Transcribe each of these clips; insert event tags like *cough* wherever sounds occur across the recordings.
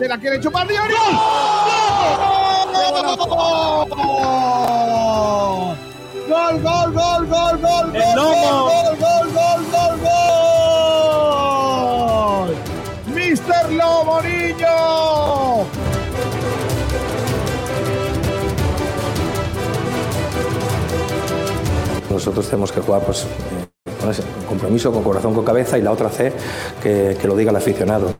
Se la quiere chupar Diori. ¡Gol, gol, gol, gol, gol! ¡El lomo! ¡Gol, gol, gol, gol, gol! ¡Mister Niño! Nosotros tenemos que jugar pues, eh, con ese compromiso, con corazón, con cabeza y la otra C, que, que lo diga el aficionado.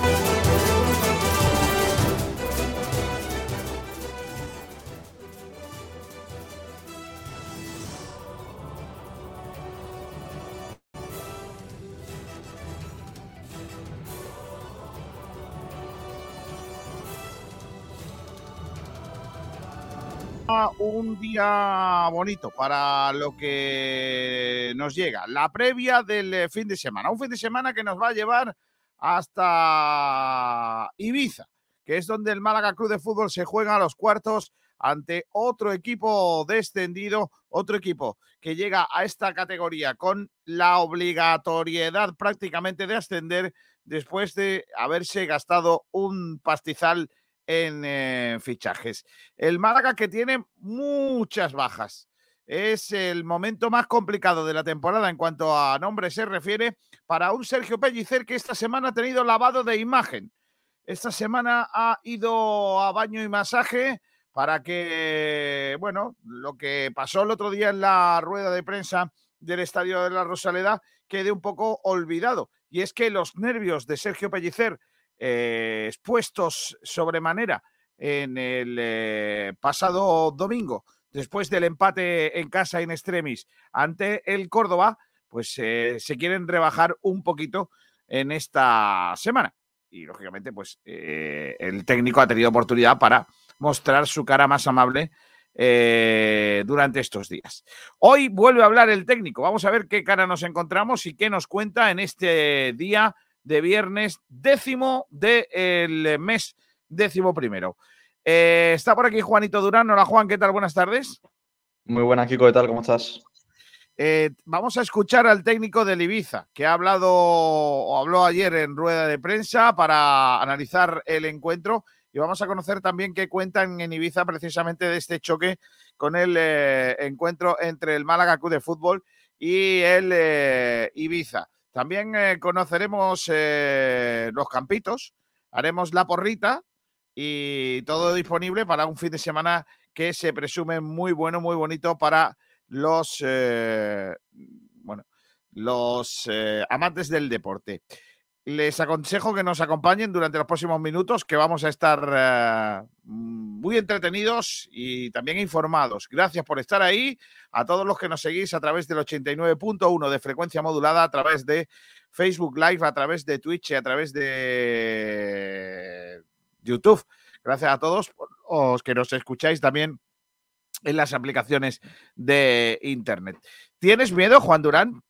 Bonito para lo que nos llega. La previa del eh, fin de semana. Un fin de semana que nos va a llevar hasta Ibiza, que es donde el Málaga Club de Fútbol se juega a los cuartos ante otro equipo descendido, otro equipo que llega a esta categoría con la obligatoriedad prácticamente de ascender después de haberse gastado un pastizal en eh, fichajes. El Málaga que tiene muchas bajas. Es el momento más complicado de la temporada en cuanto a nombres se refiere para un Sergio Pellicer que esta semana ha tenido lavado de imagen. Esta semana ha ido a baño y masaje para que, bueno, lo que pasó el otro día en la rueda de prensa del Estadio de la Rosaleda quede un poco olvidado. Y es que los nervios de Sergio Pellicer eh, expuestos sobremanera en el eh, pasado domingo, después del empate en casa en extremis ante el Córdoba, pues eh, se quieren rebajar un poquito en esta semana. Y lógicamente, pues el técnico ha tenido oportunidad para mostrar su cara más amable durante estos días. Hoy vuelve a hablar el técnico. Vamos a ver qué cara nos encontramos y qué nos cuenta en este día de viernes décimo del mes décimo primero. Eh, está por aquí Juanito Durán. Hola Juan, ¿qué tal? Buenas tardes. Muy buenas, Kiko, ¿qué tal? ¿Cómo estás? Eh, vamos a escuchar al técnico del Ibiza, que ha hablado o habló ayer en rueda de prensa para analizar el encuentro y vamos a conocer también qué cuentan en Ibiza precisamente de este choque con el eh, encuentro entre el Málaga Club de Fútbol y el eh, Ibiza. También eh, conoceremos eh, los campitos, haremos la porrita y todo disponible para un fin de semana que se presume muy bueno, muy bonito para los, eh, bueno, los amantes del deporte. Les aconsejo que nos acompañen durante los próximos minutos, que vamos a estar eh, muy entretenidos y también informados. Gracias por estar ahí. A todos los que nos seguís a través del 89.1 de frecuencia modulada, a través de Facebook Live, a través de Twitch a través de YouTube. Gracias a todos los que nos escucháis también en las aplicaciones de Internet. ¿Tienes miedo, Juan Durán?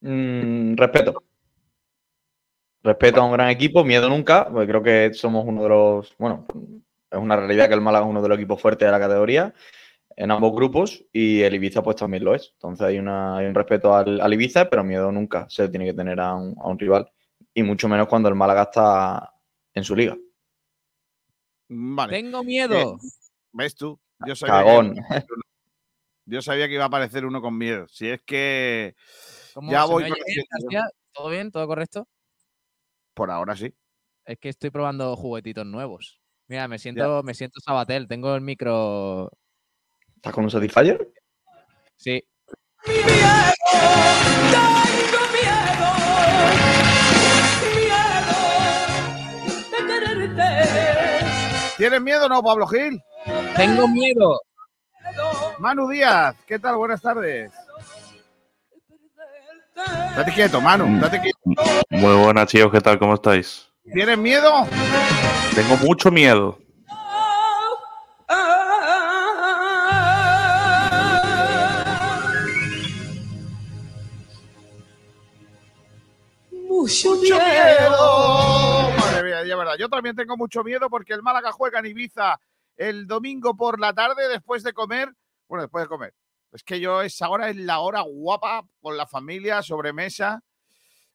Mm, respeto. Respeto a un gran equipo, miedo nunca, porque creo que somos uno de los, bueno, es una realidad que el Málaga es uno de los equipos fuertes de la categoría. en ambos grupos y el Ibiza pues también lo es. Entonces hay, una, hay un respeto al, al Ibiza, pero miedo nunca se tiene que tener a un, a un rival. Y mucho menos cuando el Málaga está en su liga. Vale. Tengo miedo. ¿Ves tú? Yo sabía, Cagón. que, yo sabía que iba a aparecer uno con miedo. Si es que ¿Cómo ya voy? ¿Todo bien? ¿Todo correcto? Por ahora sí. Es que estoy probando juguetitos nuevos. Mira, me siento, me siento Sabatel. Tengo el micro. ¿Estás con un Satisfyer? Sí. ¿Tienes miedo o no, Pablo Gil? Tengo miedo. Manu Díaz, ¿qué tal? Buenas tardes. Date quieto, date quieto. Muy buenas, chicos, ¿qué tal? ¿Cómo estáis? ¿Tienes miedo? Tengo mucho miedo. Mucho miedo. Madre mía, ya verdad. Yo también tengo mucho miedo porque el Málaga juega en Ibiza el domingo por la tarde después de comer. Bueno, después de comer. Es que yo esa hora es la hora guapa con la familia, sobremesa.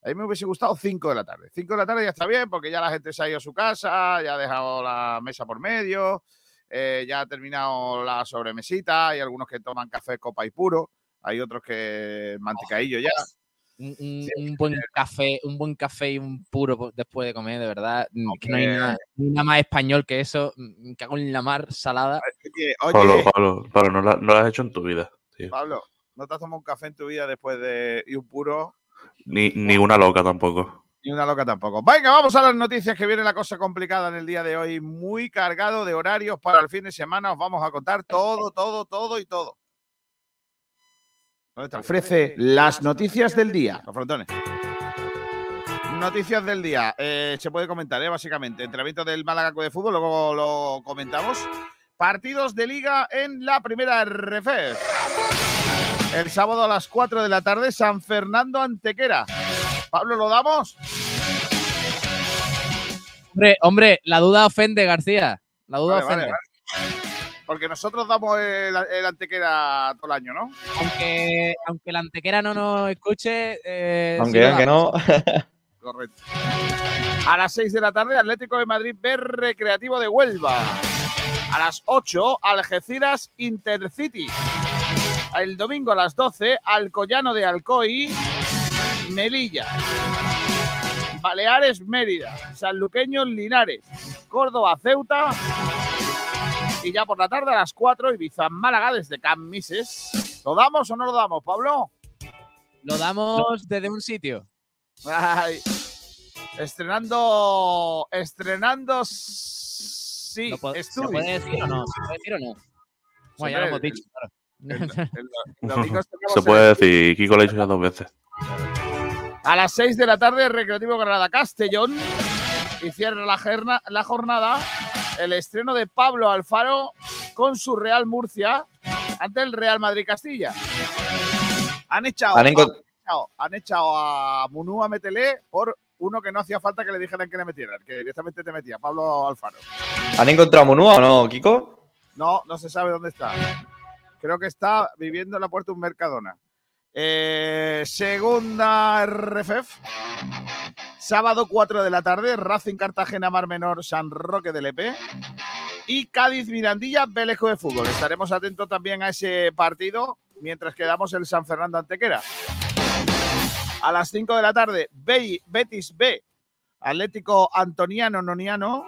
A mí me hubiese gustado 5 de la tarde. 5 de la tarde ya está bien porque ya la gente se ha ido a su casa, ya ha dejado la mesa por medio, eh, ya ha terminado la sobremesita. Hay algunos que toman café copa y puro, hay otros que mantecaillo ya. Un, un- un buen café, un buen café y un puro después de comer, de verdad. mm, que no hay nada, nada más español que eso. mm, Me cago en la mar salada. Oye, Pablo, oye, Pablo, Pablo, no, la- no lo has hecho en tu vida. Tío. Pablo, ¿no te has tomado un café en tu vida después de y un puro? Ni, ni una loca tampoco. Ni una loca tampoco. Venga, vamos a las noticias que viene la cosa complicada en el día de hoy. Muy cargado de horarios para el fin de semana. Os vamos a contar todo, todo, todo y todo. ¿Dónde está? Ofrece las noticias del día. Los frontones. Noticias del día. Eh, se puede comentar, ¿eh? básicamente. Entrenamiento del Málaga de Fútbol, luego lo comentamos. Partidos de liga en la primera RF. El sábado a las 4 de la tarde, San Fernando Antequera. Pablo, ¿lo damos? Hombre, hombre, la duda ofende, García. La duda Vale, ofende. vale. Porque nosotros damos el, el Antequera todo el año, ¿no? Aunque, aunque la antequera no nos escuche. eh, sí Aunque digan que no. Correcto. A las 6 de la tarde, Atlético de Madrid B Recreativo de Huelva. A las 8, Algeciras Intercity. El domingo a las 12, Alcoyano de Alcoy, Melilla. Baleares Mérida. Sanluqueños Linares. Córdoba Ceuta. Y ya por la tarde a las 4, Ibiza Málaga desde Camises. ¿Lo damos o no lo damos, Pablo? Lo damos desde un sitio. Ay, estrenando. Estrenando. Sí, Lo ¿Se puede decir o no? ¿Se puede decir o no? Bueno, ya lo hemos dicho, claro. El- el Se puede decir, Kiko lo ha dicho ya dos veces. A las 6 de la tarde, Recreativo Granada Castellón. Y cierra la, jerna- la jornada el estreno de Pablo Alfaro con su Real Murcia ante el Real Madrid Castilla. Han echado, Han echado, han echado a Munúa Metele por uno que no hacía falta que le dijeran que le metieran, que directamente te metía, Pablo Alfaro. ¿Han encontrado a Munúa o no, Kiko? No, no se sabe dónde está. Creo que está viviendo en la puerta un Mercadona. Eh, segunda RFF. Sábado 4 de la tarde, Racing Cartagena Mar Menor San Roque del EP. Y Cádiz Mirandilla Belejo de Fútbol. Estaremos atentos también a ese partido mientras quedamos el San Fernando Antequera. A las 5 de la tarde, Be- Betis B, Atlético Antoniano Noniano.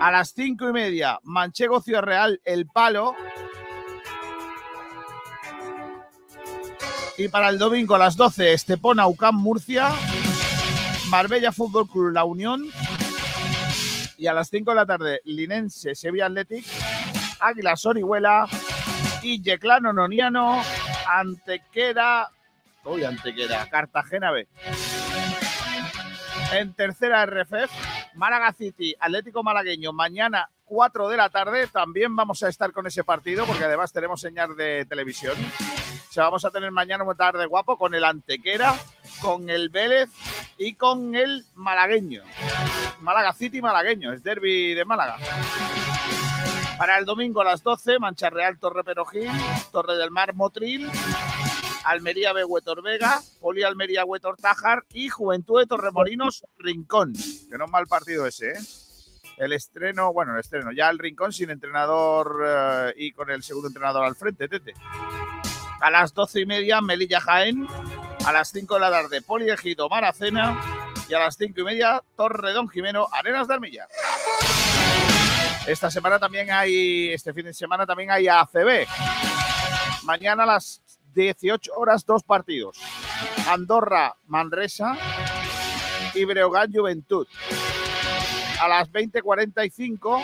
A las cinco y media, Manchego Ciudad Real, El Palo. Y para el domingo a las 12, Estepona Ucam Murcia. Marbella Fútbol Club La Unión. Y a las 5 de la tarde, Linense Sevilla Athletic. Águila Orihuela. Y Yeclano Noniano. Antequera. Uy, Antequera. Cartagena B. En tercera RFF, Málaga City, Atlético Malagueño, mañana 4 de la tarde. También vamos a estar con ese partido porque además tenemos señal de televisión. O vamos a tener mañana una tarde guapo con el Antequera, con el Vélez y con el Malagueño. Málaga City Malagueño, es derby de Málaga. Para el domingo a las 12, Mancha Real Torre Perojil, Torre del Mar Motril, Almería B Huetor Vega, Poli Almería Huetor Tájar y Juventud de Torremolinos Rincón. Que no es mal partido ese, ¿eh? El estreno, bueno, el estreno, ya el Rincón sin entrenador eh, y con el segundo entrenador al frente, Tete. A las doce y media, Melilla Jaén. A las 5 de la tarde, Poli Ejido Maracena. Y a las cinco y media, Torredón Jimeno, Arenas de Armilla. Esta semana también hay, este fin de semana también hay ACB. Mañana a las 18 horas, dos partidos. Andorra, Manresa y Breogán Juventud. A las 20.45,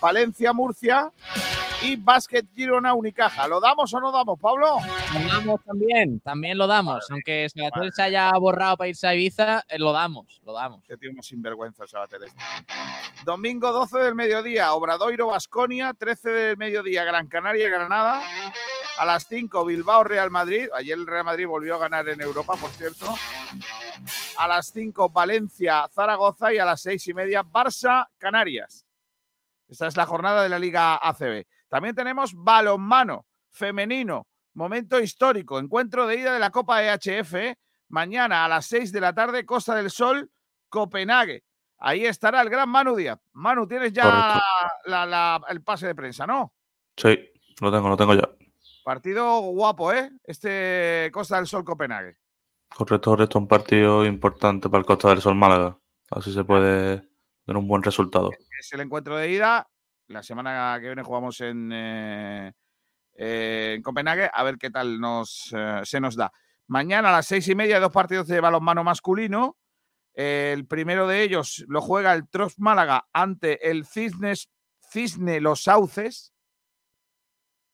Valencia, Murcia y Básquet Girona Unicaja. ¿Lo damos o no damos, Pablo? Lo damos también, también lo damos. Aunque Sabatel se haya borrado para irse a Ibiza, eh, lo damos, lo damos. Que tiene sinvergüenza Sabatel. este. Domingo 12 del mediodía, Obradoiro Basconia, 13 del mediodía, Gran Canaria Granada. A las 5, Bilbao Real Madrid. Ayer el Real Madrid volvió a ganar en Europa, por cierto. A las 5, Valencia Zaragoza. Y a las 6 y media, Barça Canarias. Esta es la jornada de la Liga ACB. También tenemos balonmano femenino, momento histórico, encuentro de ida de la Copa EHF. Mañana a las 6 de la tarde, Costa del Sol, Copenhague. Ahí estará el gran Manu Díaz. Manu, tienes ya Correcto. la- la- el pase de prensa, ¿no? Sí, lo tengo, lo tengo ya. Partido guapo, ¿eh? Este Costa del Sol Copenhague. Correcto, correcto. Un partido importante para el Costa del Sol Málaga. Así se puede tener un buen resultado. Es el encuentro de ida. La semana que viene jugamos en, eh, eh, en Copenhague. A ver qué tal nos, eh, se nos da. Mañana a las seis y media, dos partidos de balonmano masculino. El primero de ellos lo juega el Trost Málaga ante el Cisnes, Cisne Los Sauces.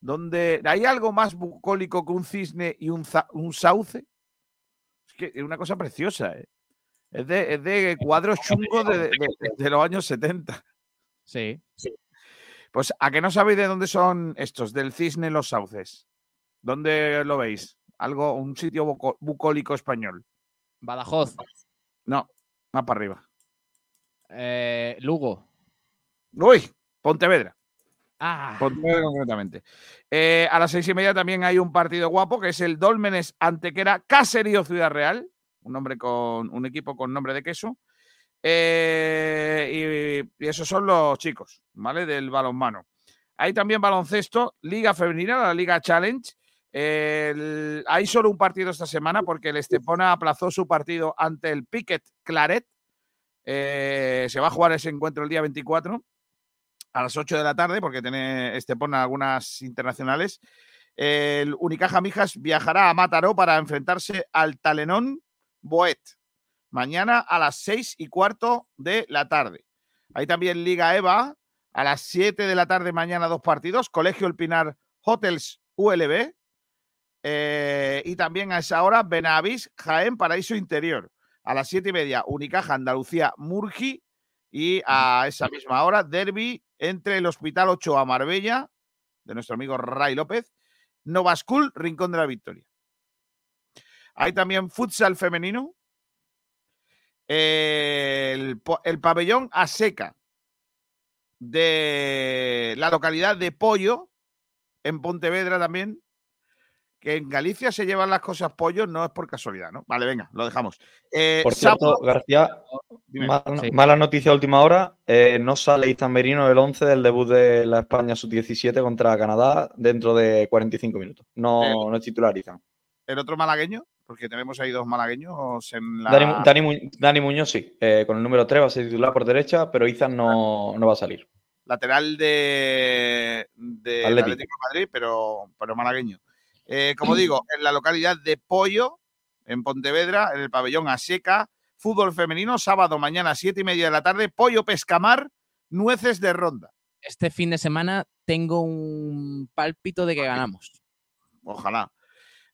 Donde hay algo más bucólico que un cisne y un, un sauce. Es que es una cosa preciosa, ¿eh? Es de, es de cuadros *laughs* chungos de, de- de- de los años 70. Sí. Pues, ¿a que no sabéis de dónde son estos? Del cisne Los Sauces. ¿Dónde lo veis? Algo, un sitio buco- bucólico español. Badajoz, No, más para arriba. eh, Lugo. Uy, Pontevedra. Ah, Pontevedra concretamente. Eh, a las seis y media también hay un partido guapo que es el Dolmenes Antequera Caserío Ciudad Real. Un nombre con un equipo con nombre de queso. Eh, y, y esos son los chicos, ¿vale? Del balonmano. Hay también baloncesto, Liga Femenina, la Liga Challenge. El- hay solo un partido esta semana porque el Estepona aplazó su partido ante el Piquet Claret. Eh, se va a jugar ese encuentro el día 24 a las 8 de la tarde porque tiene Estepona algunas internacionales. El Unicaja Mijas viajará a Mataró para enfrentarse al Talenón Boet mañana a las 6 y cuarto de la tarde. Hay también Liga EVA a las 7 de la tarde mañana dos partidos, Colegio El Pinar Hotels ULB eh, y también a esa hora Benavís Jaén Paraíso Interior. A las 7 y media Unicaja Andalucía Murgi y a esa misma hora Derby entre el Hospital 8 a Marbella de nuestro amigo Ray López, Novascul Rincón de la Victoria. Hay también futsal femenino, el, pabellón a seca de la localidad de Pollo, en Pontevedra también, que en Galicia se llevan las cosas pollo, no es por casualidad, ¿no? Vale, venga, lo dejamos. Eh, Por cierto, sábado- García, mala, Sí. mala noticia a última hora. eh, no sale Izan Merino el 11 del debut de la España sub-17 contra Canadá dentro de 45 minutos. No, Eh, no es titular Izan. el otro malagueño, porque tenemos ahí dos malagueños en la. Dani, Dani Mu- Dani Muñoz sí, eh, con el número 3 va a ser titular por derecha, pero Izan no, no va a salir. lateral de, de Atlético. Atlético de Madrid, pero, pero malagueño. Eh, como digo, *clears throat* en la localidad de Pollo, en Pontevedra, en el pabellón Aseca, fútbol femenino, sábado mañana, siete y media de la tarde, Pollo Pescamar, Nueces de Ronda. este fin de semana tengo un pálpito de que ganamos. Ojalá.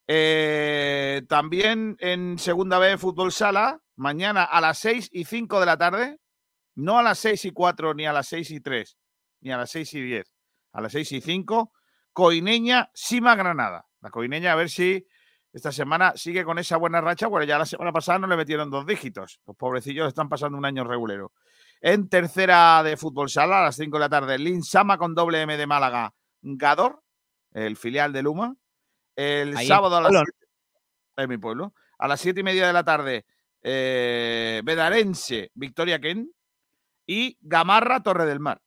Eh, también en segunda B Fútbol Sala, mañana a las 6 y 5 de la tarde, no a las 6 y 4 ni a las 6 y 3, ni a las 6 y 10, a las 6 y 5, Coineña, Sima Granada. La Coineña, a ver si esta semana sigue con esa buena racha. Bueno, ya la semana pasada no le metieron dos dígitos. Los pobrecillos están pasando un año regulero. En tercera de fútbol sala, a las 5 de la tarde, Linsama con doble M de Málaga, Gador, el filial de Luma. El Ahí sábado a las. 7 en mi pueblo. A las 7 y media de la tarde, eh, Bedarense, Victoria Ken. Y Gamarra, Torre del Mar.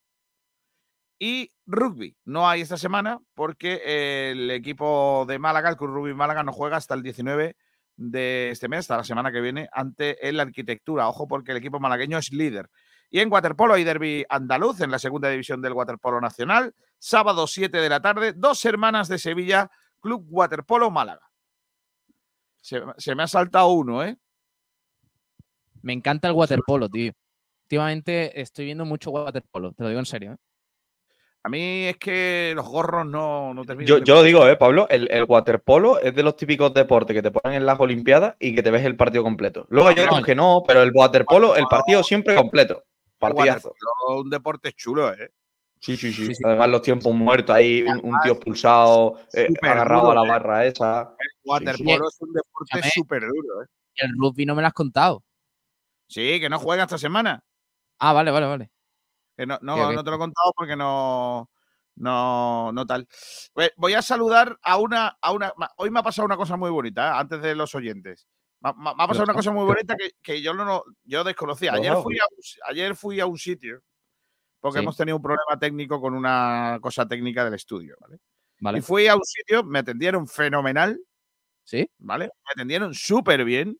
Y rugby. No hay esta semana porque el equipo de Málaga, el Club Rugby Málaga, no juega hasta el 19 de este mes, hasta la semana que viene, ante el Arquitectura. Ojo, porque el equipo malagueño es líder. Y en waterpolo hay derby andaluz en la segunda división del waterpolo nacional. Sábado 7 de la tarde, dos hermanas de Sevilla, Club Waterpolo Málaga. Se, se me ha saltado uno, ¿eh? Me encanta el waterpolo, tío. Últimamente estoy viendo mucho waterpolo, te lo digo en serio. ¿eh? A mí es que los gorros no, no terminan. Yo, de- yo lo digo, eh, Pablo, el, el waterpolo es de los típicos deportes que te ponen en las Olimpiadas y que te ves el partido completo. Luego hay otros no. que no, pero el waterpolo, el partido siempre completo. Partidazo. waterpolo un deporte chulo, ¿eh? Sí, sí, sí. Sí, sí. Además, los tiempos muertos ahí, un, un tío expulsado, eh, agarrado duro, a la eh. barra esa. El waterpolo es un deporte súper duro, ¿eh? Y el rugby no me lo has contado. Sí, que no juega esta semana. Ah, vale, vale, vale. Que no, no, te lo he contado porque no, no, no tal. Pues Voy a saludar a una, a una. Hoy me ha pasado una cosa muy bonita, ¿eh? antes de los oyentes. Me, ha pasado una cosa muy bonita que, que yo no, no- yo desconocía. Ayer fui, a un, ayer fui a un sitio porque Sí. hemos tenido un problema técnico con una cosa técnica del estudio, ¿vale? Vale. Y fui a un sitio, me atendieron fenomenal, ¿Sí? ¿vale? Me atendieron súper bien.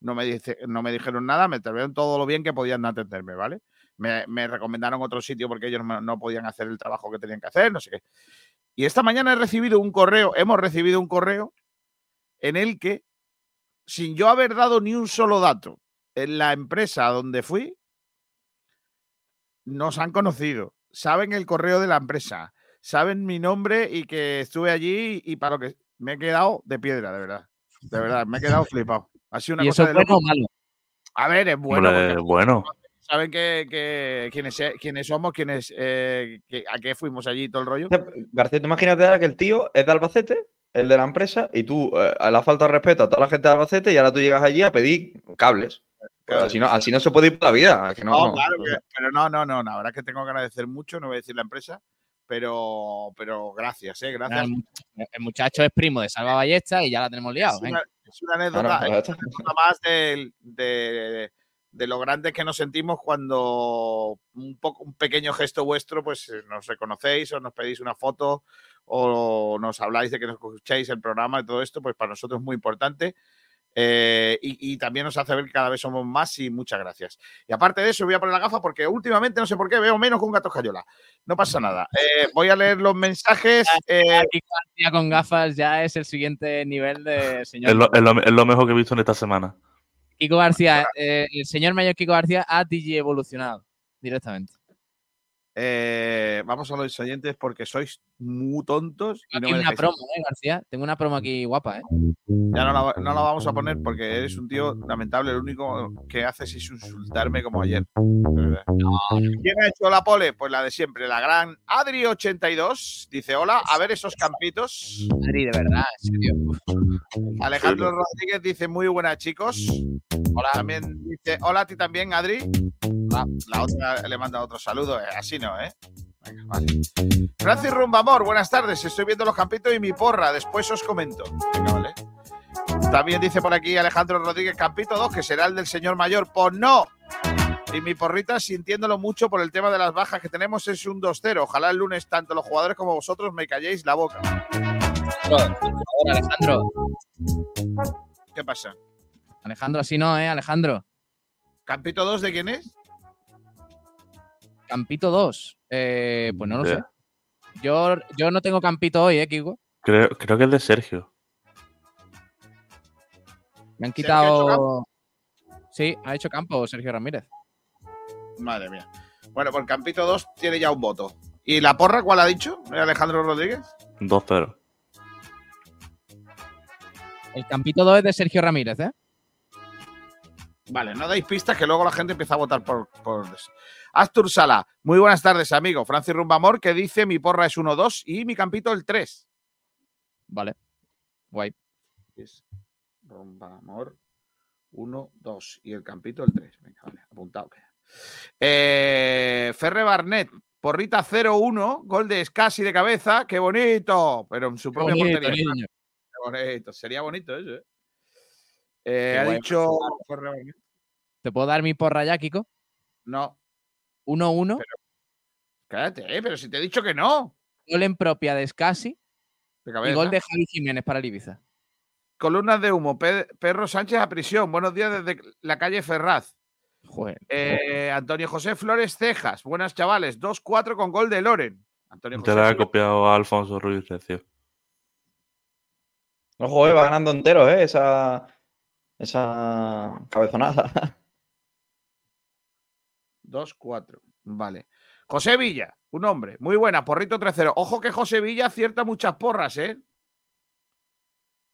No me, dice, no me dijeron nada, me atendieron todo lo bien que podían atenderme, ¿vale? Me, me recomendaron otro sitio porque ellos no, no podían hacer el trabajo que tenían que hacer, no sé qué. Y esta mañana he recibido un correo, hemos recibido un correo en el que, sin yo haber dado ni un solo dato en la empresa donde fui, nos han conocido, saben el correo de la empresa, saben mi nombre y que estuve allí y para lo que me he quedado de piedra, de verdad. De verdad, me he quedado flipado. Ha sido una ¿Y cosa eso de es bueno loco. o malo? A ver, es bueno. Hombre, bueno. saben que, que- quiénes, se- quiénes somos, quiénes, eh, que- a qué fuimos allí y todo el rollo. García, tú imagínate ahora que el tío es de Albacete, el de la empresa, y tú eh, le has falta de respeto a toda la gente de Albacete y ahora tú llegas allí a pedir cables. Pues Claro. así, no, así no se puede ir por la vida. que no, No, no. claro, que- pero no, no, no, la verdad es que tengo que agradecer mucho, no voy a decir la empresa, pero, pero gracias, eh, gracias. El, mu- el muchacho es primo de Salva Ballesta y ya la tenemos liado. Es una, es una anécdota, es una anécdota más de, de lo grandes que nos sentimos cuando un, poco, un pequeño gesto vuestro, pues eh, nos reconocéis o nos pedís una foto o nos habláis de que nos escucháis el programa y todo esto, pues para nosotros es muy importante. Eh, y, y también nos hace ver que cada vez somos más y muchas gracias. Y aparte de eso, voy a poner la gafa porque últimamente no sé por qué veo menos con gato escayola. No pasa nada. Eh, voy a leer los mensajes. eh, con gafas ya es el siguiente nivel de señor. Es lo, es lo- es lo mejor que he visto en esta semana. Kiko García, eh, el señor mayor Kiko García ha DJ evolucionado directamente. Eh, vamos a los oyentes porque sois muy tontos. Y no Aquí me una promo, ¿eh, García? Tengo una promo aquí guapa, ¿eh? Ya no la, no la vamos a poner porque eres un tío lamentable. Lo único que haces es insultarme como ayer. ¿Quién ha hecho la pole? Pues la de siempre, la gran Adri82. Dice: Hola, a ver esos campitos. Adri, de verdad, en serio. Alejandro Rodríguez dice: Muy buenas, chicos. Hola. También dice: Hola a ti también, Adri. La otra le manda otro saludo. eh, Así no, ¿eh? Venga, vale. Francis Rumbamor, buenas tardes. Estoy viendo los campitos y mi porra. Después os comento. Venga, vale. También dice por aquí Alejandro Rodríguez Campito 2, que será el del señor mayor. Pues no. Y mi porrita, sintiéndolo mucho por el tema de las bajas que tenemos, es un 2-0. Ojalá el lunes tanto los jugadores como vosotros me calléis la boca. Por favor, Alejandro. ¿Qué pasa? Alejandro, así no, ¿eh? Alejandro. ¿Campito 2 de quién es? Campito 2. Eh, pues no lo sé. Yo, yo no tengo Campito hoy, ¿eh, Kiko? Creo, creo que es de Sergio. Me han quitado. Sí, ha hecho campo Sergio Ramírez. Madre mía. Bueno, pues Campito 2 tiene ya un voto. ¿Y la porra cuál ha dicho? ¿Eh, Alejandro Rodríguez? 2-0. El Campito 2 es de Sergio Ramírez, ¿eh? Vale, no dais pistas que luego la gente empieza a votar por, por eso. Astur Sala, muy buenas tardes, amigo. Francis Rumbamor, que dice mi porra es 1-2 y mi campito el 3. Vale. Guay. Es Rumbamor 1-2 y el campito el 3. Venga, vale, apuntado. queda. Eh, Ferre Barnet, porrita 0-1, gol de Scassi de cabeza, qué bonito, pero en su propia Bonito, portería. niño. Qué bonito, sería bonito eso, ¿eh? Eh, ha dicho Ferre Barnet. ¿Te puedo dar mi porra ya, Kiko? No, 1-1. cállate, eh, pero si te he dicho que no. Gol en propia de Scassi De y gol de Javi Jiménez para el Ibiza. Columnas de humo, Pe- Perro Sánchez a prisión. Buenos días desde la calle Ferraz. Joder. Eh, Antonio José Flores Cejas. Buenas chavales. 2-4 con gol de Loren. Antonio Te José la he Flores. copiado a Alfonso Ruiz Recio. Ojo, eh, va ganando entero, ¿eh? Esa, esa cabezonada. 2-4. Vale. José Villa, un hombre. Muy buena. Porrito 3-0. Ojo que José Villa acierta muchas porras, ¿eh?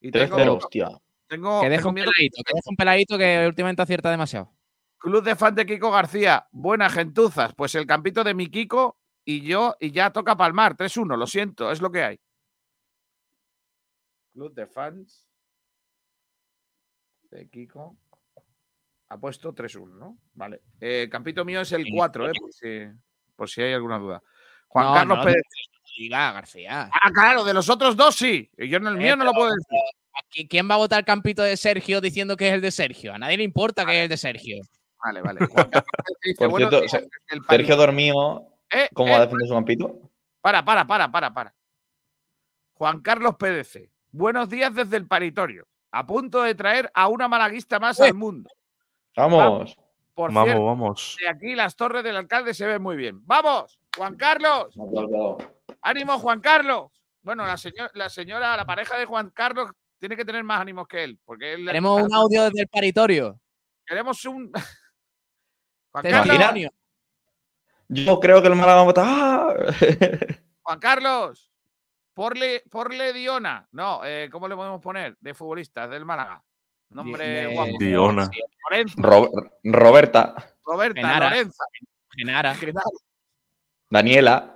Y 3-0, hostia. tengo, que deje tengo un peladito, que deje un peladito que últimamente acierta demasiado. Club de fan de Kiko García. Buenas gentuzas. Pues el campito de mi Kiko y yo, y ya toca palmar. 3-1, lo siento, es lo que hay. Club de fans de Kiko. Ha puesto 3-1, ¿no? Vale. Eh, el campito mío es el Sí, 4, ¿eh? Por si, por si hay alguna duda. Juan No, Carlos no, Pérez. Diga, García. Ah, claro, de los otros dos sí. Y yo en el Eh, mío no lo puedo decir. Aquí, ¿Quién va a votar campito de Sergio diciendo que es el de Sergio? A nadie le importa que es el de Sergio. Vale, vale. *laughs* Sergio Dormido, Eh, ¿cómo eh, va a defender su campito? Para, para, para, para, para. Juan Carlos PDC. Buenos días desde el paritorio. A punto de traer a una malaguista más al mundo. Vamos. Por Vamos, cierto, vamos. de aquí las torres del alcalde se ven muy bien. ¡Vamos! ¡Juan Carlos! ¡Ánimo, Juan Carlos! Bueno, la, señora, la señora, la pareja de Juan Carlos tiene que tener más ánimos que él. Porque él Tenemos un audio desde el paritorio. Queremos un. *laughs* Juan Te Carlos. Yo creo que el Málaga va a votar. ¡Ah! *laughs* Juan Carlos, porle, porle Diona. No, eh, ¿cómo le podemos poner? De futbolistas del Málaga. Nombre guapo. Diona. Ro- Roberta, Roberta, Genara. Lorenza, Genara. Daniela.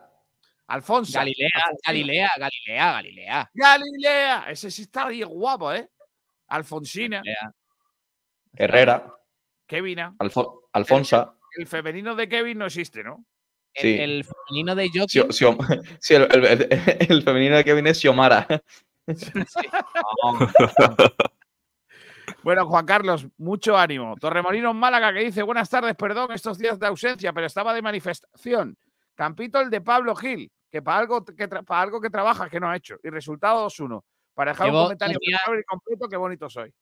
Alfonso. Galilea, Galilea, Galilea, Galilea. Galilea. Ese sí está bien guapo, ¿eh? Alfonsina. Galilea. Herrera, Kevina. Alfo- Alfonsa. El femenino de Kevin no existe, ¿no? El, Sí. el femenino de Sio- *laughs* sí, el, el- el- el femenino de Kevin es Xiomara. *laughs* Bueno, Juan Carlos, mucho ánimo. Torremolinos Málaga que dice, buenas tardes, perdón estos días de ausencia, pero estaba de manifestación. Campito el de Pablo Gil, que para algo que, tra- para algo que trabaja que no ha hecho. Y resultado 2-1. Para dejar Llevo un comentario días- completo, qué bonito soy.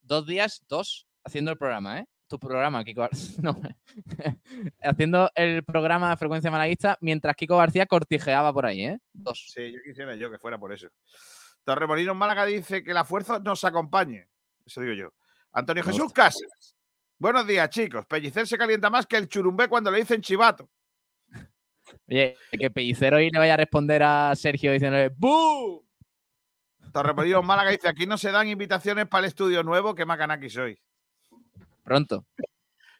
Dos días, dos, haciendo el programa, ¿eh? Tu programa, Kiko *laughs* no, *laughs* haciendo el programa de frecuencia malaguista mientras Kiko García cortijeaba por ahí, ¿eh? Dos. Sí, yo quisiera yo que fuera por eso. Torremolinos Málaga dice que la fuerza nos acompañe. Eso digo yo. Antonio Jesús. Casas. Buenos días, chicos. Pellicer se calienta más que el churumbé cuando le dicen chivato. Oye, que Pellicero hoy le vaya a responder a Sergio diciéndole ¡Bu! Torremolinos Málaga dice: aquí no se dan invitaciones para el estudio nuevo, que macanaki soy. Pronto.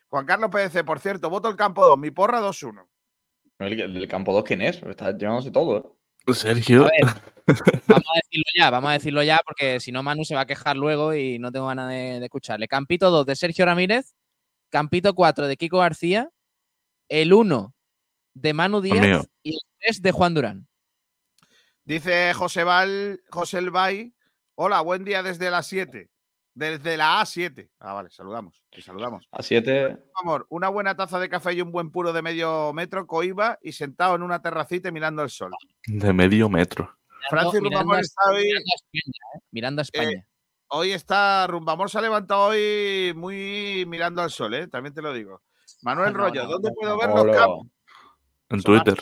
Juan Carlos PDC, por cierto, voto el campo 2, mi porra 2-1. El, el campo 2, ¿quién es? Está llevándose todo. ¿eh? Sergio. A ver, vamos a decirlo ya, vamos a decirlo ya, porque si no, Manu se va a quejar luego y no tengo ganas de, de escucharle. Campito 2 de Sergio Ramírez, Campito 4 de Kiko García, el 1 de Manu. Díaz y el 3 de Juan Durán. Dice José Val, José El Bay, hola, buen día desde las 7. Desde la A7. Ah, vale, saludamos. Te saludamos. A 7. Amor, una buena taza de café y un buen puro de medio metro, coiba y sentado en una terracita y mirando el sol. De medio metro. Francis mirando, Rumbamor a, está hoy, mirando a España, ¿eh? Mirando a España. hoy está, Rumbamor se ha levantado hoy muy mirando al sol, ¿eh? también te lo digo. Manuel No, Rollo, no, ¿dónde no, puedo ver los campos? En. Twitter.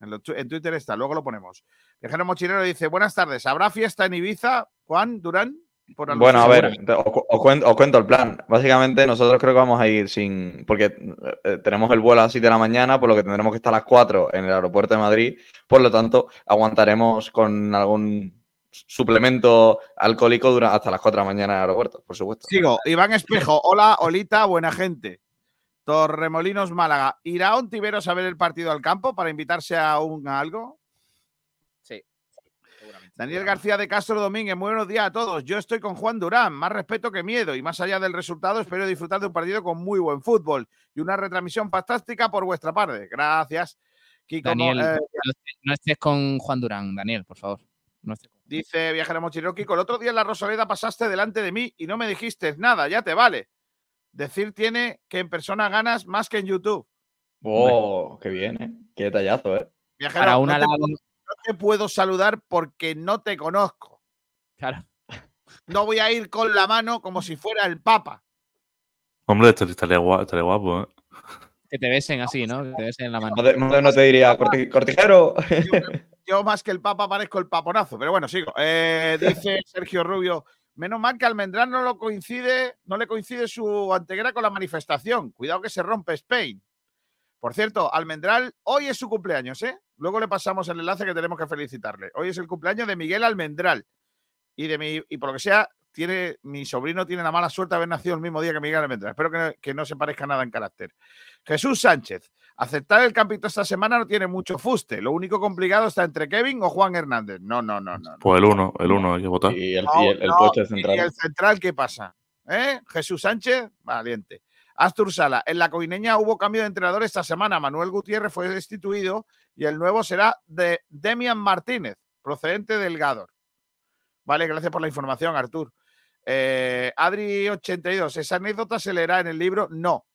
En Twitter está, luego lo ponemos. Viajero Mochilero dice, buenas tardes, ¿habrá fiesta en Ibiza? Juan Durán. Por Bueno, a ver, os, cu- os cuento, os cuento el plan. Básicamente, nosotros creo que vamos a ir sin. Porque eh, tenemos el vuelo a las 7 de la mañana, por lo que tendremos que estar a las 4 en el aeropuerto de Madrid. Por lo tanto, aguantaremos con algún suplemento alcohólico dura- hasta las 4 de la mañana en el aeropuerto, por supuesto. Sigo, Iván Espejo, hola, Olita, buena gente. Torremolinos Málaga, ¿irá Ontiveros a ver el partido al campo para invitarse a un a algo? Daniel García de Castro Domínguez, muy buenos días a todos. Yo estoy con Juan Durán, más respeto que miedo y más allá del resultado, espero disfrutar de un partido con muy buen fútbol y una retransmisión fantástica por vuestra parte. Gracias. Kiko, Daniel, eh, no, estés, no estés con Juan Durán, Daniel, por favor. No estés con- dice Viajero Mochilero Kiko, el otro día en la Rosaleda pasaste delante de mí y no me dijiste nada, ya te vale. Decir tiene que en persona ganas más que en YouTube. Oh, qué bien, ¿eh? Qué detallazo, ¿eh? Viajero, Para una no te puedo saludar porque no te conozco. Claro. No voy a ir con la mano como si fuera el Papa. Hombre, esto estaría guapo, estaría guapo, ¿eh? Que te besen así, ¿no? Que te besen en la mano. No te, no- te diría, "Corti- cortijero. Yo más que el Papa parezco el paponazo, pero bueno, sigo. Eh, dice Sergio Rubio, menos mal que Almendrán no lo coincide, no le coincide su anteguera con la manifestación. Cuidado que se rompe Spain. Por cierto, Almendral, hoy es su cumpleaños, ¿eh? Luego le pasamos el enlace que tenemos que felicitarle. Hoy es el cumpleaños de Miguel Almendral. Y de mi, y por lo que sea, tiene, mi sobrino tiene la mala suerte de haber nacido el mismo día que Miguel Almendral. Espero que no, que no se parezca nada en carácter. Jesús Sánchez. Aceptar el campito esta semana no tiene mucho fuste. Lo único complicado está entre Kevin o Juan Hernández. No, no, no, no. Pues el uno, el uno hay que votar. Y el, No, y el- el no, puesto de ¿Y central. el central qué pasa? ¿Eh? Jesús Sánchez, valiente. Astur Sala, en la coineña hubo cambio de entrenador esta semana. Manuel Gutiérrez fue destituido y el nuevo será de Demian Martínez, procedente del Gador. Vale, gracias por la información, Artur. Eh, Adri82, ¿esa anécdota se leerá en el libro? No.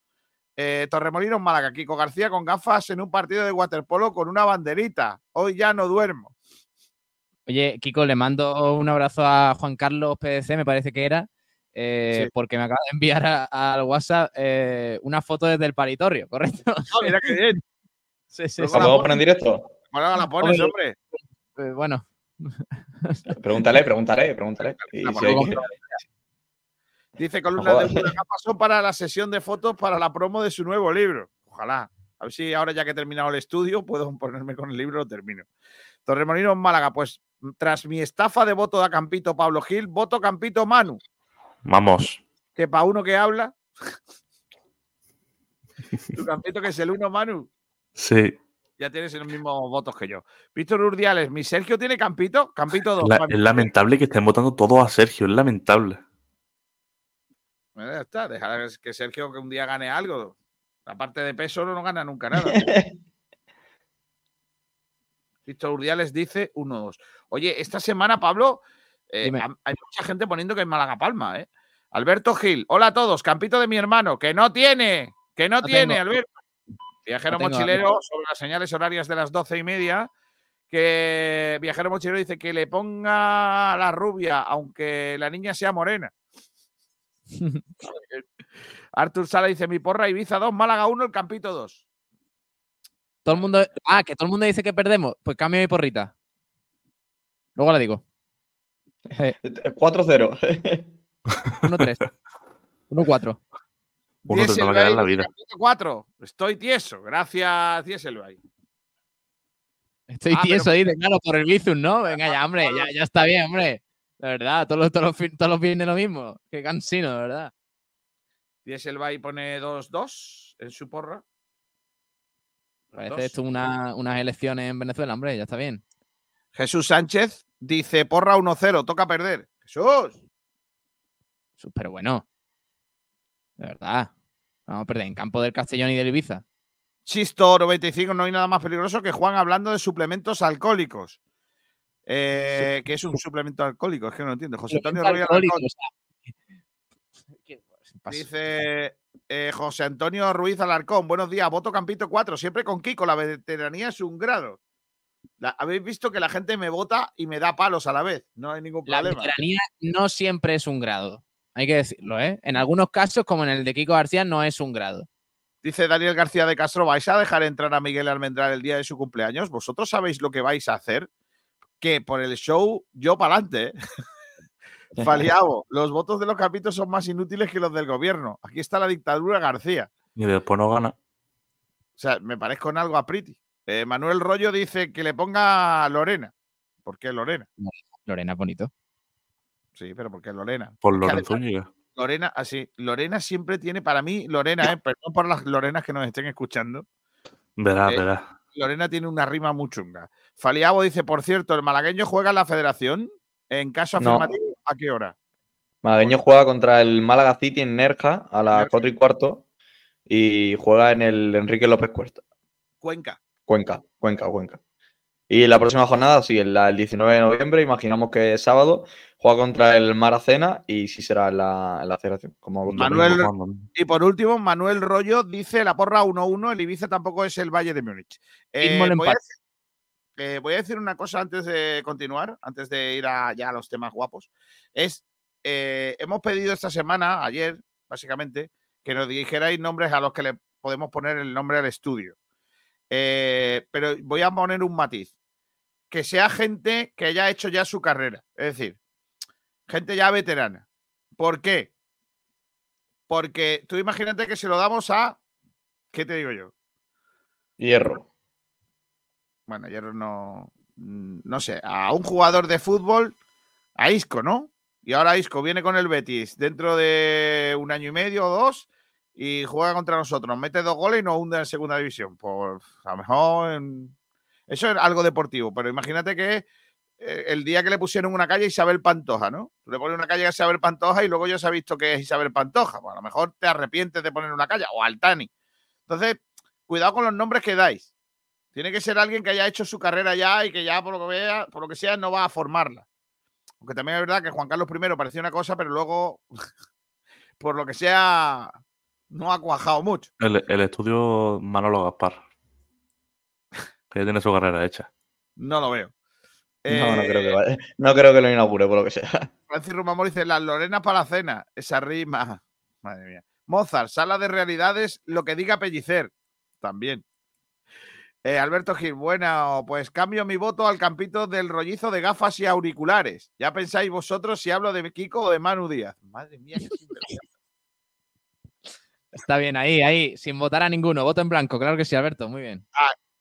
Eh, Torremolinos, Málaga, Kiko García con gafas en un partido de waterpolo con una banderita. Hoy ya no duermo. Oye, Kiko, le mando un abrazo a Juan Carlos PDC, me parece que era, eh, Sí. porque me acaba de enviar a- al WhatsApp eh, una foto desde el paritorio, ¿correcto? Ah, mira qué bien. *laughs* Sí, sí. ¿La podemos poner en directo? Ahora la pones, Hombre. hombre. Eh, bueno, Pregúntale, pregúntale, pregúntale. Y si hay ponemos. que- Dice columna jodas. de Burga pasó para la sesión de fotos para la promo de su nuevo libro. Ojalá. A ver si ahora ya que he terminado el estudio puedo *laughs* ponerme con el libro, lo termino. Torremolinos Málaga, pues tras mi estafa de voto a Campito Pablo Gil, voto Campito Manu, Vamos. que para uno que habla. *laughs* tu Campito que es el uno Manu, Sí. ya tienes los mismos votos que yo. Víctor Urdiales, mi Sergio tiene Campito, Campito 2. La- es lamentable que estén votando todos a Sergio, es lamentable. Bueno, ya está, dejar que Sergio que un día gane algo. Aparte de peso, no gana nunca nada. *laughs* Víctor Urdiales dice 1-2. Oye, esta semana, Pablo, eh, hay mucha gente poniendo que es Málaga Palma, ¿eh? Alberto Gil, hola a todos, campito de mi hermano, que no tiene, que no, No tiene, tengo. Alberto. Viajero No tengo, mochilero, sobre las señales horarias de las doce y media, que Viajero mochilero dice que le ponga la rubia, aunque la niña sea morena. *laughs* Artur Sala dice: Mi porra Ibiza 2, Málaga 1, el Campito 2. todo el mundo. Ah, que todo el mundo dice que perdemos. Pues cambio mi porrita. Luego la digo. Eh, 4-0. 1-3. 1-4. Uno te va a quedar la vida. 4. Estoy tieso. Gracias, Dieselbay. Estoy Ah, pero- tieso ahí, de- claro, por el Bizum, ¿no? Venga ya, hombre, ya, ya está bien, hombre. De verdad, todos los, todos los, todos los viernes lo mismo. Qué cansino, de verdad. Dieselbay pone 2-2 en su porra. Parece dos. esto una- unas elecciones en Venezuela, hombre, ya está bien. Jesús Sánchez dice: Porra 1-0, toca perder. Jesús. Su- Pero bueno, de verdad. Vamos a perder en campo del Castellón y del Ibiza. Chisto 95, no hay nada más peligroso que Juan hablando de suplementos alcohólicos. Eh, que es un suplemento alcohólico? Es que no lo entiendo. José Antonio pasa. *laughs* Dice eh, José Antonio Ruiz Alarcón, buenos días, voto Campito 4, siempre con Kiko, la veteranía es un grado. La- Habéis visto que la gente me vota y me da palos a la vez, no hay ningún La problema. veteranía no siempre es un grado. Hay que decirlo, ¿eh? En algunos casos, como en el de Kiko García, no es un grado. Dice Daniel García de Castro, ¿vais a dejar entrar a Miguel Almendral el día de su cumpleaños? ¿Vosotros sabéis lo que vais a hacer? Que por el show, yo para adelante. *laughs* Faliabo, los votos de los capítulos son más inútiles que los del gobierno. Aquí está la dictadura García. Y después no gana. O sea, me parezco en algo a Priti. Eh, Manuel Rollo dice que le ponga Lorena. ¿Por qué Lorena? Lorena, bonito. Sí, pero ¿por qué Lorena? Por Zúñiga. Lorena, así. Lorena siempre tiene, para mí, Lorena, eh, perdón por las Lorenas que nos estén escuchando. Verás, Eh, verás. Lorena tiene una rima muy chunga. Faliabo dice, por cierto, ¿el malagueño juega en la federación? En caso No. afirmativo, ¿a qué hora? Malagueño juega contra el Málaga City en Nerja a las Nerja. 4 y cuarto y juega en el Enrique López Cuesta. Cuenca. Cuenca, Cuenca, Cuenca. Y la próxima jornada, sí, el, el 19 de noviembre, imaginamos que es sábado, juega contra el Maracena y sí será en la, la federación. Como Manuel-. Y por último, Manuel Rollo dice la porra 1-1, el Ibiza tampoco es el Valle de Múnich. Eh, voy, a eh, voy a decir una cosa antes de continuar, antes de ir a, ya a los temas guapos. Es, eh, hemos pedido esta semana, ayer, básicamente, que nos dijerais nombres a los que le podemos poner el nombre al estudio. Eh, pero voy a poner un matiz. Que sea gente que haya hecho ya su carrera. Es decir, gente ya veterana. ¿Por qué? Porque tú imagínate que se lo damos a. ¿Qué te digo yo? Hierro. Bueno, yo no. No sé, a un jugador de fútbol, a Isco, ¿no? Y ahora Isco viene con el Betis dentro de un año y medio o dos y juega contra nosotros. Mete dos goles y nos hunde en segunda división. Por a lo mejor. Eso es algo deportivo, pero imagínate que eh, el día que le pusieron una calle a Isabel Pantoja, ¿no? Tú le pones una calle a Isabel Pantoja y luego ya se ha visto que es Isabel Pantoja. Pues a lo mejor te arrepientes de poner una calle o Altani. Entonces, cuidado con los nombres que dais. Tiene que ser alguien que haya hecho su carrera ya y que ya por lo que vea, por lo que sea, no va a formarla. Aunque también es verdad que Juan Carlos I parecía una cosa, pero luego, *laughs* por lo que sea, no ha cuajado mucho. El, el estudio Manolo Gaspar. *laughs* Que ya tiene su carrera hecha. No lo veo. No, no Eh, creo que vaya- No creo que lo inaugure, por lo que sea. *laughs* Francis Rumamor dice, las Lorenas para la cena. Esa rima. Madre mía. Mozart, sala de realidades, lo que diga Pellicer. También. Eh, Alberto Gil, bueno, pues cambio mi voto al campito del rollizo de gafas y auriculares. Ya pensáis vosotros si hablo de Kiko o de Manu Díaz. Madre mía, qué. Está bien, ahí, ahí, sin votar a ninguno. Voto en blanco, claro que sí, Alberto, muy bien.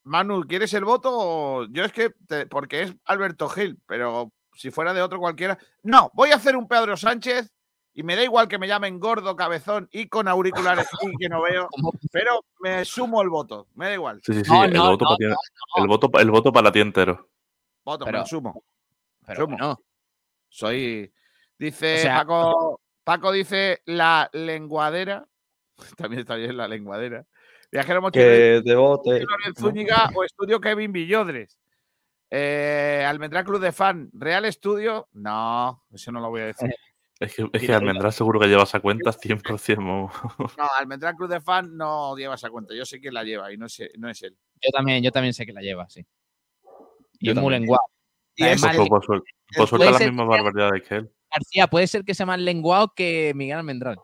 Manu, ¿quieres el voto? Yo es que, te- porque es Alberto Gil, pero si fuera de otro cualquiera. No, voy a hacer un Pedro Sánchez y me da igual que me llamen gordo, cabezón y con auriculares y que no veo, *laughs* pero me sumo el voto, me da igual. Sí, sí, sí. No, el, no, voto no, para ti, el, voto, pa- el voto para ti entero. Voto, me Pero- lo sumo. Pero Sumo. no. Soy. Dice O sea- Paco. Paco dice la lenguadera. *laughs* También está bien la lenguadera. Viajero mochilero. Que te vote. Lorenzo Zúñiga o estudio Kevin Villodres. Eh, Almendrá Cruz de Fan, Real Estudio. No, eso no lo voy a decir. *laughs* Es que, es que Mira, Almendrás seguro que lleva esa cuenta *laughs* 100%. vamos. No, Almendrá Cruz de Fan no lleva esa cuenta. Yo sé quién la lleva y no, sé, no es él. Yo también, yo también sé que la lleva, sí. Y Yo es muy también. lenguado. Y es- Pues, pues, pues suelta las ser mismas que sea- barbaridades que él. García puede ser que sea más lenguado que Miguel Almendral.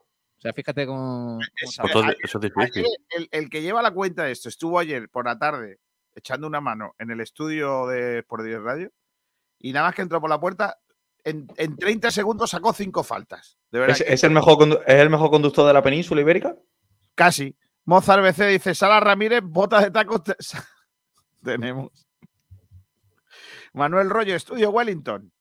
O sea, fíjate cómo. cómo Es- sabe. Todo- ayer- eso es ayer difícil. el, el que lleva la cuenta de esto estuvo ayer por la tarde echando una mano en el estudio de Por 10 Radio y nada más que entró por la puerta, en, en 30 segundos sacó cinco faltas. De verdad, ¿Es, que es el mejor ¿Es el mejor conductor de la península ibérica? casi. Mozart BC dice, Sala Ramírez, botas de tacos. te- *laughs* Tenemos. Manuel Rollo, estudio Wellington.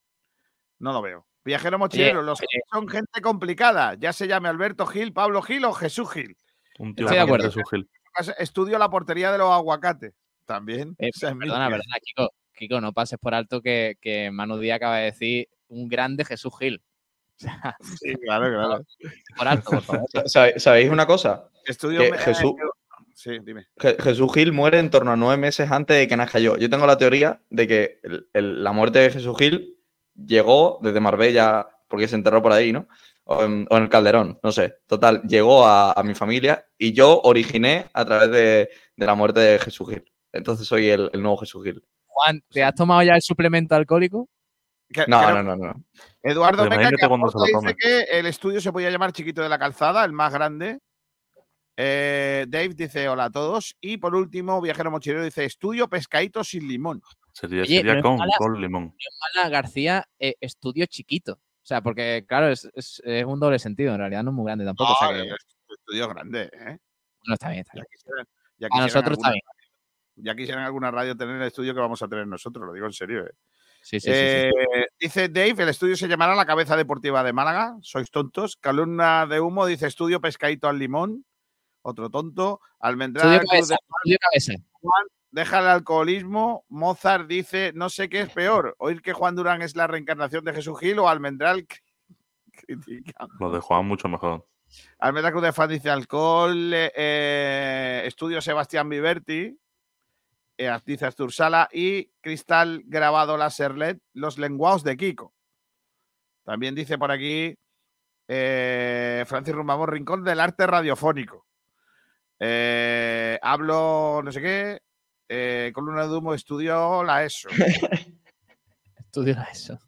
No lo veo. Viajero mochilero, los oye. son gente complicada. Ya se llame Alberto Gil, Pablo Gil o Jesús Gil. Un tío Estoy de que acuerdo. es su Gil. Estudio la portería de los aguacates. También. Eh, es perdona, Kiko. Kiko, no pases por alto que, que Manu Díaz acaba de decir un grande Jesús Gil. *laughs* Sí, claro, claro. por alto, por favor. *laughs* ¿Sabe- ¿Sabéis una cosa? Estudio Que me- Jesús- Sí, dime. Je- Jesús Gil muere en torno a nueve meses antes de que nazca yo. Yo tengo la teoría de que el- el- la muerte de Jesús Gil llegó desde Marbella, porque se enterró por ahí, ¿no? O en, o en el Calderón, no sé. Total, llegó a, a mi familia y yo originé a través de, de la muerte de Jesús Gil. Entonces soy el, el nuevo Jesús Gil. Juan, ¿te has tomado ya el suplemento alcohólico? Que- No, creo- no, no, no. Eduardo Meca imagínate que cuando se lo aporta, tome. dice que el estudio se podía llamar Chiquito de la Calzada, el más grande. Eh, Dave dice hola a todos. Y por último, Viajero Mochilero dice estudio pescadito sin limón. Sería, Oye, con, mala- con limón. Mala García, eh, estudio chiquito. O sea, porque, claro, es, es- es un doble sentido. En realidad no es muy grande tampoco. o sea No, que, el estudio grande, ¿eh? no está bien, está Ya bien. quisieran, ya A quisieran nosotros está alguna- bien. Ya quisieran alguna radio tener el estudio que vamos a tener nosotros, lo digo en serio. ¿eh? Sí, sí, sí, sí. Eh, Dice Dave, el estudio se llamará La Cabeza Deportiva de Málaga. Sois tontos. Calumna de humo dice estudio pescadito al limón. Otro tonto. Almendrá Estudio cabeza, de- estudio cabeza. Juan, deja el alcoholismo. Mozart dice, no sé qué es peor, oír que Juan Durán es la reencarnación de Jesús Gil o Almendral *laughs* critica. Lo de Juan mucho mejor. Almendral Cruz de Fan dice alcohol, eh, estudio Sebastián Viverti, eh, dice Artur Sala y Cristal grabado la Serlet, los lenguados de Kiko. También dice por aquí eh, Francis Rumamón Rincón del arte radiofónico. Eh, hablo, no sé qué, eh, columna de humo, estudio la ESO. *laughs* Estudio la ESO.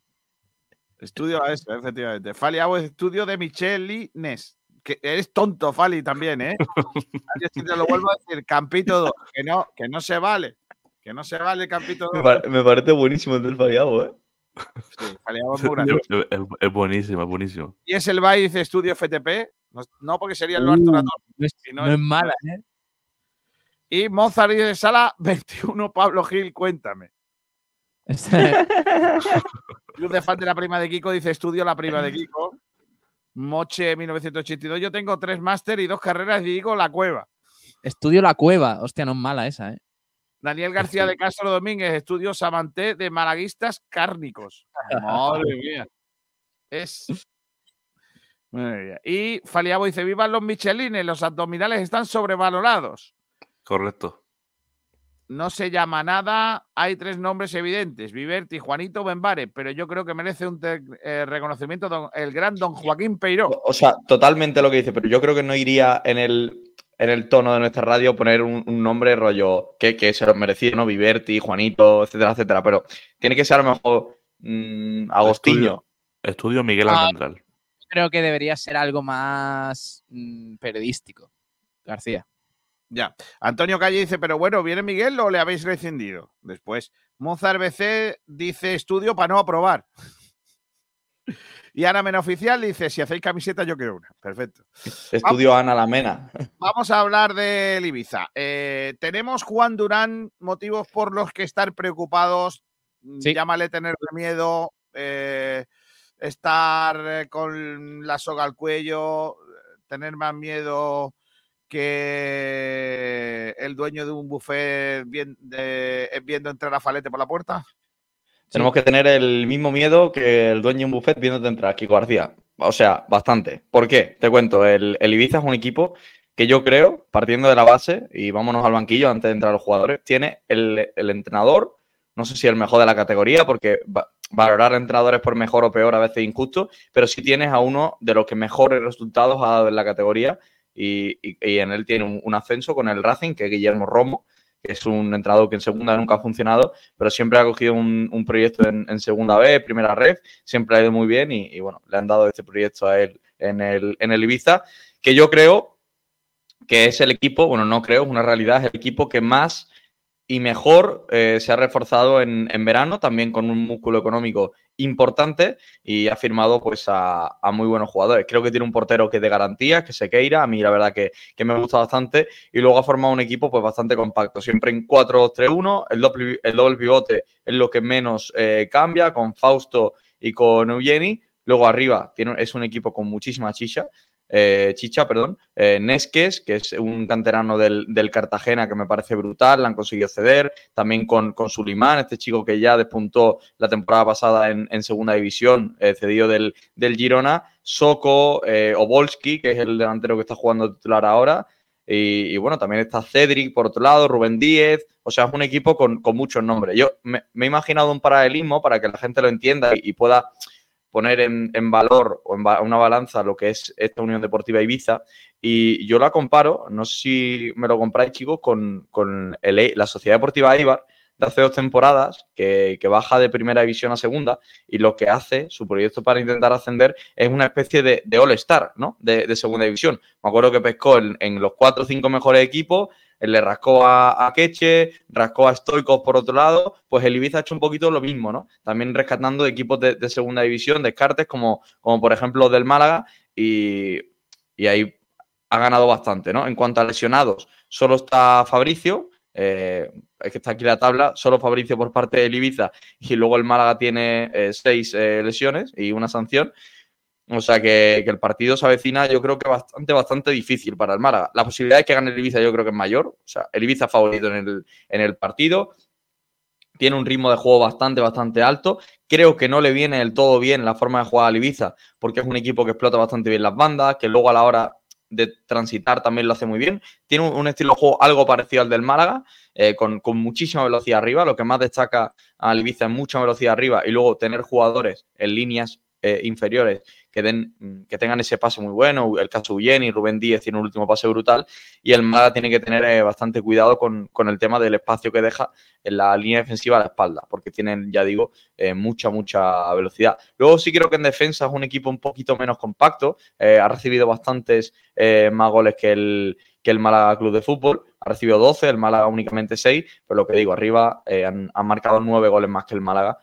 Estudio la ESO, efectivamente. Fali hago estudio de Micheli Nes. Que eres tonto, Fali, también, ¿eh? Yo te lo vuelvo a decir, Campito 2, que no, que no se vale. Que no se vale Campito 2. Me, pare- me parece buenísimo el del Fariabo, ¿eh? Sí, *laughs* es. Es, buenísimo, es buenísimo. Y es el Bay, dice estudio FTP. No, no, porque sería el Uh, no, es, no es- mala, ¿eh? Y Mozart y de Sala *laughs* 21, Pablo Gil, cuéntame. *laughs* Club de fan de la prima de Kiko dice estudio la prima de Kiko. Moche 1982. Yo tengo tres máster y dos carreras y digo la cueva. Estudio la cueva. Hostia, no es mala esa, ¿eh? Daniel García de Castro Domínguez, estudio Samanté de Malaguistas Cárnicos. *laughs* Madre mía. Es. Madre mía. Y Faliabo dice: Vivan los Michelines, los abdominales están sobrevalorados. Correcto. No se llama nada, hay tres nombres evidentes: Viverti, Juanito, Bembare, pero yo creo que merece un eh, reconocimiento don- el gran don Joaquín Peiró. O sea, totalmente lo que dice, pero yo creo que no iría en el, en el tono de nuestra radio poner un, un nombre rollo que, que se lo merecía, ¿no? Viverti, Juanito, etcétera, etcétera. Pero tiene que ser a lo mejor mm, Agostinho. Estudio Miguel Ah. Almendral. Creo que debería ser algo más mm, periodístico. García. Ya. Antonio Calle dice, pero bueno, ¿viene Miguel o le habéis rescindido? Después, Mozart BC dice estudio para no aprobar. Y Ana Mena Oficial dice, si hacéis camiseta yo quiero una. Perfecto. Estudio Ana Lamena. *laughs* Vamos a hablar del Ibiza. Eh, tenemos Juan Durán motivos por los que estar preocupados. mm, Sí. Llámale tener miedo, eh, estar eh, con la soga al cuello, tener más miedo que el dueño de un buffet vien- de- viendo entrar a Falete por la puerta. Tenemos que tener el mismo miedo que el dueño de un buffet viéndote entrar, Kiko García. O sea, bastante. ¿Por qué? Te cuento, el, el Ibiza es un equipo que yo creo, partiendo de la base, y vámonos al banquillo antes de entrar los jugadores, tiene el, el entrenador, no sé si el mejor de la categoría, porque va- valorar entrenadores por mejor o peor a veces es injusto, pero sí tienes a uno de los que mejores resultados ha dado en la categoría y, y- y en él tiene un, un ascenso con el Racing, que es Guillermo Romo, es un entrenador que en segunda nunca ha funcionado, pero siempre ha cogido un, proyecto en, segunda B, primera red, siempre ha ido muy bien y, y, bueno, le han dado este proyecto a él en el, en el Ibiza, que yo creo que es el equipo, bueno, no creo, es una realidad, es el equipo que más y mejor eh, se ha reforzado en, en verano, también con un músculo económico importante y ha firmado pues a, muy buenos jugadores. Creo que tiene un portero que es de garantía, que se queira, a mí la verdad que, que me gusta bastante y luego ha formado un equipo pues bastante compacto, siempre en 4-3-1, el doble, el doble pivote es lo que menos eh, cambia, con Fausto y con Eugeni, luego arriba tiene, es un equipo con muchísima chicha, eh, Chicha, perdón, eh, Nesques, que es un canterano del, Cartagena que me parece brutal, la han conseguido ceder, también con, con Sulimán, este chico que ya despuntó la temporada pasada en, segunda división, eh, cedido del, Girona, Soko, eh, Obolski, que es el delantero que está jugando titular ahora, y, bueno, también está Cedric por otro lado, Rubén Díez, o sea, es un equipo con, muchos nombres. Yo me, he imaginado un paralelismo para que la gente lo entienda y pueda poner en, en, valor o en una balanza lo que es esta Unión Deportiva Ibiza. Y yo la comparo, no sé si me lo compráis chicos, con, con el, la Sociedad Deportiva Eibar de hace dos temporadas que, que, baja de primera división a segunda y lo que hace, su proyecto para intentar ascender es una especie de, all-star, ¿no? De, de, segunda división. Me acuerdo que pescó en, los cuatro o cinco mejores equipos, él le rascó a, a Queche, rascó a Stoikos por otro lado, pues el Ibiza ha hecho un poquito lo mismo, ¿no? También rescatando de equipos de, de segunda división, descartes como, como por ejemplo del Málaga y, y, ahí ha ganado bastante, ¿no? En cuanto a lesionados, solo está Fabricio, eh, es que está aquí la tabla, solo Fabricio por parte del Ibiza y luego el Málaga tiene eh, seis eh, lesiones y una sanción. O sea que, que, el partido se avecina, yo creo que bastante, bastante difícil para el Málaga. La posibilidad de que gane el Ibiza, yo creo que es mayor. O sea, el Ibiza favorito en el, en el partido. Tiene un ritmo de juego bastante, bastante alto. Creo que no le viene del todo bien la forma de jugar al Ibiza, porque es un equipo que explota bastante bien las bandas, que luego a la hora de transitar también lo hace muy bien. Tiene un, estilo de juego algo parecido al del Málaga, eh, con, con, muchísima velocidad arriba. Lo que más destaca al Ibiza es mucha velocidad arriba y luego tener jugadores en líneas eh, inferiores que, den, que tengan ese pase muy bueno. El caso y Rubén Díez tiene un último pase brutal. Y el Málaga tiene que tener eh, bastante cuidado con, con, el tema del espacio que deja en la línea defensiva a la espalda, porque tienen, ya digo, eh, mucha, mucha velocidad. Luego sí creo que en defensa es un equipo un poquito menos compacto. Ha recibido bastantes más goles que el, que el Málaga Club de Fútbol. Ha recibido 12, el Málaga únicamente 6, pero lo que digo, arriba han, marcado 9 goles más que el Málaga,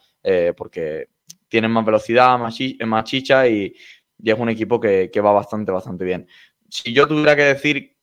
porque tienen más velocidad, más, chi más chicha y, es un equipo que, va bastante, bastante bien. Si yo tuviera que decir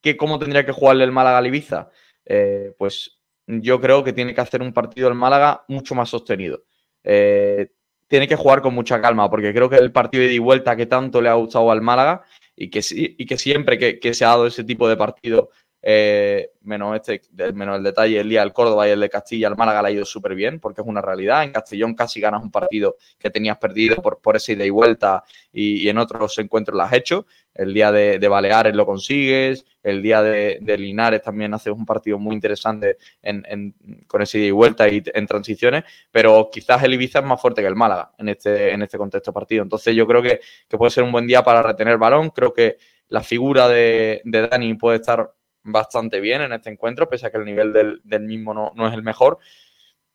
que cómo tendría que jugarle el Málaga al Ibiza, eh, pues yo creo que tiene que hacer un partido el Málaga mucho más sostenido. Eh, tiene que jugar con mucha calma, porque creo que el partido de ida y vuelta que tanto le ha gustado al Málaga y que, siempre que se ha dado ese tipo de partido eh, menos, este, menos el detalle el día del Córdoba y el de Castilla, el Málaga le ha ido súper bien, porque es una realidad. En Castellón casi ganas un partido que tenías perdido por, por esa ida y vuelta y, en otros encuentros lo has hecho. El día de, Baleares lo consigues, el día de, Linares también haces un partido muy interesante en, con esa ida y vuelta y en transiciones, pero quizás el Ibiza es más fuerte que el Málaga en este, en este contexto partido. Entonces yo creo que, que puede ser un buen día para retener balón. Creo que la figura de Dani puede estar bastante bien en este encuentro, pese a que el nivel del, mismo no, no, es el mejor.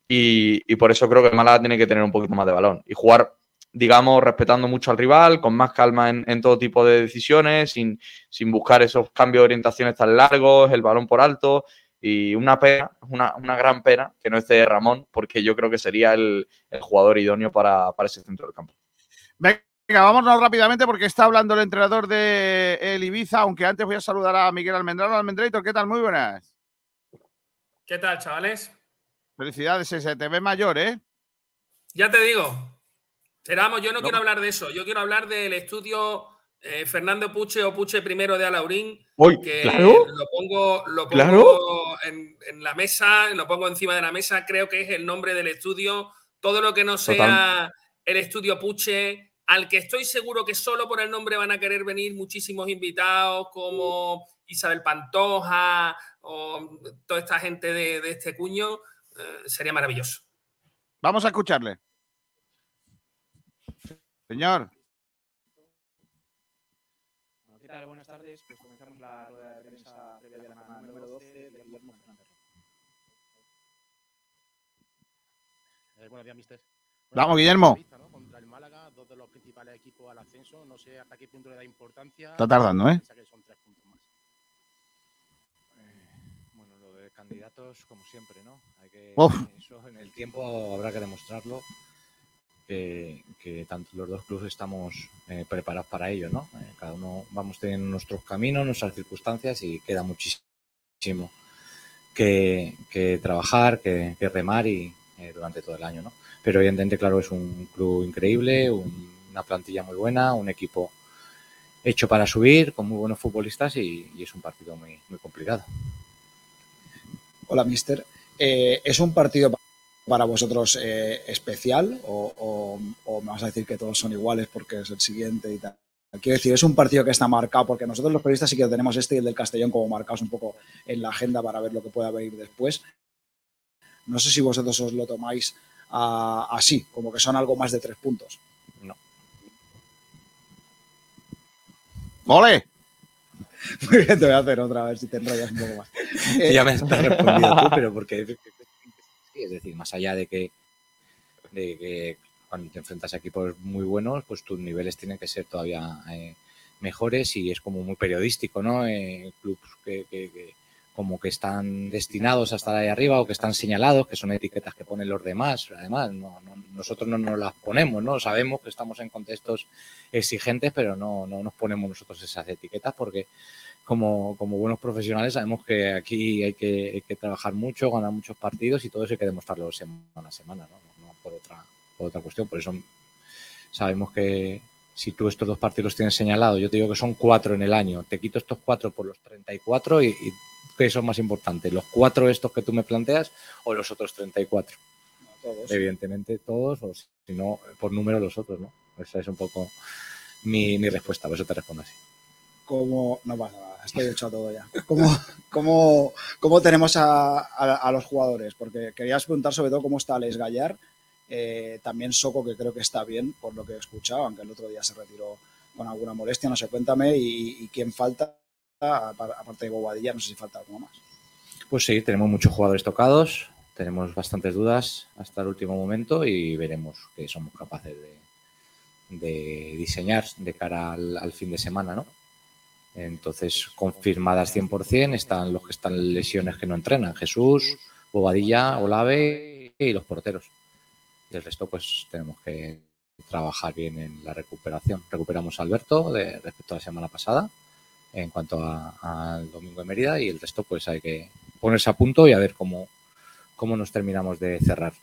Y, y, por eso creo que Málaga tiene que tener un poquito más de balón y jugar, digamos, respetando mucho al rival, con más calma en, todo tipo de decisiones, sin, sin, buscar esos cambios de orientaciones tan largos, el balón por alto. Y una pena, una, una gran pena que no esté Ramón, porque yo creo que sería el, el jugador idóneo para, para ese centro del campo. Vámonos rápidamente porque está hablando el entrenador de el Ibiza, aunque antes voy a saludar a Miguel Almendrano. Almendraito, ¿qué tal? Muy buenas. ¿Qué tal, chavales? Felicidades, se te ve mayor, ¿eh? Ya te digo. Esperamos, yo no, no, quiero hablar de eso. Yo quiero hablar del estudio eh, Fernando Puche o Puche primero de Alaurín. Que claro. lo pongo, lo pongo claro. en, en, la mesa, lo pongo encima de la mesa. Creo que es el nombre del estudio. Todo lo que no sea Total. el estudio Puche, al que estoy seguro que solo por el nombre van a querer venir muchísimos invitados como Isabel Pantoja o toda esta gente de, de este cuño, eh, sería maravilloso. Vamos a escucharle. Señor. ¿Qué tal? Buenas tardes. Pues comenzamos la rueda de prensa previa de la número 12 de Guillermo Fernández. Eh, buenos días, mister. Vamos, Guillermo. Principales equipos al ascenso. No sé hasta qué punto le da importancia. Está tardando, ¿eh? Son tres puntos más. Eh, bueno, lo de candidatos, como siempre, ¿no? Hay que, Uf. eso en el tiempo habrá que demostrarlo. Que, que tanto los dos clubes estamos eh, preparados para ello, ¿no? Eh, cada uno vamos teniendo nuestros caminos, nuestras circunstancias y queda muchísimo que, que trabajar, que, que remar y eh, durante todo el año, ¿no? pero evidentemente, claro, es un club increíble, un, una plantilla muy buena, un equipo hecho para subir, con muy buenos futbolistas y, es un partido muy, muy complicado. Hola, mister. Eh, ¿Es un partido para vosotros eh, especial o, me vas a decir que todos son iguales porque es el siguiente y tal? Quiero decir, es un partido que está marcado porque nosotros los periodistas sí que tenemos este y el del Castellón como marcados un poco en la agenda para ver lo que pueda venir después. No sé si vosotros os lo tomáis uh, así, como que son algo más de tres puntos. No. ¡Ole! Muy bien, te voy a hacer otra, a ver si te enrollas un poco más. Eh, *laughs* ya me has respondido tú, pero porque es decir, más allá de que, de que cuando te enfrentas a equipos muy buenos, pues tus niveles tienen que ser todavía eh, mejores y es como muy periodístico, ¿no? Eh, clubs que, que, que como que están destinados a estar ahí arriba o que están señalados, que son etiquetas que ponen los demás. Además, no, no, nosotros no nos las ponemos, ¿no? Sabemos que estamos en contextos exigentes, pero no, no nos ponemos nosotros esas etiquetas porque como, como buenos profesionales sabemos que aquí hay que, hay que trabajar mucho, ganar muchos partidos y todo eso hay que demostrarlo semana a semana, ¿no? no por, otra, por otra cuestión. Por eso sabemos que, si tú estos dos partidos tienes señalados, yo te digo que son cuatro en el año, te quito estos cuatro por los 34 y, y ¿qué son más importantes? ¿Los cuatro estos que tú me planteas o los otros 34? Todos. Evidentemente todos, o si no, por número los otros, ¿no? Esa es un poco mi, mi respuesta, por eso te respondo así. ¿Cómo, no pasa nada, estoy hecho a todo ya. ¿Cómo, cómo, cómo tenemos a, a- a los jugadores? Porque querías preguntar sobre todo cómo está Alex Gallar, eh, también Soco, que creo que está bien, por lo que he escuchado, aunque el otro día se retiró con alguna molestia, no sé, cuéntame, y, y quién falta, aparte de Bobadilla, no sé si falta alguno más. Pues sí, tenemos muchos jugadores tocados, tenemos bastantes dudas hasta el último momento y veremos qué somos capaces de, diseñar de cara al, fin de semana, ¿no? Entonces, confirmadas 100%, están los que están lesiones que no entrenan, Jesús, Bobadilla, Olave y los porteros. Y el resto, pues tenemos que trabajar bien en la recuperación. Recuperamos a Alberto respecto a la semana pasada en cuanto a- al domingo de Mérida y el resto, pues hay que ponerse a punto y a ver cómo, cómo nos terminamos de cerrar.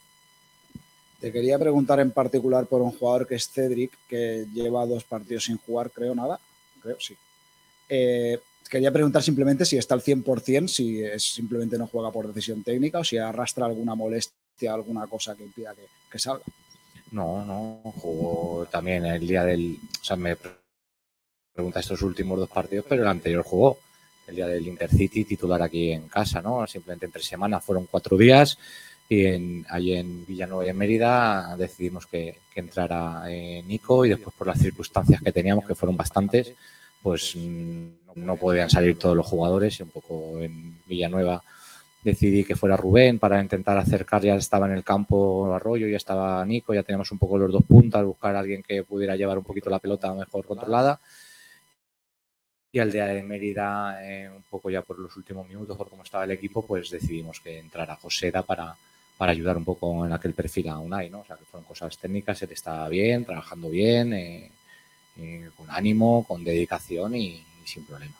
Te quería preguntar en particular por un jugador que es Cedric, que lleva dos partidos sin jugar, creo, nada. Creo, sí. Eh, quería preguntar simplemente si está al 100%, si es, simplemente no juega por decisión técnica o si arrastra alguna molestia, alguna cosa que impida que, que salga. No, no, jugó también el día del. O sea, me pregunta estos últimos dos partidos, pero el anterior jugó. El día del Intercity, titular aquí en casa, ¿no? Simplemente entre semanas fueron cuatro días y en, ahí en Villanueva y en Mérida decidimos que, que entrara eh, Nico y después por las circunstancias que teníamos, que fueron bastantes, pues mm, no podían salir todos los jugadores y un poco en Villanueva decidí que fuera Rubén para intentar acercar, ya estaba en el campo Arroyo, ya estaba Nico, ya teníamos un poco los dos puntas, buscar a alguien que pudiera llevar un poquito la pelota mejor controlada. Y al día de Mérida, eh, un poco ya por los últimos minutos, por cómo estaba el equipo, pues decidimos que entrara Joseda para, para ayudar un poco en aquel perfil a Unai, ¿no? O sea, que fueron cosas técnicas, él estaba bien, trabajando bien, eh, eh, con ánimo, con dedicación y, y sin problema.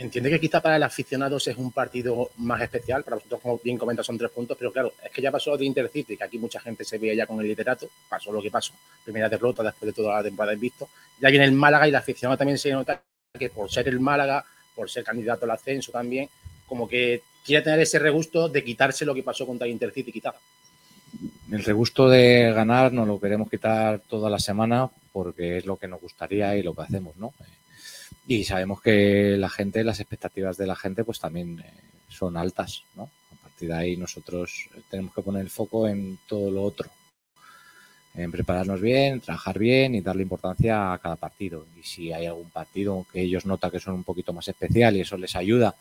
Entiende que quizá para el aficionado es un partido más especial, para vosotros, como bien comentas, son tres puntos, pero claro, es que ya pasó de Intercity, que aquí mucha gente se veía ya con el liderato, pasó lo que pasó, primera derrota después de toda la temporada invicto, ya viene el Málaga y el aficionado también se nota que por ser el Málaga, por ser candidato al ascenso también, como que quiere tener ese regusto de quitarse lo que pasó contra Intercity, quizá. El regusto de ganar nos lo queremos quitar toda la semana porque es lo que nos gustaría y lo que hacemos, ¿no? Y sabemos que la gente, las expectativas de la gente, pues también eh, son altas, ¿no? A partir de ahí nosotros tenemos que poner el foco en todo lo otro, en prepararnos bien, trabajar bien y darle importancia a cada partido. Y si hay algún partido que ellos notan que son un poquito más especial y eso les ayuda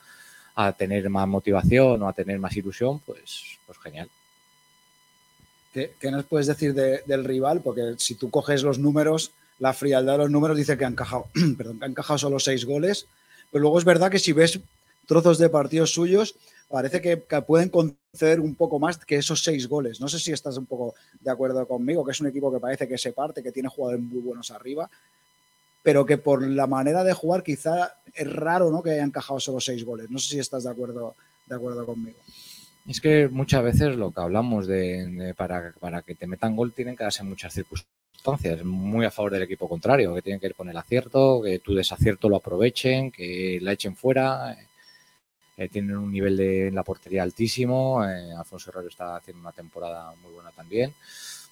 a tener más motivación o a tener más ilusión, pues, pues genial. ¿Qué, qué nos puedes decir de- del rival? Porque si tú coges los números, la frialdad de los números dice que han encajado, *clears throat* perdón, que han solo seis goles, pero luego es verdad que si ves trozos de partidos suyos, parece que, pueden conceder un poco más que esos seis goles. No sé si estás un poco de acuerdo conmigo, que es un equipo que parece que se parte, que tiene jugadores muy buenos arriba, pero que por la manera de jugar quizá es raro ¿no? que haya encajado solo seis goles. No sé si estás de acuerdo, de acuerdo conmigo. Es que muchas veces lo que hablamos de, para, para que te metan gol tienen que darse muchas circunstancias, muy a favor del equipo contrario, que tienen que ir con el acierto, que tu desacierto lo aprovechen, que la echen fuera. eh, tienen un nivel de, en la portería altísimo. eh, Alfonso Herrero está haciendo una temporada muy buena también.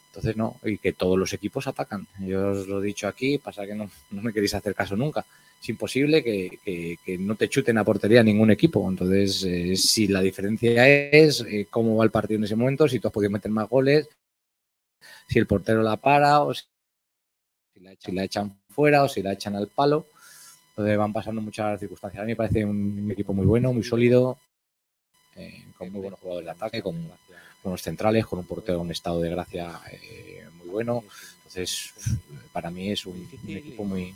Entonces, no, y que todos los equipos atacan. Yo os lo he dicho aquí, pasa que no me queréis hacer caso nunca. Es imposible que, que- no te chuten a portería ningún equipo. Entonces, eh, si la diferencia es eh, cómo va el partido en ese momento, si tú has podido meter más goles, si el portero la para o si la, si la echan fuera o si la echan al palo. Entonces van pasando muchas circunstancias. A mí me parece un, un equipo muy bueno, muy sólido, eh, con muy buenos jugadores de ataque, con buenos centrales, con un portero en estado de gracia eh, muy bueno. Entonces, para mí es un, un equipo muy,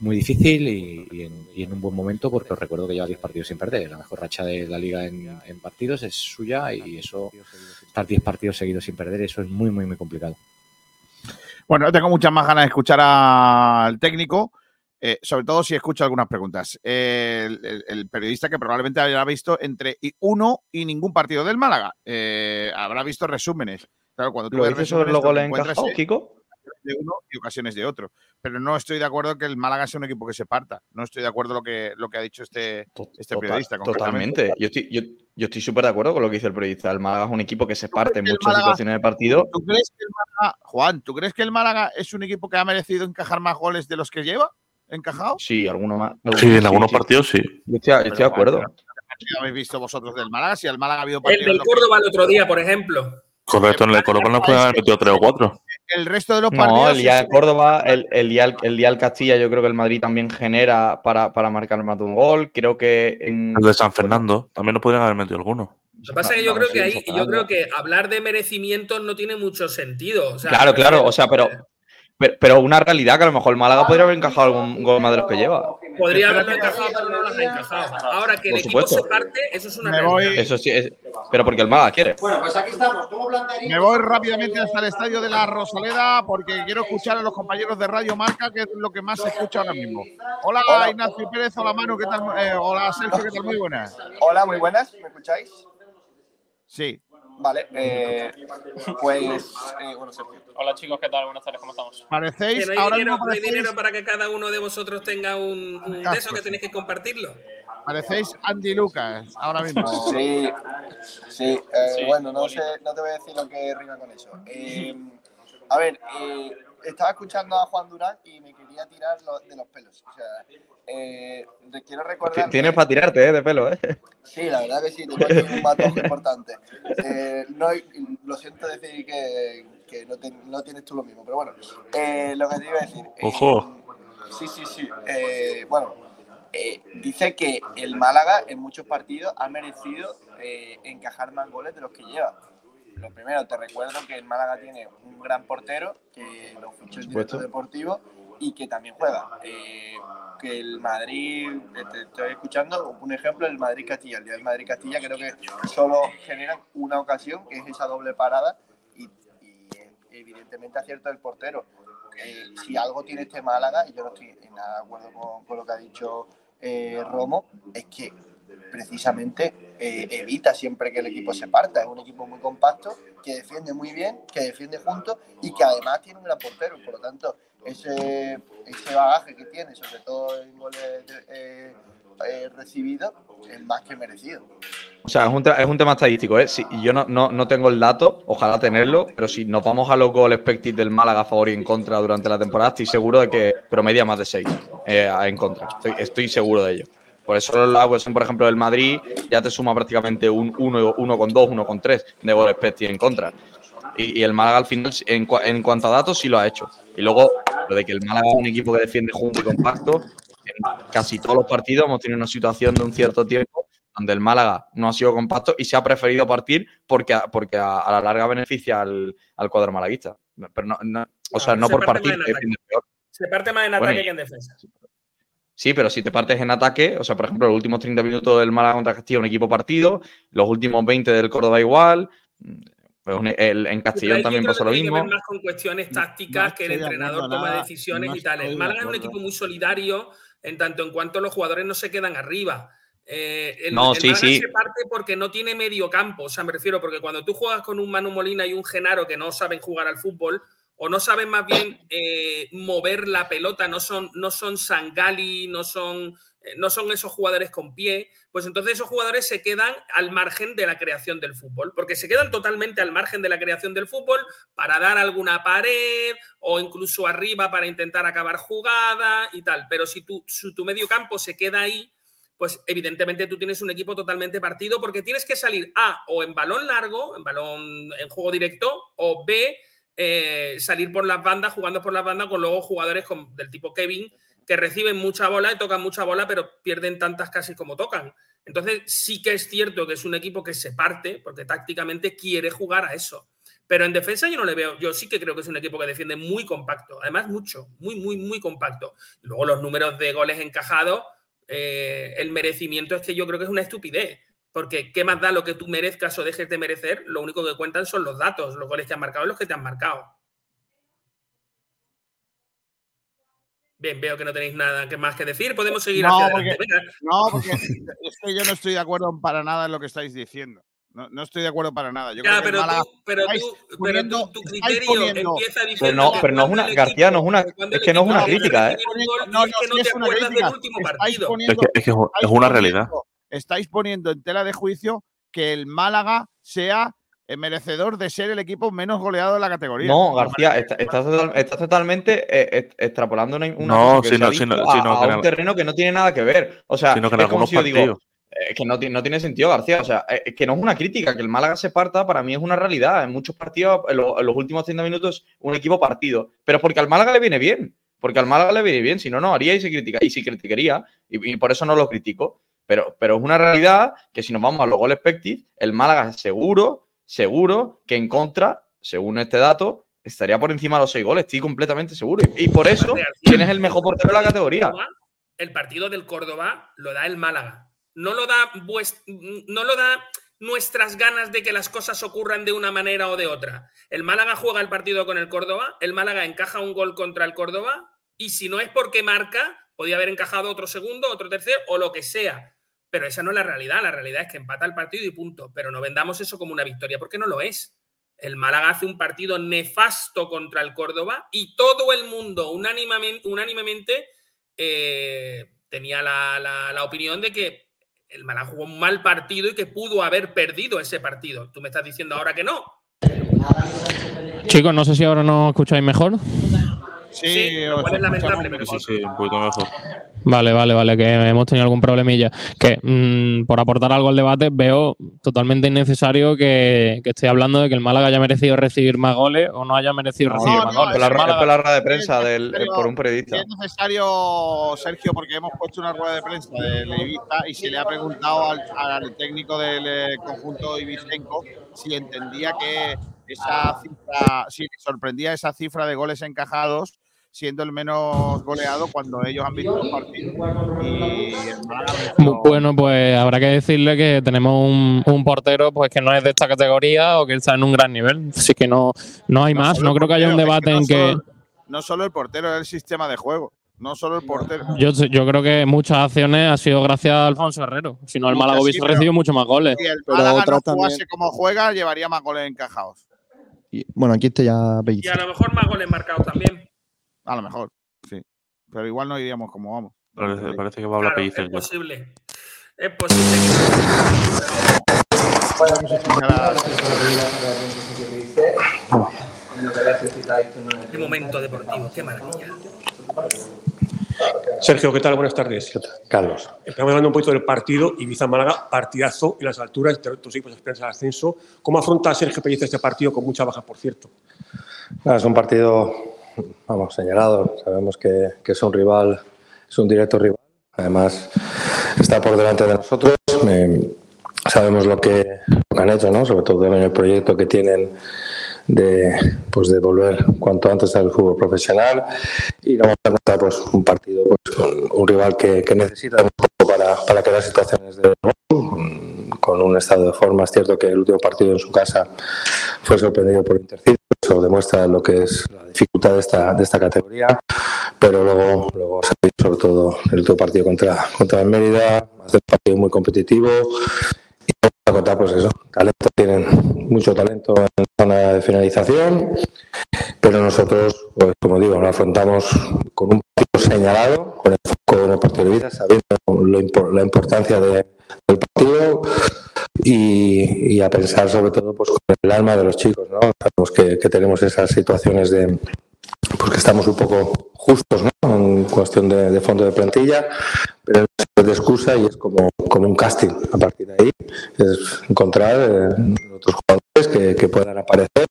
muy difícil y, y en, y en un buen momento porque os recuerdo que lleva 10 partidos sin perder. La mejor racha de la liga en, en partidos es suya y eso, estar 10 partidos seguidos sin perder, eso es muy, muy, muy complicado. Bueno, tengo muchas más ganas de escuchar al técnico, eh, sobre todo si escucho algunas preguntas. Eh, el, el- el periodista que probablemente habrá visto entre y uno y ningún partido del Málaga. Eh, habrá visto resúmenes. Claro, cuando tú ¿Lo ves dices sobre los lo que goles es- Kiko? De uno y ocasiones de otro. Pero no estoy de acuerdo que el Málaga sea un equipo que se parta. No estoy de acuerdo lo que, lo que ha dicho este, este Total- periodista. Totalmente. Yo estoy, yo, yo estoy súper de acuerdo con lo que dice el periodista. El Málaga es un equipo que se parte en el muchas Málaga- situaciones de partido. ¿Tú crees que el Málaga, Juan, ¿tú crees que el Málaga es un equipo que ha merecido encajar más goles de los que lleva? ¿Encajado? Sí, alguno más. Sí, en sí, algunos sí. partidos sí. Yo estoy, de acuerdo. ¿Qué habéis visto vosotros del Málaga? Si al Málaga ha habido El partidos. del en los que Córdoba el otro día, por ejemplo. Correcto, en el Colo nos pueden haber metido tres o cuatro. El resto de los No, partidos. el día de Córdoba, el, el día, el día del Castilla, yo creo que el Madrid también genera para, para marcar más de un gol. Creo que en. El de San Fernando también nos podrían haber metido alguno. Lo que pasa es que yo No, creo que ahí, yo creo que hablar de merecimientos no tiene mucho sentido. o sea, Claro, claro, o sea, pero, pero, pero una realidad que a lo mejor el Málaga podría haber encajado algún gol más de los que lleva. Podría haberlo encajado, pero no lo has encajado. Ahora que el equipo se parte, eso es una Me realidad. voy- Eso sí, es, pero porque el Málaga quiere. Bueno, pues aquí estamos. ¿Cómo plantearía? Me voy rápidamente hasta el estadio de la Rosaleda porque quiero escuchar a los compañeros de Radio Marca, que es lo que más se escucha ahora mismo. Hola, Ignacio Pérez, hola Manu, ¿qué tal? Eh, hola Sergio, ¿qué tal? Muy buenas. Hola, muy buenas. ¿Me escucháis? Sí. Vale. eh, pues, eh, bueno, Sergio. Hola chicos, ¿qué tal? Buenas tardes, ¿cómo estamos? Parecéis, Que no hay, ahora dinero, mismo no hay dinero para que cada uno de vosotros tenga un, un de eso que tenéis que compartirlo. parecéis Andy Lucas, ahora mismo. *laughs* Sí, sí, eh, Sí, bueno, no sé, no te voy a decir lo que rima con eso. Eh, a ver, eh, estaba escuchando a Juan Durán y me quería tirar lo- de los pelos. O sea, eh, quiero recordar. Tienes para tirarte, ¿eh? De pelo, ¿eh? Sí, la verdad que sí, tengo aquí un batojo importante. Eh, no, lo siento decir que, que no, te- no tienes tú lo mismo, pero bueno, eh, lo que te iba a decir. eh, Ojo. Sí, sí, sí. eh, bueno, eh, dice que el Málaga en muchos partidos ha merecido eh, encajar más goles de los que lleva. Lo primero, te recuerdo que el Málaga tiene un gran portero que lo fichó supuesto. deportivo y que también juega. Eh, que el Madrid, te estoy escuchando, un ejemplo, el Madrid-Castilla. El día del Madrid-Castilla creo que solo generan una ocasión, que es esa doble parada, y, evidentemente acierto del portero. Eh, si algo tiene este Málaga, y yo no estoy en nada de acuerdo con, con lo que ha dicho eh, Romo, es que precisamente eh, evita siempre que el equipo se parta. Es un equipo muy compacto, que defiende muy bien, que defiende juntos y que además tiene un gran portero. Por lo tanto, ese, ese bagaje que tiene, sobre todo en goles eh, eh, recibidos, es más que merecido. O sea, es un, es un tema estadístico, ¿eh? Si, yo no, no, no tengo el dato, ojalá tenerlo, pero si nos vamos a los goles expected del Málaga a favor y en contra durante la temporada, estoy seguro de que promedia más de 6 en contra. Estoy, estoy seguro de ello. Por eso la cuestión, por ejemplo, del Madrid ya te suma prácticamente un 1 uno, con 2, 1 con 3 de goles expected en contra. Y, y el Málaga al final, en, en cuanto a datos, sí lo ha hecho. Y luego, lo de que el Málaga es un equipo que defiende junto y compacto, en casi todos los partidos hemos tenido una situación de un cierto tiempo donde el Málaga no ha sido compacto y se ha preferido partir porque, a- porque a, a la larga beneficia al, al cuadro malaguista. Pero no, no- o sea, no Se por partir. Se parte más en ataque que en defensa. Sí, pero si te partes en ataque, o sea, por ejemplo, los últimos 30 minutos del Málaga contra Castilla, un equipo partido, los últimos 20 del Córdoba igual, el- en Castellón también que lo que mismo. ver más con cuestiones tácticas que el de entrenador toma decisiones no y tal. El Málaga es un equipo muy solidario en tanto en cuanto los jugadores no se quedan arriba. Eh, el, No, el sí, Málaga sí. se parte porque no tiene medio campo. O sea, me refiero, porque cuando tú juegas con un Manu Molina y un Genaro que no saben jugar al fútbol, o no saben más bien eh, mover la pelota, no son, no son Sangali, no son, no son esos jugadores con pie, pues entonces esos jugadores se quedan al margen de la creación del fútbol, porque se quedan totalmente al margen de la creación del fútbol para dar alguna pared o incluso arriba para intentar acabar jugada y tal. Pero si tu, tu medio campo se queda ahí, pues evidentemente tú tienes un equipo totalmente partido porque tienes que salir A o en balón largo, en balón en juego directo, o B, eh, salir por las bandas, jugando por las bandas con luego jugadores del tipo Kevin que reciben mucha bola y tocan mucha bola, pero pierden tantas casi como tocan. Entonces sí que es cierto que es un equipo que se parte porque tácticamente quiere jugar a eso. Pero en defensa yo no le veo, yo sí que creo que es un equipo que defiende muy compacto, además mucho, muy, muy, muy compacto. Luego los números de goles encajados, eh, el merecimiento es que yo creo que es una estupidez. Porque qué más da lo que tú merezcas o dejes de merecer, lo único que cuentan son los datos, los goles que han marcado y los que te han marcado. Bien, veo que no tenéis nada que más que decir. Podemos seguir No, hacia porque, adelante. Venga. no, porque es que yo no estoy de acuerdo para nada en lo que estáis diciendo. No, no estoy de acuerdo para nada. Yo Ya, creo pero, tú, pero, tú- tu criterio poniendo- empieza diciendo Pero no, pero no es una, García, no es una, es que no es una crítica, ¿eh? No, es que no, te es una acuerdas crítica. del último Estáis partido. poniendo- Es que, es, que es estáis una poniendo- realidad. Estáis poniendo en tela de juicio que el Málaga sea eh, merecedor de ser el equipo menos goleado de la categoría. No, García, está- estás, total- estás totalmente eh, eh, extrapolando una, una No, cosa que si se no- ha si no- visto si a, no, a que un no- terreno que no tiene nada que ver. O sea, Sino que es como si yo digo, eh, que no, no tiene sentido, García. O sea, eh, que no es una crítica, que el Málaga se parta, para mí es una realidad. En muchos partidos, en, lo- en los últimos 30 minutos, un equipo partido. Pero porque al Málaga le viene bien. Porque al Málaga le viene bien. Si no, no haría y se critica. Y si criticaría. Y, y por eso no lo critico. Pero, pero es una realidad que si nos vamos a los goles expected, el Málaga seguro, seguro que en contra, según este dato, estaría por encima de los seis goles. Estoy completamente seguro. Y, y por eso, ¿quién es el mejor portero de la categoría? El partido del Córdoba lo da el Málaga. No lo da, no lo da nuestras ganas de que las cosas ocurran de una manera o de otra. El Málaga juega el partido con el Córdoba, el Málaga encaja un gol contra el Córdoba y si no es porque marca, podía haber encajado otro segundo, otro tercero o lo que sea. Pero esa no es la realidad. La realidad es que empata el partido y punto. Pero no vendamos eso como una victoria porque no lo es. El Málaga hace un partido nefasto contra el Córdoba y todo el mundo unánimemente, eh, tenía la, la- la opinión de que el Málaga jugó un mal partido y que pudo haber perdido ese partido. Tú me estás diciendo ahora que no. Chicos, no sé si ahora nos escucháis mejor. Sí, lo cual es lamentable, pero Sí, sí, un poquito mejor. Vale, vale, vale, que hemos tenido algún problemilla. Que mm, por aportar algo al debate, veo totalmente innecesario que, que esté hablando de que el Málaga haya merecido recibir más goles o no haya merecido recibir más goles. Es Málaga- es la rueda de prensa del, por un periodista. Es necesario, Sergio, porque hemos puesto una rueda de prensa de Ibiza y se le ha preguntado al, al técnico del eh, conjunto ibicenco si entendía que esa cifra, si le sorprendía esa cifra de goles encajados siendo el menos goleado cuando ellos han visto los partidos. Y el Málaga ha visto- Bueno, pues habrá que decirle que tenemos un, un portero pues que no es de esta categoría o que está en un gran nivel. Así que no, no hay más. No creo que haya un es debate no en que. solo- no solo el portero, es el sistema de juego. No solo el portero. Yo, yo creo que muchas acciones ha sido gracias a Alfonso Herrero. Si no, el Málaga sí, hubiese pero- recibido mucho más goles. Si el Málaga no jugase como juega, llevaría más goles encajados. Y, bueno, aquí está ya Y a lo mejor más goles marcados también. A lo mejor, sí. Pero igual no iríamos como vamos. Parece, parece que va a hablar Claro, es posible. Es posible que... Qué momento deportivo, qué maravilla. Sergio, ¿qué tal? Buenas tardes. Carlos. Estamos hablando un poquito del partido Ibiza-Málaga, partidazo en las alturas, entre otros equipos aspirantes al ascenso. ¿Cómo afronta Sergio Pellicer este partido con mucha baja, por cierto? Nada, es un partido, *laughs* vamos, señalado. Sabemos que, que es un rival, es un directo rival. Además, está por delante de nosotros. Eh, sabemos lo que, lo que han hecho, ¿no? Sobre todo en el proyecto que tienen de, pues de volver cuanto antes al fútbol profesional y vamos a encontrar pues, un partido pues, con un rival que, que necesita un poco para, para crear situaciones de con un estado de forma. Es cierto que el último partido en su casa fue sorprendido por Intercity, eso demuestra lo que es la dificultad de esta, de esta categoría, pero luego, luego sobre todo el último partido contra, contra el Mérida, hacer un partido muy competitivo y a contar pues eso, talento, tienen mucho talento en la zona de finalización, pero nosotros, pues como digo, lo afrontamos con un partido señalado, con el foco en el partido de vida, sabiendo lo la importancia de- del partido y, y a pensar sobre todo pues con el alma de los chicos, ¿no? Sabemos que, que tenemos esas situaciones de pues que estamos un poco justos, ¿no? En cuestión de, de fondo de plantilla, pero es de excusa y es como, como un casting. A partir de ahí es encontrar eh, otros jugadores que, que puedan aparecer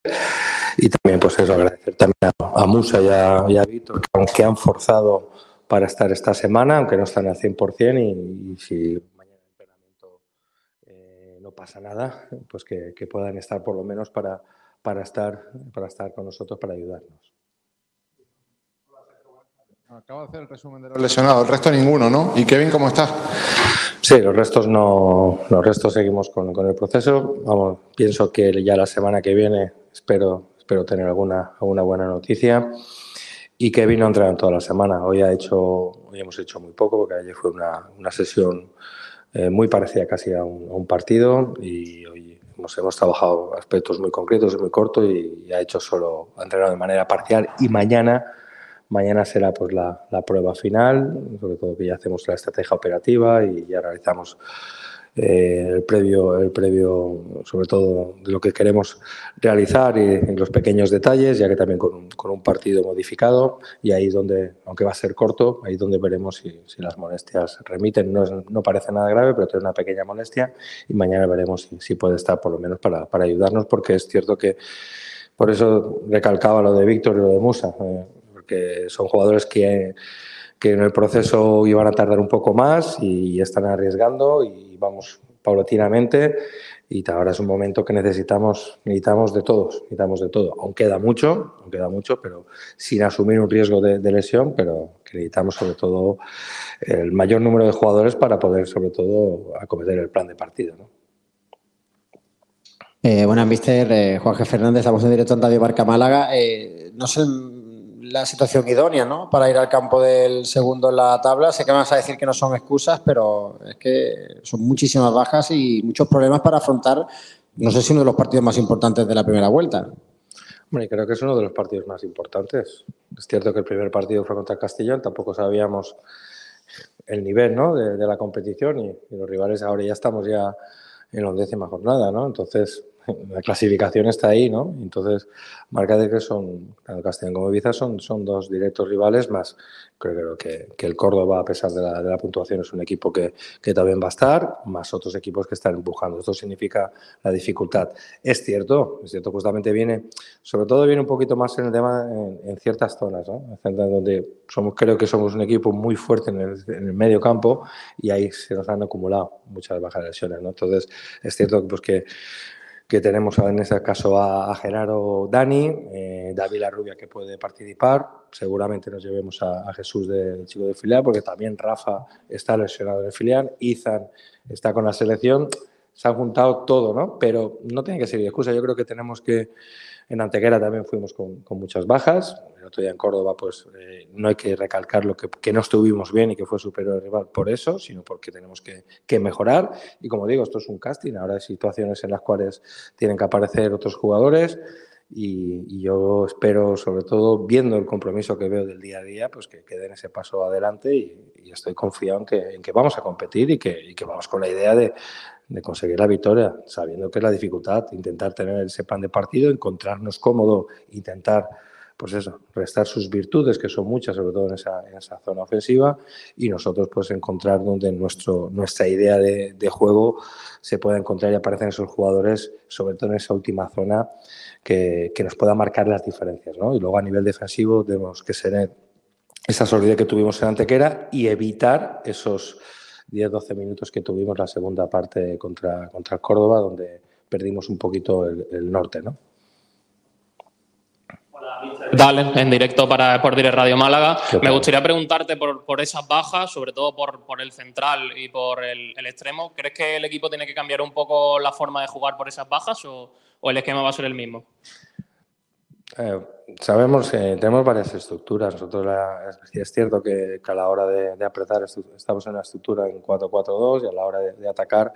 y también pues eso, agradecer también a, a Musa y a, y a Víctor que aunque han forzado para estar esta semana, aunque no están al 100% y, y si mañana el entrenamiento eh, no pasa nada, pues que, que puedan estar por lo menos para, para, estar, para estar con nosotros, para ayudarnos. Acabo de hacer el resumen de los lesionados, el resto ninguno, ¿no? ¿Y Kevin cómo está? Sí, los restos no, los restos seguimos con, con el proceso. Vamos, pienso que ya la semana que viene espero, espero tener alguna, alguna buena noticia. Y Kevin no entrado toda la semana. Hoy ha hecho, hoy hemos hecho muy poco porque ayer fue una, una sesión eh, muy parecida casi a un, partido y hoy hemos, hemos trabajado aspectos muy concretos y muy cortos y, y ha hecho solo, ha entrenado de manera parcial y mañana Mañana será pues la, la, prueba final, sobre todo que ya hacemos la estrategia operativa y ya realizamos eh, el previo, el previo, sobre todo de lo que queremos realizar y en los pequeños detalles, ya que también con un, con un partido modificado y ahí donde, aunque va a ser corto, ahí donde veremos si, si las molestias remiten. No, es, no, parece nada grave, pero tiene una pequeña molestia y mañana veremos si, si puede estar por lo menos para, para, ayudarnos, porque es cierto que por eso recalcaba lo de Víctor y lo de Musa. Eh, porque son jugadores que, que en el proceso iban a tardar un poco más y están arriesgando y vamos paulatinamente y ahora es un momento que necesitamos necesitamos de todos necesitamos de todo aún queda mucho aún queda mucho pero sin asumir un riesgo de, lesión pero necesitamos sobre todo el mayor número de jugadores para poder sobre todo acometer el plan de partido ¿no? eh, buenas mister eh, Fernández estamos en directo en Radio Barca Málaga eh, no sé la situación idónea ¿no? para ir al campo del segundo en la tabla. Sé que me vas a decir que no son excusas, pero es que son muchísimas bajas y muchos problemas para afrontar, no sé si uno de los partidos más importantes de la primera vuelta. Bueno, y creo que es uno de los partidos más importantes. Es cierto que el primer partido fue contra Castellón, tampoco sabíamos el nivel ¿no? de, de la competición y, y, los rivales ahora ya estamos ya en la undécima jornada, ¿no? Entonces, *laughs* la clasificación está ahí, ¿no? Entonces, marca de que son, tanto Castellón como Ibiza son, son dos directos rivales, más creo que, el Córdoba, a pesar de la, puntuación, es un equipo que, también va a estar, más otros equipos que están empujando. Esto significa la dificultad. Es cierto, es cierto, justamente viene, sobre todo viene un poquito más en el tema en, en ciertas zonas, ¿no? Donde somos, creo que somos un equipo muy fuerte en el, en medio campo y ahí se nos han acumulado muchas bajas lesiones, ¿no? Entonces, es cierto pues, que que tenemos en este caso a, Genaro Dani, eh, David La Rubia que puede participar, seguramente nos llevemos a, Jesús del de chico de filial, porque también Rafa está lesionado en el filial, Izan está con la selección, se han juntado todo, ¿no? Pero no tiene que ser excusa, yo creo que tenemos que, en Antequera también fuimos con muchas bajas, en Córdoba, pues eh, no hay que recalcar lo que, que, no estuvimos bien y que fue superior al rival por eso, sino porque tenemos que, que, mejorar. Y como digo, esto es un casting, ahora hay situaciones en las cuales tienen que aparecer otros jugadores. Y, yo espero, sobre todo, viendo el compromiso que veo del día a día, pues que, que den ese paso adelante y, estoy confiado en que, en que, vamos a competir y que, y que vamos con la idea de, de conseguir la victoria, sabiendo que es la dificultad, intentar tener ese plan de partido, encontrarnos cómodo, intentar pues eso, restar sus virtudes, que son muchas, sobre todo en esa, zona ofensiva, y nosotros pues encontrar donde nuestro, nuestra idea de, juego se pueda encontrar y aparecen esos jugadores, sobre todo en esa última zona, que, que nos pueda marcar las diferencias. ¿no? Y luego a nivel defensivo tenemos que ser esa solidez que tuvimos en Antequera y evitar esos 10-12 minutos que tuvimos la segunda parte contra, contra Córdoba, donde perdimos un poquito el, el norte. ¿no? Dale, en directo para por Direct Radio Málaga. Me gustaría preguntarte por, por esas bajas, sobre todo por, por el central y por el, el, extremo. ¿Crees que el equipo tiene que cambiar un poco la forma de jugar por esas bajas o, o el esquema va a ser el mismo? Eh, sabemos que tenemos varias estructuras. Nosotros la, es, es, cierto que, que, a la hora de, de, apretar estamos en una estructura en 4-4-2 y a la hora de, de atacar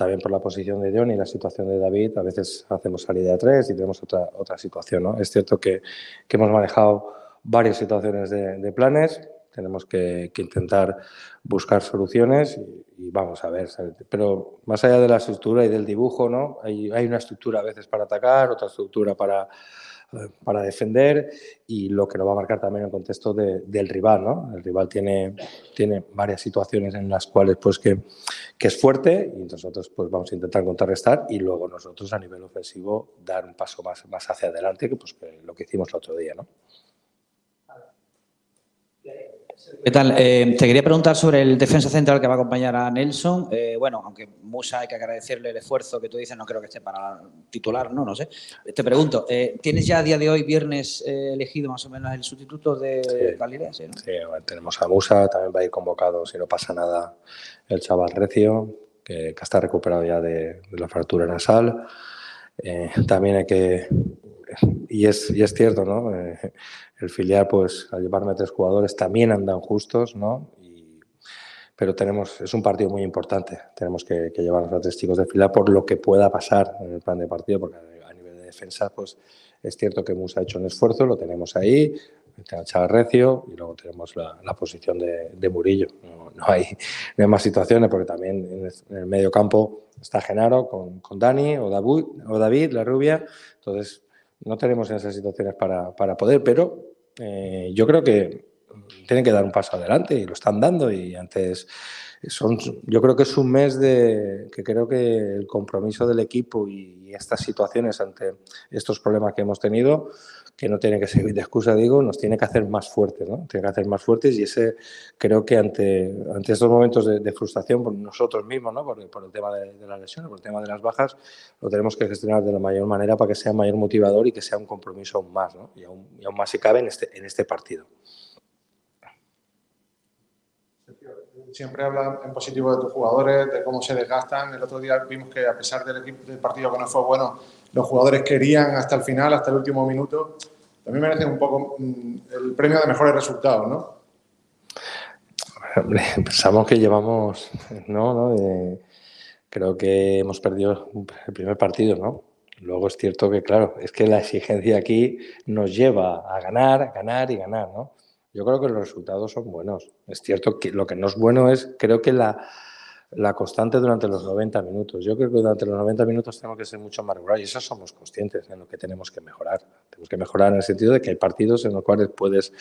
también por la posición de John y la situación de David, a veces hacemos salida a tres y tenemos otra, otra situación. ¿no? Es cierto que, que hemos manejado varias situaciones de, de planes, tenemos que, que, intentar buscar soluciones y, y, vamos a ver. Pero más allá de la estructura y del dibujo, ¿no? hay, hay una estructura a veces para atacar, otra estructura para para defender y lo que nos va a marcar también el contexto de, del rival. ¿no? El rival tiene, tiene varias situaciones en las cuales pues, que, que es fuerte y nosotros pues, vamos a intentar contrarrestar y luego nosotros a nivel ofensivo dar un paso más, más hacia adelante que, pues, lo que hicimos el otro día. ¿no? ¿Qué tal? Eh, te quería preguntar sobre el defensa central que va a acompañar a Nelson. Eh, bueno, aunque Musa hay que agradecerle el esfuerzo que tú dices, no creo que esté para titular, no, no sé. Te pregunto, eh, ¿tienes ya a día de hoy, viernes, eh, elegido más o menos el sustituto de sí. Galilea? Sí, ¿no? sí bueno, tenemos a Musa, también va a ir convocado, si no pasa nada, el chaval Recio, que, que está recuperado ya de, de la fractura nasal. Eh, también hay que y es, y es cierto, ¿no? Eh, el filial, pues, al llevarme tres jugadores, también andan justos, ¿no? Y, pero tenemos, es un partido muy importante. Tenemos que, que llevarnos a tres chicos de fila por lo que pueda pasar en el plan de partido, porque a nivel de defensa, pues es cierto que Musa ha hecho un esfuerzo, lo tenemos ahí, tenemos a Recio y luego tenemos la, la posición de, de Murillo. No, no hay, no hay más situaciones, porque también en el, en el medio campo está Genaro con, con Dani o David, o David, la rubia. Entonces, no tenemos esas situaciones para, para poder, pero eh, yo creo que tienen que dar un paso adelante y lo están dando y antes son yo creo que es un mes de que creo que el compromiso del equipo y estas situaciones ante estos problemas que hemos tenido que no tiene que servir de excusa digo nos tiene que hacer más fuertes no tiene que hacer más fuertes y ese creo que ante ante estos momentos de, de frustración por nosotros mismos no por, por el tema de, de, las lesiones por el tema de las bajas lo tenemos que gestionar de la mayor manera para que sea mayor motivador y que sea un compromiso aún más ¿no? y, aún, y aún más si cabe en este en este partido siempre hablan en positivo de tus jugadores, de cómo se desgastan. El otro día vimos que a pesar del, equipo, del partido que no fue bueno, los jugadores querían hasta el final, hasta el último minuto. También merecen un poco mm, el premio de mejores resultados, ¿no? *laughs* Pensamos que llevamos, no, no, creo que hemos perdido el primer partido, ¿no? Luego es cierto que, claro, es que la exigencia aquí nos lleva a ganar, ganar y ganar, ¿no? Yo creo que los resultados son buenos. Es cierto que lo que no es bueno es, creo que la, la constante durante los 90 minutos. Yo creo que durante los 90 minutos tenemos que ser mucho más regulares y eso somos conscientes en lo que tenemos que mejorar. Tenemos que mejorar en el sentido de que hay partidos en los cuales puedes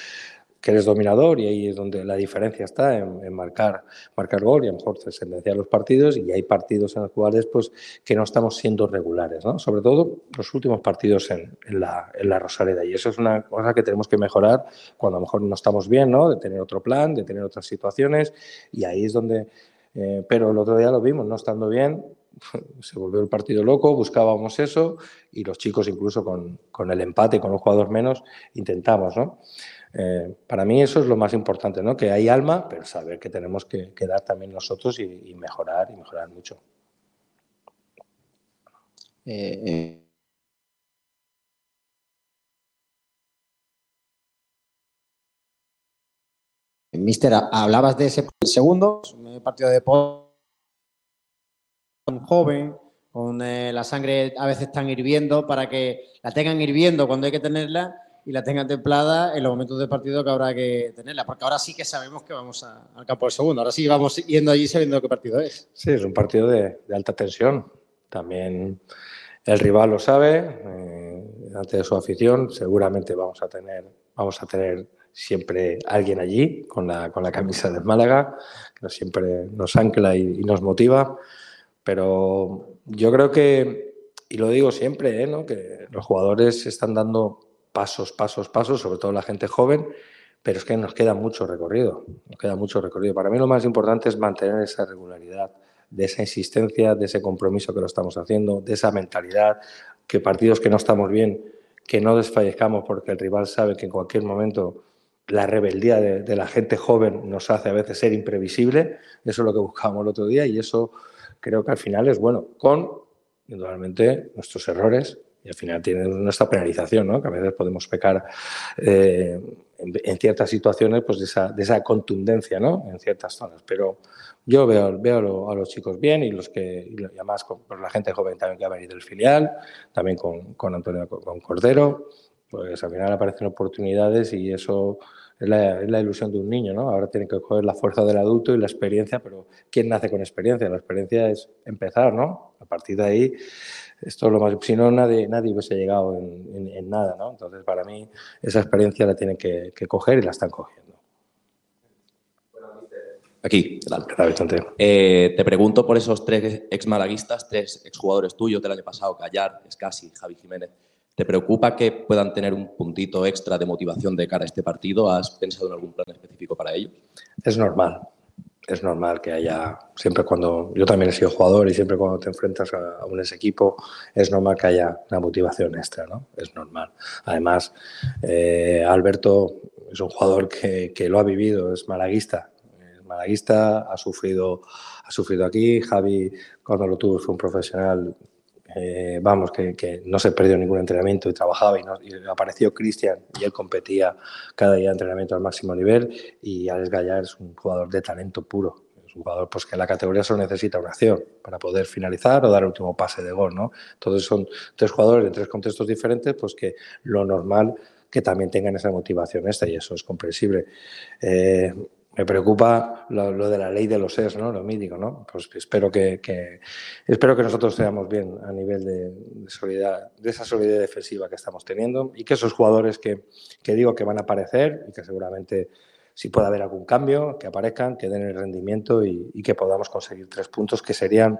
que eres dominador y ahí es donde la diferencia está en, en, marcar, marcar gol y a lo mejor sentenciar los partidos y hay partidos en los cuales pues que no estamos siendo regulares, ¿no? sobre todo los últimos partidos en, en, la, en la Rosaleda y eso es una cosa que tenemos que mejorar cuando a lo mejor no estamos bien, ¿no? de tener otro plan, de tener otras situaciones y ahí es donde, eh, pero el otro día lo vimos, no estando bien, *laughs* se volvió el partido loco, buscábamos eso y los chicos incluso con, con el empate, con un jugador menos, intentamos, ¿no? Eh, para mí eso es lo más importante, ¿no? Que hay alma, pero saber que tenemos que, dar también nosotros y, y, mejorar y mejorar mucho. Eh, Mister, hablabas de ese segundo, un partido de joven, con eh, la sangre a veces tan hirviendo para que la tengan hirviendo cuando hay que tenerla y la tengan templada en los momentos de partido que habrá que tenerla, porque ahora sí que sabemos que vamos al campo del segundo, ahora sí vamos yendo allí sabiendo qué partido es. Sí, es un partido de, alta tensión. También el rival lo sabe, eh, ante su afición, seguramente vamos a tener, vamos a tener siempre alguien allí con la, con la camisa del Málaga, que siempre nos ancla y, nos motiva, pero yo creo que, y lo digo siempre, ¿eh? que los jugadores están dando pasos, pasos, pasos, sobre todo la gente joven, pero es que nos queda mucho recorrido, nos queda mucho recorrido. Para mí lo más importante es mantener esa regularidad, de esa insistencia, de ese compromiso que lo estamos haciendo, de esa mentalidad, que partidos que no estamos bien, que no desfallezcamos porque el rival sabe que en cualquier momento la rebeldía de, de la gente joven nos hace a veces ser imprevisible, eso es lo que buscábamos el otro día y eso creo que al final es bueno, con indudablemente nuestros errores, y al final tiene nuestra penalización, ¿no? que a veces podemos pecar eh, en, en, ciertas situaciones pues de, esa, de esa contundencia ¿no? en ciertas zonas. Pero yo veo, veo a, lo, a los chicos bien y los que, y además con, con, la gente joven también que ha venido del filial, también con, con Antonio con Cordero, pues al final aparecen oportunidades y eso es la, es la, ilusión de un niño, ¿no? Ahora tiene que coger la fuerza del adulto y la experiencia, pero ¿quién nace con experiencia? La experiencia es empezar, ¿no? A partir de ahí esto es lo más, si no nadie, nadie hubiese llegado en, en, en, nada, ¿no? Entonces para mí esa experiencia la tienen que, que coger y la están cogiendo. Aquí, ¿qué tal? ¿Qué tal eh, te pregunto por esos tres ex malaguistas, tres exjugadores tuyos del año pasado, Callar, Escasi, Javi Jiménez. ¿Te preocupa que puedan tener un puntito extra de motivación de cara a este partido? ¿Has pensado en algún plan específico para ellos? Es normal es normal que haya, siempre cuando, yo también he sido jugador y siempre cuando te enfrentas a, un ex equipo, es normal que haya una motivación extra, ¿no? Es normal. Además, eh, Alberto es un jugador que, que, lo ha vivido, es malaguista, malaguista, ha sufrido, ha sufrido aquí, Javi cuando lo tuvo fue un profesional eh, vamos, que, que, no se perdió ningún entrenamiento y trabajaba y, no, y apareció Cristian y él competía cada día de entrenamiento al máximo nivel y Alex Gallar es un jugador de talento puro, Es un jugador pues, que en la categoría solo necesita una acción para poder finalizar o dar el último pase de gol. ¿no? Entonces son tres jugadores de tres contextos diferentes, pues que lo normal que también tengan esa motivación esta y eso es comprensible. Eh, me preocupa lo, de la ley de los es, ¿no? Lo mítico, ¿no? Pues espero que, espero que nosotros seamos bien a nivel de, de, de esa solidez defensiva que estamos teniendo y que esos jugadores que, que, digo que van a aparecer y que seguramente si puede haber algún cambio, que aparezcan, que den el rendimiento y, y que podamos conseguir tres puntos que serían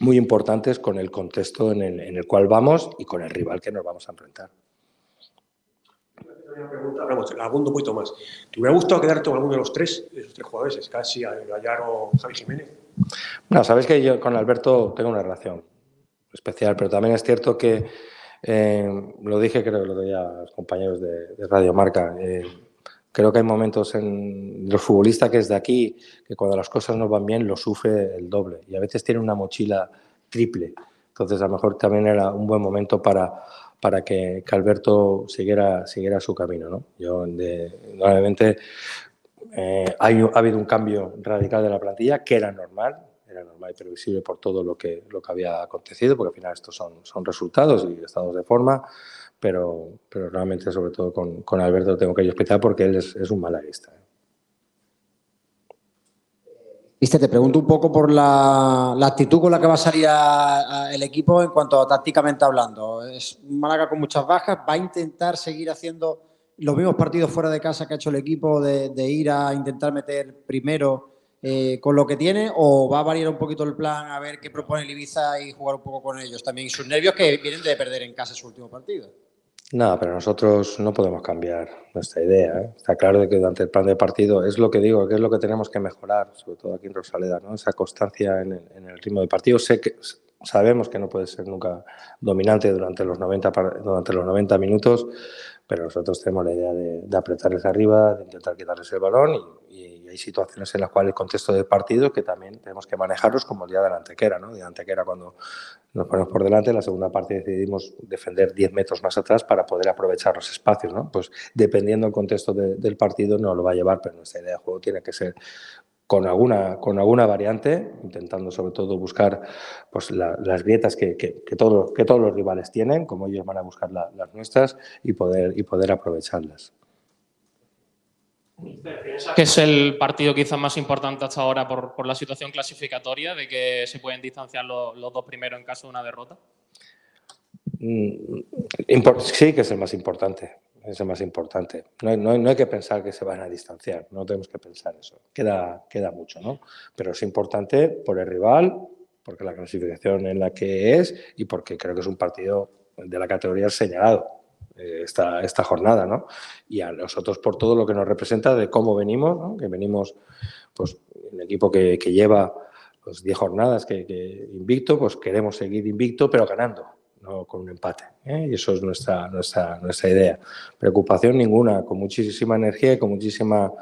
muy importantes con el contexto en el, en el cual vamos y con el rival que nos vamos a enfrentar una pregunta, vamos, abundo un poquito más. ¿Te hubiera gustado quedarte con alguno de los tres, de esos tres jugadores, casi Gallar o Javi Jiménez? No, sabes que yo con Alberto tengo una relación especial, pero también es cierto que eh, lo dije, creo que lo doy a los compañeros de, de Radio Marca. Eh, creo que hay momentos en los futbolistas que es de aquí que cuando las cosas no van bien lo sufre el doble y a veces tiene una mochila triple. Entonces, a lo mejor también era un buen momento para para que, Alberto siguiera, siguiera su camino. ¿no? Yo, normalmente, eh, ha habido un cambio radical de la plantilla, que era normal, era normal y previsible por todo lo que, lo que había acontecido, porque al final estos son, son resultados y estados de forma, pero, pero realmente, sobre todo con, con Alberto, tengo que especial porque él es, es un malaguista. ¿eh? Viste, te pregunto un poco por la, actitud con la que va a salir el equipo en cuanto a tácticamente hablando. Es Málaga con muchas bajas, va a intentar seguir haciendo los mismos partidos fuera de casa que ha hecho el equipo, de, ir a intentar meter primero eh, con lo que tiene, o va a variar un poquito el plan a ver qué propone el Ibiza y jugar un poco con ellos también. Y sus nervios que vienen de perder en casa su último partido. No, pero nosotros no podemos cambiar nuestra idea. ¿eh? Está claro que durante el plan de partido es lo que digo, que es lo que tenemos que mejorar, sobre todo aquí en Rosaleda, ¿no? esa constancia en el, ritmo de partido. Sé que sabemos que no puede ser nunca dominante durante los 90, durante los 90 minutos, pero nosotros tenemos la idea de, de apretarles arriba, de intentar quitarles el balón y, y, hay situaciones en las cuales el contexto del partido que también tenemos que manejarlos como el día de antequera, ¿no? De antequera cuando nos ponemos por delante, en la segunda parte decidimos defender 10 metros más atrás para poder aprovechar los espacios, ¿no? Pues dependiendo del contexto de, del partido no lo va a llevar, pero nuestra idea de juego tiene que ser con alguna, con alguna variante, intentando sobre todo buscar pues, la, las grietas que, que, que, que todos los rivales tienen, como ellos van a buscar la, las nuestras y poder, y poder aprovecharlas. Que es el partido quizás más importante hasta ahora por, por, la situación clasificatoria, de que se pueden distanciar los, dos primeros en caso de una derrota? Mm, sí que es el más importante es el más importante. No hay, no, no hay, que pensar que se van a distanciar, no tenemos que pensar eso. Queda, queda mucho, ¿no? Pero es importante por el rival, porque la clasificación en la que es y porque creo que es un partido de la categoría señalado esta, esta jornada, ¿no? Y a nosotros por todo lo que nos representa de cómo venimos, ¿no? Que venimos, pues, un equipo que, lleva pues 10 jornadas que, que invicto, pues queremos seguir invicto, pero ganando no con un empate. ¿eh? Y eso es nuestra, nuestra, nuestra idea. Preocupación ninguna, con muchísima energía y con muchísima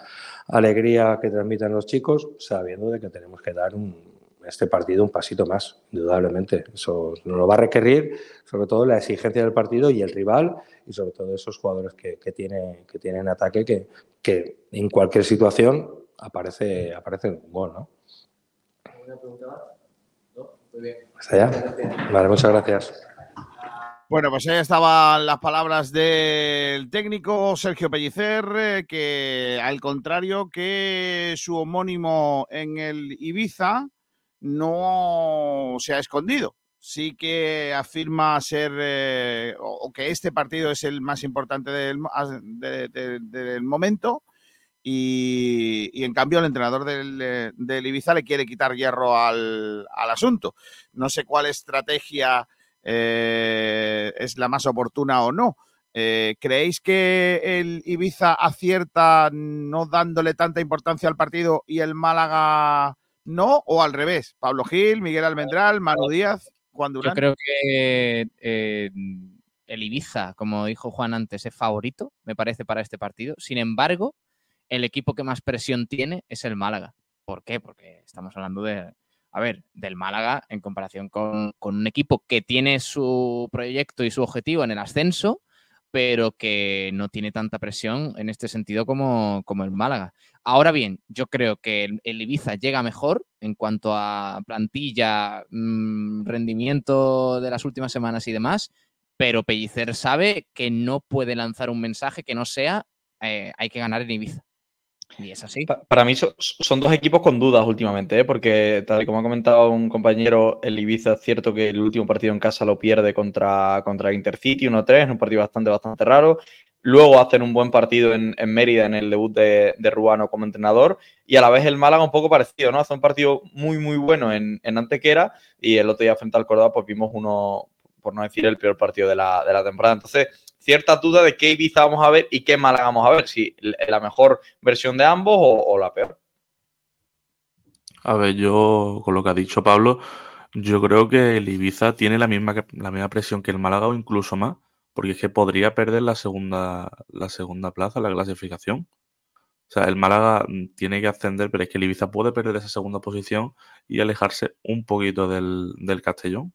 alegría que transmitan los chicos, sabiendo de que tenemos que dar un, este partido un pasito más, indudablemente. Eso nos lo va a requerir, sobre todo la exigencia del partido y el rival, y sobre todo esos jugadores que, que, tiene, que tienen ataque, que, que en cualquier situación aparece, aparece un gol, ¿no? ¿Alguna pregunta más? ¿No? Muy bien. ¿Hasta allá? Vale, muchas gracias. Bueno, pues ahí estaban las palabras del técnico Sergio Pellicer, eh, que al contrario que su homónimo en el Ibiza, no se ha escondido. Sí que afirma ser, eh, o que este partido es el más importante del, de, de, del momento, y, en cambio el entrenador del, del, Ibiza le quiere quitar hierro al, asunto. No sé cuál estrategia eh, es la más oportuna o no. Eh, ¿Creéis que el Ibiza acierta no dándole tanta importancia al partido y el Málaga no? ¿O al revés? Pablo Gil, Miguel Almendral, Manu Díaz, Juan Durán. Yo creo que eh, el Ibiza, como dijo Juan antes, es favorito, me parece, para este partido. Sin embargo, el equipo que más presión tiene es el Málaga. ¿Por qué? Porque estamos hablando de a ver, del Málaga en comparación con, con, un equipo que tiene su proyecto y su objetivo en el ascenso, pero que no tiene tanta presión en este sentido como, como el Málaga. Ahora bien, yo creo que el, Ibiza llega mejor en cuanto a plantilla, mm, rendimiento de las últimas semanas y demás, pero Pellicer sabe que no puede lanzar un mensaje que no sea eh, hay que ganar en Ibiza. Y Para mí so- son dos equipos con dudas últimamente, ¿eh? porque tal y como ha comentado un compañero, el Ibiza es cierto que el último partido en casa lo pierde contra, contra Intercity 1-3, en un partido bastante, bastante raro. Luego hacen un buen partido en, en Mérida en el debut de, de Ruano como entrenador. Y a la vez el Málaga un poco parecido, ¿no? Hace un partido muy, muy bueno en, en Antequera y el otro día frente al Córdoba pues vimos uno, por no decir el peor partido de la, de la temporada. Entonces, cierta duda de qué Ibiza vamos a ver y qué Málaga vamos a ver. Si la mejor versión de ambos o, la peor. A ver, yo, con lo que ha dicho Pablo, yo creo que el Ibiza tiene la misma, la misma presión que el Málaga o incluso más, porque es que podría perder la segunda, la segunda plaza, la clasificación. O sea, el Málaga mm, tiene que ascender, pero es que el Ibiza puede perder esa segunda posición y alejarse un poquito del, del Castellón.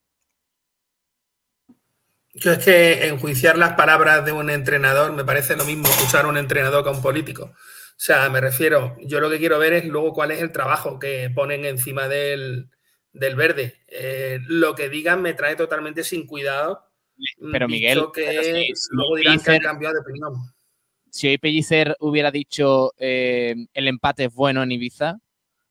Yo es que enjuiciar las palabras de un entrenador me parece lo mismo escuchar a un entrenador que a un político. O sea, me refiero, yo lo que quiero ver es luego cuál es el trabajo que ponen encima del, del verde. Eh, lo que digan me trae totalmente sin cuidado. Pero, Miguel, que pero si- si luego dirán que han cambiado de opinión. Si hoy Pellicer hubiera dicho eh, el empate es bueno en Ibiza,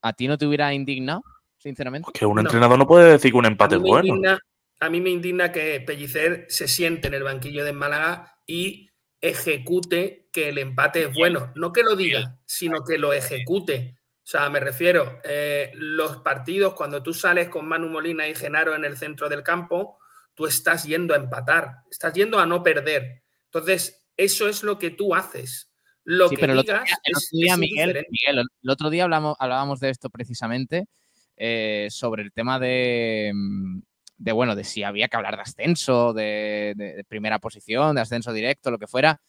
¿a ti no te hubiera indignado, sinceramente? Que un entrenador no puede decir que un empate es bueno. indigna, a mí me indigna que Pellicer se siente en el banquillo de Málaga y ejecute que el empate es bueno. No que lo diga, sino que lo ejecute. O sea, me refiero, eh, los partidos, cuando tú sales con Manu Molina y Genaro en el centro del campo, tú estás yendo a empatar, estás yendo a no perder. Entonces, eso es lo que tú haces. Lo Sí, que pero el otro digas día, el otro día, es Miguel, indiferente. Miguel, el otro día hablamos, hablábamos de esto precisamente, eh, sobre el tema de, mm, de, bueno, de si había que hablar de ascenso, de, de- de primera posición, de ascenso directo, lo que fuera.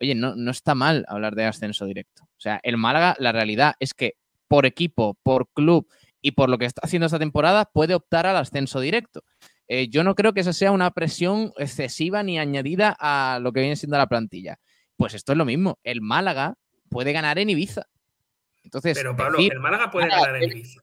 Oye, no, no está mal hablar de ascenso directo. O sea, el Málaga, la realidad es que por equipo, por club y por lo que está haciendo esta temporada, puede optar al ascenso directo. Eh, yo no creo que esa sea una presión excesiva ni añadida a lo que viene siendo la plantilla. Pues esto es lo mismo. El Málaga puede ganar en Ibiza. Entonces, Pero Pablo, decir, el Málaga puede Málaga ganar en Ibiza.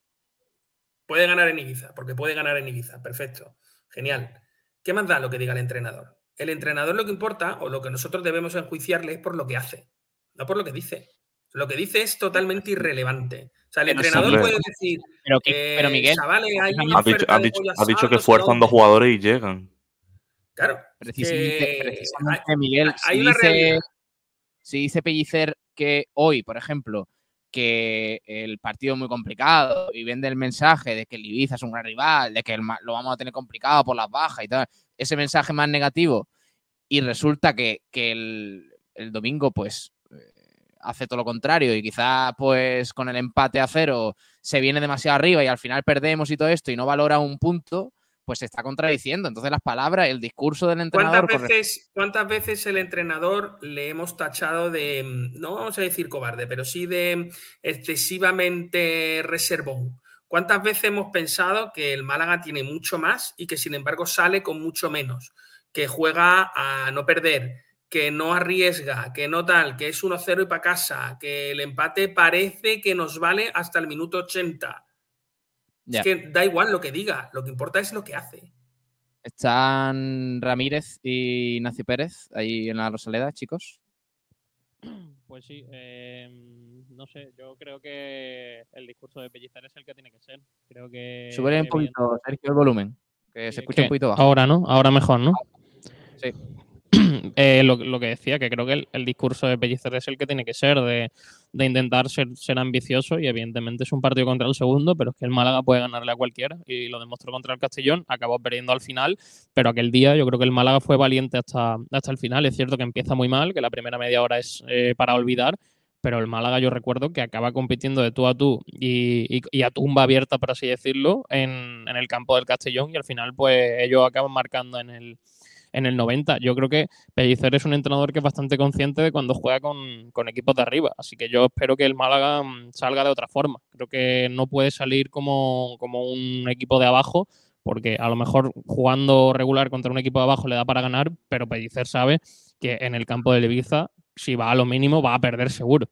Puede ganar en Ibiza, porque puede ganar en Ibiza. Perfecto. Genial. ¿Qué más da lo que diga el entrenador? El entrenador lo que importa, o lo que nosotros debemos enjuiciarle, es por lo que hace, no por lo que dice. Lo que dice es totalmente irrelevante. O sea, el Pero entrenador puede decir, Pero, que- pero eh, Miguel, chavales, hay una Ha dicho, ha dicho- pollo ha dicho asado, que fuerzan dos jugadores y llegan. Claro. precisamente, Miguel, hay si una dice, si dice Pellicer que hoy, por ejemplo, que el partido es muy complicado y vende el mensaje de que el Ibiza es un gran rival, de que el lo vamos a tener complicado por las bajas y tal, ese mensaje más negativo, y resulta que, que el, el domingo, pues, eh, hace todo lo contrario y quizá, pues, con el empate a cero se viene demasiado arriba y al final perdemos y todo esto y no valora un punto, pues se está contradiciendo. Entonces las palabras, el discurso del entrenador... ¿Cuántas veces, ¿Cuántas veces el entrenador le hemos tachado de, mm, no vamos a decir cobarde, pero sí de excesivamente reservón? ¿Cuántas veces hemos pensado que el Málaga tiene mucho más y que sin embargo sale con mucho menos? Que juega a no perder, que no arriesga, que no tal, que es 1-0 y para casa, que el empate parece que nos vale hasta el minuto 80. Es que da igual lo que diga, lo que importa es lo que hace. Están Ramírez y Ignacio Pérez ahí en la Rosaleda, chicos. *clears throat* Pues sí, eh, no sé, yo creo que el discurso de Pellicer es el que tiene que ser. Creo que. Sube un poquito, Sergio, el volumen, que se escucha un ¿Qué? poquito bajo. Ahora, ¿no? Ahora mejor, ¿no? Sí. *clears throat* Eh, lo, que decía, que creo que el, discurso de Pellicer es el que tiene que ser, de, intentar ser, ambicioso y evidentemente es un partido contra el segundo, pero es que el Málaga puede ganarle a cualquiera y lo demostró contra el Castellón, acabó perdiendo al final, pero aquel día yo creo que el Málaga fue valiente hasta, hasta el final, es cierto que empieza muy mal, que la primera media hora es eh, para olvidar, pero el Málaga yo recuerdo que acaba compitiendo de tú a tú y a tumba abierta, por así decirlo, en, en el campo del Castellón y al final pues ellos acaban marcando en el, en el 90. Yo creo que Pellicer es un entrenador que es bastante consciente de cuando juega con, con equipos de arriba, así que yo espero que el Málaga mm, salga de otra forma. Creo que no puede salir como, como un equipo de abajo porque a lo mejor jugando regular contra un equipo de abajo le da para ganar, pero Pellicer sabe que en el campo de Ibiza, si va a lo mínimo, va a perder seguro.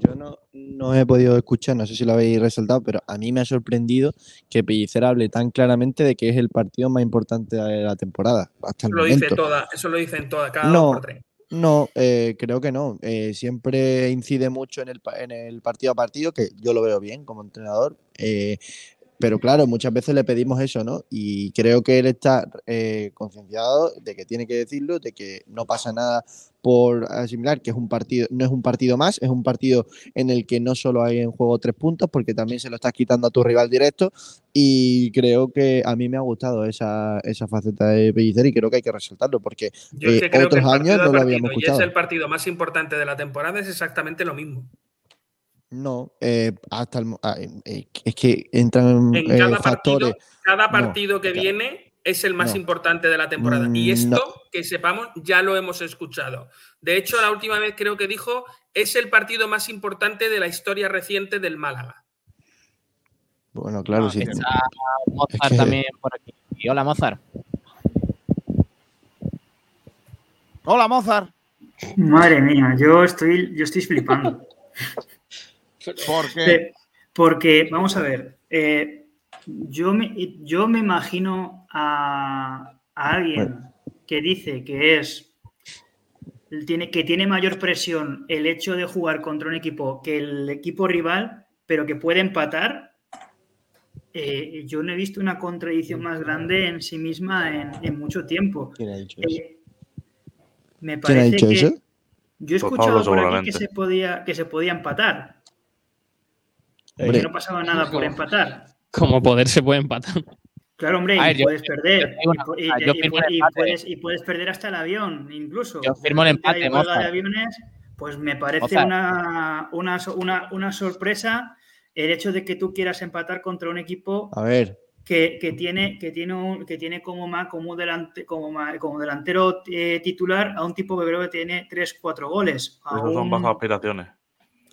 Yo no, no he podido escuchar, no sé si lo habéis resaltado, pero a mí me ha sorprendido que Pellicer hable tan claramente de que es el partido más importante de la temporada. Hasta el Lo momento. dice toda, eso lo dicen todas, cada No, dos por tres. No, eh, creo que no. Eh, siempre incide mucho en el, en el partido a partido, que yo lo veo bien como entrenador. eh, pero claro, muchas veces le pedimos eso, ¿no? Y creo que él está eh, concienciado de que tiene que decirlo, de que no pasa nada por asimilar que es un partido, no es un partido más, es un partido en el que no solo hay en juego tres puntos, porque también se lo estás quitando a tu rival directo. Y creo que a mí me ha gustado esa, esa faceta de Pellicer y creo que hay que resaltarlo, porque Yo eh, otros años no lo partido, habíamos y es escuchado. el partido más importante de la temporada, es exactamente lo mismo. No, eh, hasta el ah, eh, es que entran En eh, cada factores. partido, cada No, partido que viene es el más no. importante de la temporada. Mm, Y esto, no. que sepamos, ya lo hemos escuchado. De hecho, la última vez creo que dijo, es el partido más importante de la historia reciente del Málaga. Bueno, claro, No, sí. está Mozart Es que- también por aquí. Y hola, Mozart. Hola, Mozart. Madre mía, yo estoy, yo estoy flipando. *laughs* ¿Por qué? Eh, Porque, vamos a ver, eh, yo, me, yo me imagino a, a alguien que dice que es tiene, que tiene mayor presión el hecho de jugar contra un equipo que el equipo rival, pero que puede empatar. eh, yo no he visto una contradicción más grande en sí misma en, en mucho tiempo. ¿Quién ha dicho eso? Eh, me ¿Quién ha parece dicho que eso? yo he Pues escuchado Pablo, por aquí que se podía que se podía empatar, Hombre, no pasaba nada por empatar. Como poder se puede empatar. Claro, hombre, y puedes yo perder. y yo puedes, y puedes perder hasta el avión, incluso. Yo firmo el empate, hay de aviones, pues me parece una, una, una, una sorpresa el hecho de que tú quieras empatar contra un equipo A ver, que, que tiene, que tiene, un- que tiene como, ma- como, delante, como, ma- como delantero eh, titular a un tipo que creo que tiene 3-4 goles. A Esas son bajas aspiraciones.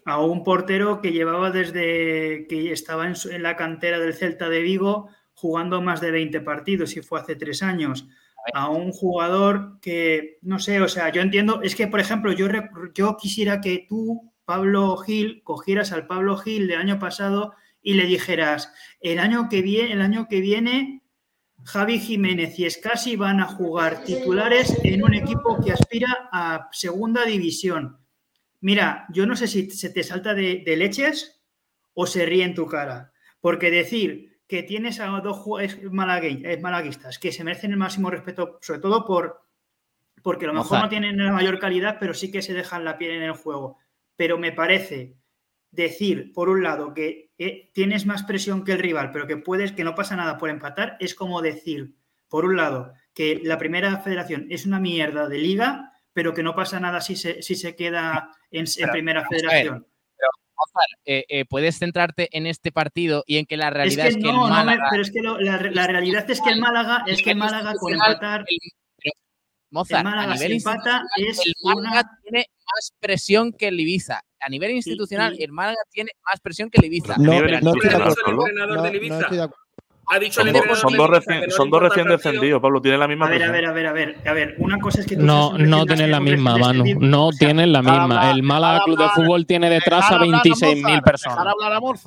A un portero que llevaba desde que estaba en, la cantera del Celta de Vigo jugando más de 20 partidos y fue hace tres años. A un jugador que, no sé, o sea, yo entiendo, es que, por ejemplo, yo, yo quisiera que tú, Pablo Gil, cogieras al Pablo Gil del año pasado y le dijeras, el año que viene, el año que viene Javi Jiménez y Escasi van a jugar titulares en un equipo que aspira a segunda división. Mira, yo no sé si se te salta de, de leches o se ríe en tu cara. Porque decir que tienes a dos jugadores malagui- malaguistas que se merecen el máximo respeto, sobre todo por porque a lo mejor Mozart. no tienen la mayor calidad, pero sí que se dejan la piel en el juego. Pero me parece decir, por un lado, que eh, tienes más presión que el rival, pero que puedes, que no pasa nada por empatar, es como decir, por un lado, que la primera federación es una mierda de liga, pero que no pasa nada si se, si se queda en, en Pero, primera ver, federación. Pero, Mozart, eh, eh, puedes centrarte en este partido y en que la Es realidad que es que, no, el no me- Málaga. pero es que lo- la, la realidad es que el Málaga, es que el Málaga con empatar, Pero, Mozart, el Málaga a nivel si empata es el Málaga una tiene más presión que el Ibiza. A nivel institucional, y- el Málaga tiene más presión que el Ibiza. no, Pero no estoy de nivel- acuerdo. el entrenador No, estoy de acuerdo. Ha dicho el Son, dos- entrenador son dos recién, no son dos el descendidos, Pablo. Tienen la misma A ver, a ver, a ver, a ver, a ver, una cosa es que tú No, no tienen la misma, Manu. No O sea, tienen la misma. hablar, El Málaga Club de Fútbol tiene detrás a hablar 26.000 Mozart, personas. Dejar hablar a por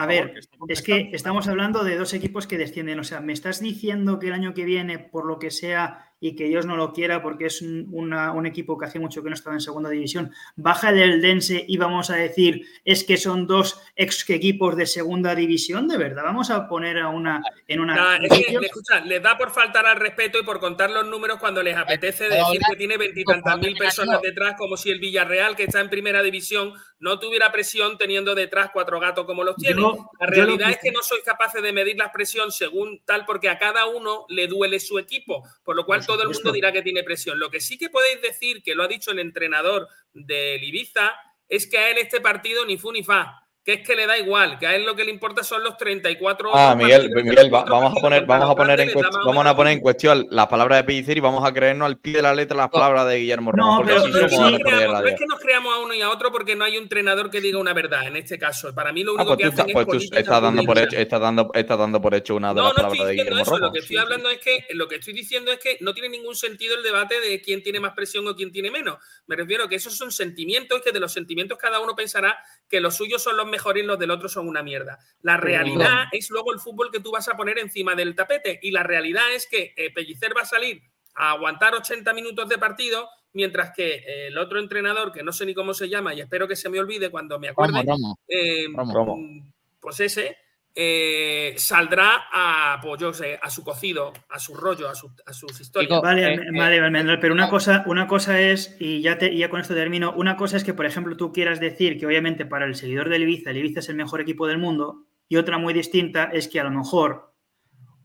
A ver, es que estamos hablando de dos equipos que descienden. O sea, me estás diciendo que el año que viene, por lo que sea, y que Dios no lo quiera, porque es un, una- un equipo que hace mucho que no estaba en segunda división, baja el Eldense y vamos a decir, es que son dos ex equipos de segunda división, ¿de verdad? Vamos a poner a una en una. Nah, es que, le- escucha, les da por faltar al respeto y por contar los números cuando les apetece decir que tiene veintitantas mil personas detrás, como si el Villarreal, que está en primera división, no tuviera presión teniendo detrás cuatro gatos como los tiene. Yo- La realidad es que no sois capaces de medir la presión según tal, porque a cada uno le duele su equipo, por lo cual Por todo el mundo dirá que tiene presión. Lo que sí que podéis decir, que lo ha dicho el entrenador del Ibiza, es que a él este partido ni fu ni fa. Que es que le da igual, que a él lo que le importa son los 34 Ah, Miguel, partidos. Miguel, va- vamos a poner, vamos a poner en cuestión, vamos a poner en cuestión las palabras de Pellicer y vamos a creernos al pie de la letra las palabras de Guillermo Ramos. No, pero no, de poner creamos, no es que nos creamos a uno y a otro porque no hay un entrenador que diga una verdad en este caso. Para mí lo Ah, único pues que tú, hacen es pues tú estás dando por hecho, estás dando, estás dando por hecho una de No, las no palabras estoy de diciendo Guillermo eso. Lo Ramos. que estoy hablando es que lo que estoy diciendo es que no tiene ningún sentido el debate de quién tiene más presión o quién tiene menos. Me refiero a que esos son sentimientos y que de los sentimientos cada uno pensará que los suyos son los mejores y los del otro son una mierda. La realidad es luego el fútbol que tú vas a poner encima del tapete y la realidad es que eh, Pellicer va a salir a aguantar 80 minutos de partido mientras que eh, el otro entrenador, que no sé ni cómo se llama y espero que se me olvide cuando me acuerde, Romo, Romo. eh, Romo. mm, pues ese eh, saldrá a, pues yo sé, a su cocido, a su rollo, a, su- a sus historias. Vale, Eh, vale, Almendral, pero una cosa, una cosa es, y ya, te, ya con esto termino, una cosa es que, por ejemplo, tú quieras decir que obviamente para el seguidor del Ibiza, el Ibiza es el mejor equipo del mundo, y otra muy distinta es que a lo mejor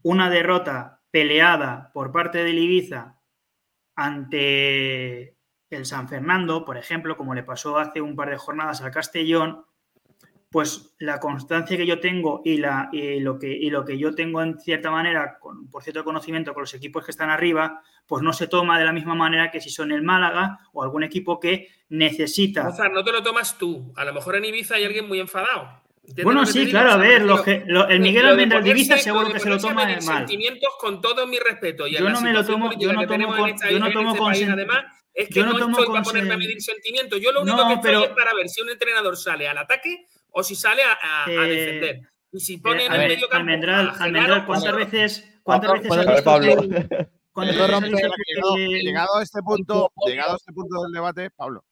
una derrota peleada por parte del Ibiza ante el San Fernando, por ejemplo, como le pasó hace un par de jornadas al Castellón, pues la constancia que yo tengo y, la, y, lo, que, y lo que yo tengo en cierta manera, con, por cierto conocimiento con los equipos que están arriba, pues no se toma de la misma manera que si son el Málaga o algún equipo que necesita. Mozart, no te lo tomas tú. A lo mejor en Ibiza hay alguien muy enfadado. ¿Entiendes Bueno, sí, claro, O a sea, ver, lo que- lo- el Miguel Almendral de Ibiza seguro que se lo toma mal. sentimientos con todo mi respeto. Y Yo no me lo tomo- yo no tomo con- esta- yo no tomo este con país, además, es que yo no no, tomo estoy para ponerme a medir sentimientos. Yo lo único No, que estoy pero- es para ver si un entrenador sale al ataque o si sale a, a- a Eh, defender. Y si pone Eh, en el ver, medio campo Almendral, Almendral, ¿cuántas veces, cuántas Pablo, veces ¿puedo- has visto Pablo. que- Llegado, que el- llegado a este punto, llegado a este punto del debate, Pablo.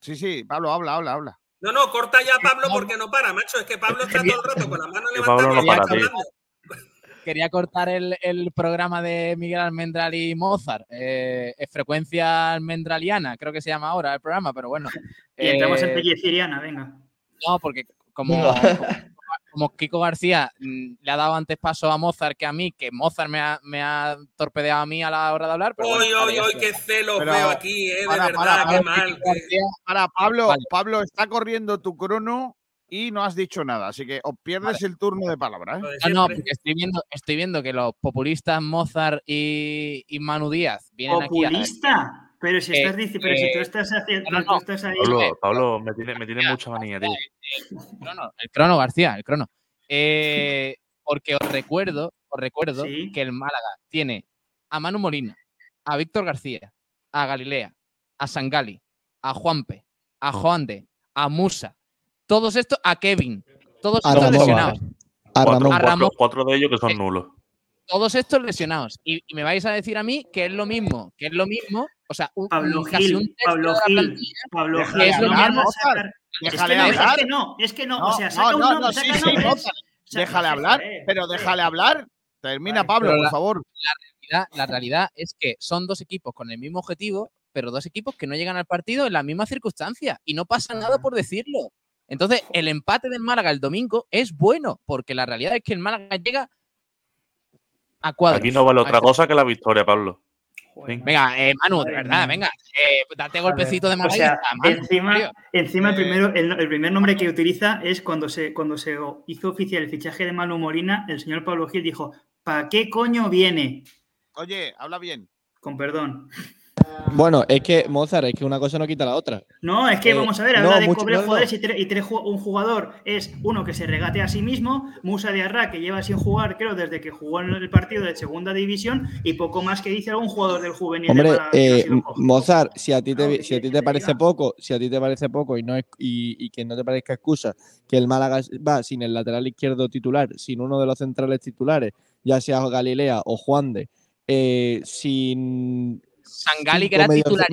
Sí, sí, Pablo, habla, habla, habla. No, no, corta ya Pablo porque no para, macho. Es que Pablo está todo el rato con la mano levantada no y para, está hablando. *laughs* Quería cortar el, el programa de Miguel Almendral y Mozart. Eh, es frecuencia almendraliana, creo que se llama ahora el programa, pero bueno. Y entramos en Eh, Pelliciriana, venga. No, porque como, *laughs* como Kiko García mm, le ha dado antes paso a Mozart que a mí, que Mozart me ha, me ha torpedeado a mí a la hora de hablar. Pero Hoy, bueno, hoy, está. qué celos Pero- veo aquí, eh, de verdad, para, qué mal. que- Para Pablo, Vale. Pablo está corriendo tu crono y no has dicho nada, así que os pierdes el turno de palabra. ¿eh? No, porque estoy viendo, estoy viendo que los populistas Mozart y, y Manu Díaz vienen aquí a. Populista. Pero si Eh, estás dici- pero si tú eh, estás haciendo, no, no, tú estás ahí. Pablo, Pablo me tiene, me tiene mucha manía, tío. El crono, el crono García, el crono. Eh, porque os recuerdo, os recuerdo Sí. que el Málaga tiene a Manu Molina, a Víctor García, a Galilea, a Sangali, a Juanpe, a Joande, a Musa, todos estos, a Kevin, todos A estos Ramón. lesionados. A Cuatro, Ramón. A Ramón. cuatro- cuatro de ellos que son nulos. Todos estos lesionados. Y, y me vais a decir a mí que es lo mismo, que es lo mismo, o sea, un, Pablo casi Gil, un Pablo la Gil, Pablo Déjale Gil, es lo no a Mozart. sacar- Es que Déjale no, es hablar. que no, es que no, No, o sea, no, saca un no, nombre, no, saca sí, sí, Déjale joder, hablar, joder, pero déjale hablar. Termina, Vale, Pablo, por la- favor. realidad- la realidad es que son dos equipos con el mismo objetivo, pero dos equipos que no llegan al partido en las mismas circunstancias y no pasa nada por decirlo. Entonces, el empate del Málaga el domingo es bueno, porque la realidad es que el Málaga llega a cuadros. Aquí no vale otra cosa que la victoria, Pablo. Venga. Venga, eh, Manu, de verdad, venga, eh, date golpecito de O Málaga. sea, encima, tío. encima el, Eh, primero, el, el primer nombre que utiliza es cuando se, cuando se hizo oficial el fichaje de Manu Molina, el señor Pablo Gil dijo, ¿para qué coño viene? Oye, habla bien. Con perdón. Bueno, es que Mozart, es que una cosa no quita la otra. No, es que Eh, vamos a ver, no, habla de mucho- cobrar no, no. jugadores y, ju- un jugador es uno que se regate a sí mismo, Musa de Arra, que lleva sin jugar, creo, desde que jugó en el partido de segunda división, y poco más que dice algún jugador del juvenil. de Hombre, ha eh. Mozart, si a ti te, No, si a ¿qué ti te parece poco, si a ti te parece poco y no es, y, y que no te parezca excusa que el Málaga va sin el lateral izquierdo titular, sin uno de los centrales titulares, ya sea Galilea o Juan de, eh, sin Sangali, que era titular.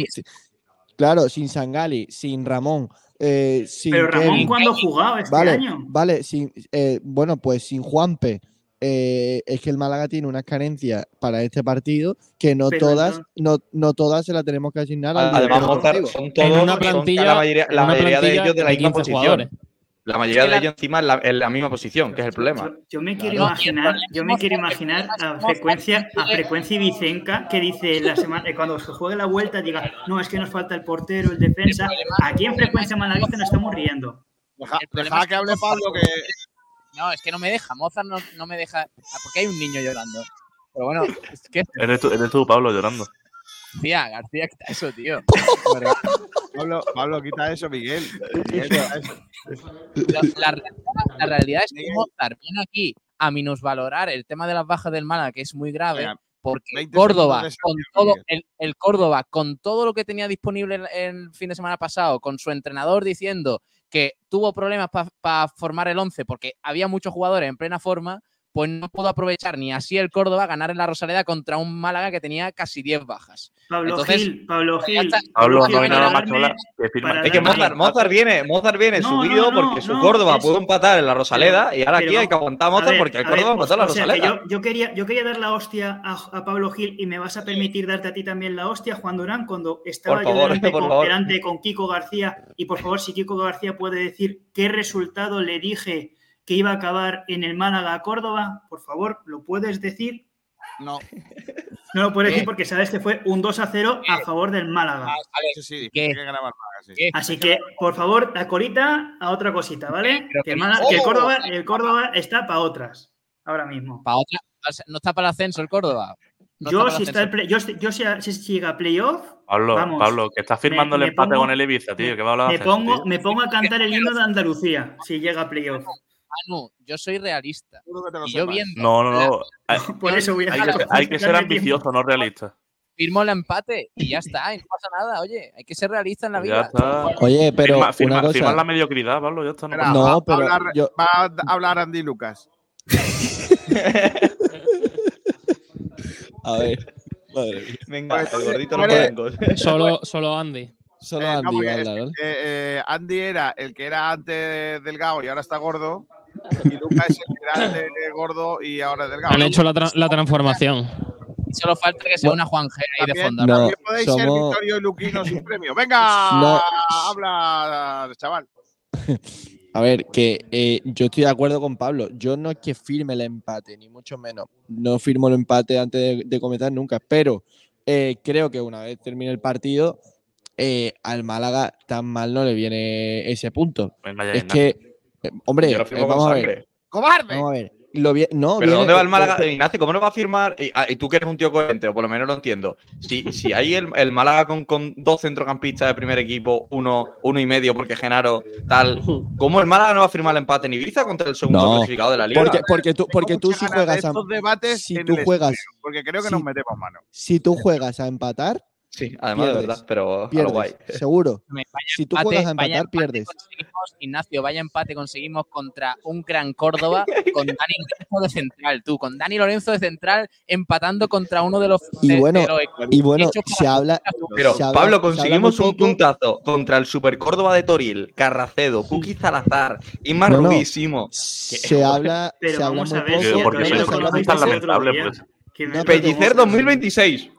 Claro, sin Sangali, sin Ramón, eh, sin Pero Ramón, Kevin. ¿cuándo ha jugado este vale, año? Vale, sin, eh, bueno, pues sin Juanpe. eh, es que el Málaga tiene unas carencias para este partido que no Pero todas, no, no todas se las tenemos que asignar al Además, son En todos, una son plantilla- la mayoría, la mayoría de ellos de la misma 15 posición. La mayoría de ellos encima en la, en la misma posición, que es el problema. Yo, yo me quiero imaginar, yo me quiero imaginar a frecuencia, a frecuencia Vicenca que dice la semana, eh, cuando se juegue la vuelta diga, no, es que nos falta el portero, el defensa. Aquí en frecuencia malaguista nos estamos riendo. Deja, que hable Pablo, que No, es que no me deja. Mozart no, no me deja. Ah, porque hay un niño llorando. Pero bueno, es que. Eres tú, eres tú, Pablo, llorando. García, García, quita eso, tío. Pablo, Pablo, quita eso, Miguel. Miguel, quita eso. La, la realidad, la realidad es que Mozart viene aquí a minusvalorar el tema de las bajas del Málaga, que es muy grave, porque 20 Córdoba, con todo, el, el Córdoba, con todo lo que tenía disponible el, el fin de semana pasado, con su entrenador diciendo que tuvo problemas para formar el 11 porque había muchos jugadores en plena forma, pues no pudo aprovechar ni así el Córdoba ganar en la Rosaleda contra un Málaga que tenía casi 10 bajas. Pablo Entonces, Gil, Pablo ya Gil. está. Pablo, no hay nada más que hablar. Es que Mozart, Mozart viene, Mozart viene No, subido no, no, porque su no, Córdoba es- pudo empatar en la Rosaleda y ahora Pero aquí hay que aguantar a a Mozart ver, porque el a Córdoba empató en la Rosaleda. yo, yo quería, yo quería dar la hostia a, a Pablo Gil y me vas a permitir darte a ti también la hostia, Juan Durán, cuando estaba Por yo favor, delante, *laughs* por con, favor. delante con Kiko García. Y por favor, si Kiko García puede decir qué resultado le dije que iba a acabar en el Málaga a Córdoba, por favor, ¿lo puedes decir? No. *laughs* No lo puedes ¿Qué? decir porque sabes que fue un 2 a 0 a favor del Málaga. Sí, sí, ¿Qué? hay que ganar Málaga, sí. ¿Qué? Así que, por favor, la colita a otra cosita, ¿vale? Que el, que- Málaga- que el ¡Oh! Córdoba, el Córdoba está para otras, ahora mismo. Pa' otra, no está para el ascenso el Córdoba. No yo, para si el está el ascenso. play- yo, si- yo si, si llega a playoff, Pablo, Vamos. Pablo, que estás firmando Me- el empate pongo- con el Ibiza, tío. Que va a hablar me pongo, tío. me pongo a cantar el himno de Andalucía si llega a playoff. Manu, yo soy realista. Y yo viendo. No, no, no. Hay, *laughs* Por eso voy a hay que, *laughs* ser- hay que *laughs* ser ambicioso, no realista. Firmo el empate y ya está, y no pasa nada. Oye, hay que ser realista en la Ya vida. está. Oye, pero Firma, una cosa. la mediocridad, Pablo, ya está. No Espera, No, va, pero a hablar, yo- va a hablar Andy Lucas. A ver. Madre mía. Venga, el gordito los blancos. Solo, solo Andy. Solo Eh, no, Andy va a hablar, ¿vale? eh, Andy era el que era antes delgado y ahora está gordo. Y Lucas es el antes gordo y ahora es delgado. Han hecho la, tra- la transformación. Y solo falta que sea una Juan G ahí de fondo. No, también podéis ser Victorio y Luquino sin premio. *laughs* ¡Venga! No. Habla, chaval. *laughs* A ver, que eh, yo estoy de acuerdo con Pablo. Yo no es que firme el empate, ni mucho menos. No firmo el empate antes de, de comenzar nunca, pero eh, creo que una vez termine el partido, eh, al Málaga tan mal no le viene ese punto. Venga, ya, Es que, eh, hombre, Yo lo eh, vamos con a ver. ¡Cobarde! Vamos a ver. Lo vi- no, Pero viene- ¿dónde va el Málaga? eh, Ignacio, ¿cómo no va a firmar? Y, ah, y tú que eres un tío coherente, o por lo menos lo entiendo. Si, si hay el, el Málaga con, con dos centrocampistas de primer equipo, uno, uno y medio, porque Genaro tal, ¿cómo el Málaga no va a firmar el empate en Ibiza contra el segundo No, clasificado de la liga? Porque, porque tú, porque tú si de juegas a, estos debates si tú juegas- porque creo que si- nos metemos mano. si tú juegas a empatar, Sí, además de verdad, pero pierdes, guay. *laughs* seguro. Vaya Si tú empate- juegas a empatar, empate pierdes. conseguimos, Ignacio, vaya empate conseguimos contra un gran Córdoba con Dani Lorenzo de central, tú, con Dani Lorenzo de central empatando contra uno de los. Y bueno, y bueno, se habla, Pero, se habla- Pablo, se habla conseguimos un puntazo contra el Super Córdoba de Toril, Carracedo, Kuki Salazar, Isma No, no. Rubísimo. se habla, Pero se habla vamos muy a ver Porque tan ese otro lamentable, pues. Pellicer 2026.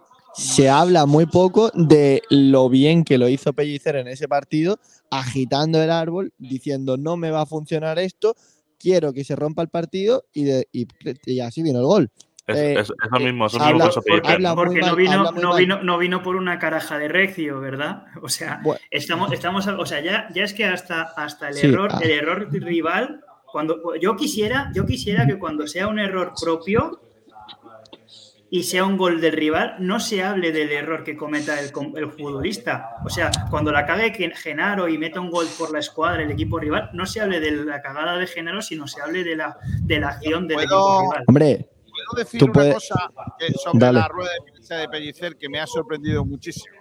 Se habla muy poco de lo bien que lo hizo Pellicer en ese partido, agitando el árbol, diciendo no me va a funcionar esto, quiero que se rompa el partido y, de- y, y así vino el gol. Es- Eh, es- eso mismo, eso habla- mismo Porque, Pellicer, habla porque mal, no, vino, no, vino, no vino por una caraja de recio, ¿verdad? O sea, Bueno. estamos, estamos, o sea, ya, ya es que hasta, hasta el Sí, error, ah. el error rival, cuando yo quisiera, yo quisiera que cuando sea un error propio y sea un gol del rival, no se hable del error que cometa el, com- el futbolista. O sea, cuando la cague Gen- Genaro y meta un gol por la escuadra, el equipo rival, no se hable de la cagada de Genaro, sino se hable de la, de la acción del Puedo- equipo rival. Hombre, Puedo decir Tú una puedes- cosa que- sobre Dale. la rueda de prensa de Pellicer que me ha sorprendido muchísimo.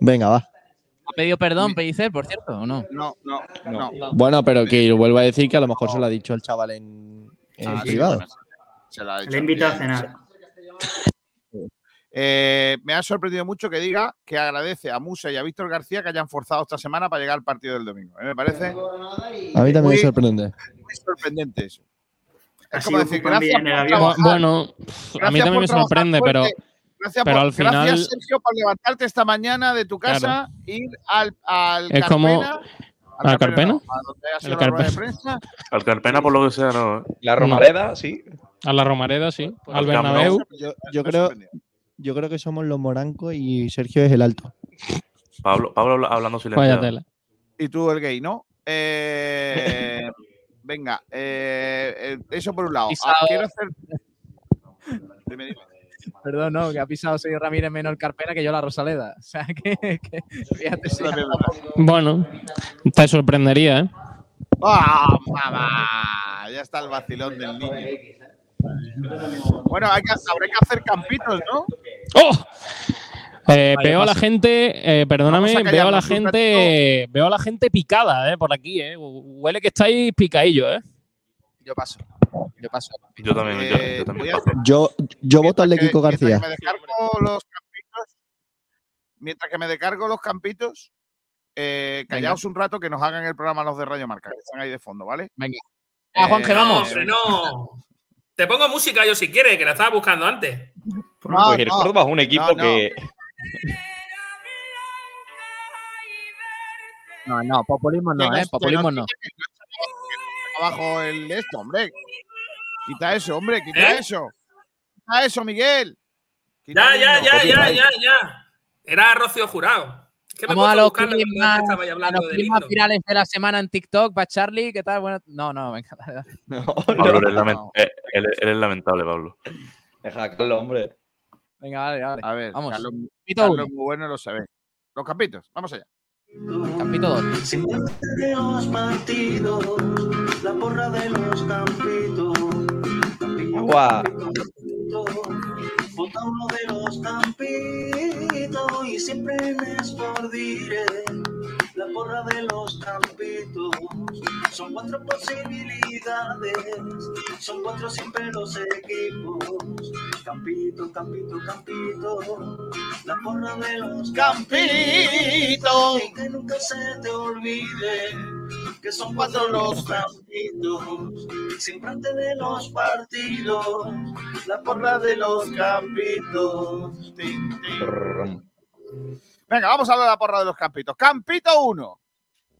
venga, va. ¿Ha pedido perdón, Pellicer, por cierto, o no? No, no, no. Bueno, pero que vuelvo a decir que a lo mejor se lo ha dicho el chaval en, en Ah, sí, privado. bueno, se la ha dicho. Le invito a cenar. Eh, me ha sorprendido mucho que diga que agradece a Musa y a Víctor García que hayan forzado esta semana para llegar al partido del domingo. ¿eh? Me parece A mí también Muy- me sorprende. muy sorprendente eso. Es como decir, gracias por Bueno, a mí también me sorprende, pero, Gracias, pero por- al final- gracias, Sergio, por levantarte esta mañana de tu casa, ir al, al Es como- Carpena, ¿Al Carpena? no, a donde ha sido El la rueda de Carpena. prensa, Al Carpena, por lo que sea, no. La Romareda, sí. A la Romareda sí, al Bernabéu. Yo, creo, yo creo que somos los morancos y Sergio es el alto. Pablo, Pablo habla- hablando Vaya silenciado. tela. Y tú el gay, ¿no? Eh, *laughs* venga, eh, eh, eso por un lado. Ah, quiero hacer. Perdón, no, que ha pisado Sergio Ramírez menos el Carpena que yo la Rosaleda. O sea, que, que fíjate si Bueno, te sorprendería, ¿eh? ¡Ah, mamá! Ya está el vacilón del niño. Bueno, hay que, habrá que hacer campitos, ¿no? ¡Oh! Eh, Vale, veo a la gente, eh, perdóname, a veo a la gente, veo a la gente picada, eh, por aquí, eh. Huele que estáis picadillos, eh. Yo paso. Yo paso. Yo también, yo, Eh, yo también paso. Yo, yo voto al de Kiko García. Me descargo los campitos. Mientras que me descargo los campitos, eh, callaos un rato que nos hagan el programa los de Rayo Marca, que están ahí de fondo, ¿vale? Venga. Ah, Juanje, No, vamos. hombre, no. Te pongo música yo si quieres, que la estaba buscando antes. pues el Córdoba es un equipo no, no. que. No, no, populismo no, ¿eh? Populismo no. Abajo el esto, hombre. Quita eso, hombre, quita ¿Eh? eso. Quita eso, Miguel. Ya, ya, ya, ya, ya, ya. Era Rocío Jurado. Me Vamos a los ahí a los himno. virales de la semana en TikTok. Para Charlie, ¿qué tal? Bueno, no, no, venga. dale, *laughs* dale. Pablo, eres, lamen- eh, eres- eres lamentable, Pablo. Deja, Carlos, hombre. Venga, vale, vale. A ver, Vamos. Carlos, Carlos muy bueno, lo sabe. Los campitos, vamos allá. Campito 2. de los partidos, la porra de los campitos. Agua. Vota uno de los campitos y siempre me escordiré. La porra de los campitos. Son cuatro posibilidades, son cuatro siempre los equipos. Campito, campito, campito. La porra de los campitos. Y que nunca se te olvide que son cuatro los campitos. Siempre antes de los partidos, la porra de los campitos. Tin, tin. Venga, vamos a hablar de la porra de los campitos. Campito 1.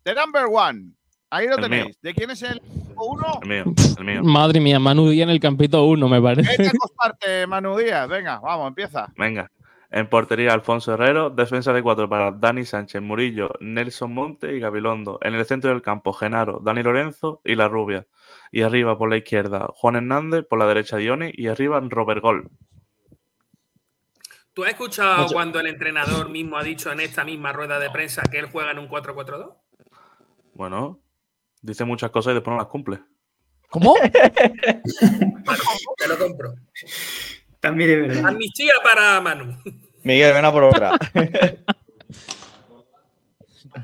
The number one. Ahí lo El tenéis. mío. ¿De quién es el 1? El mío, el mío. Madre mía, Manu Díaz en el campito 1, me parece. Vete a acostarte, Manu Díaz. Venga, vamos, empieza. Venga. En portería, Alfonso Herrero. Defensa de cuatro para Dani Sánchez, Murillo, Nelson Monte y Gabilondo. En el centro del campo, Genaro, Dani Lorenzo y La Rubia. Y arriba por la izquierda, Juan Hernández. Por la derecha, Dioni. Y arriba, Robert Gol. ¿Tú has escuchado Mucho. cuando el entrenador mismo ha dicho en esta misma rueda de prensa que él juega en un 4-4-2? Bueno, dice muchas cosas y después no las cumple. ¿Cómo? *laughs* Te lo compro. También es verdad. Amnistía para Manu. Miguel, ven a por otra. *laughs*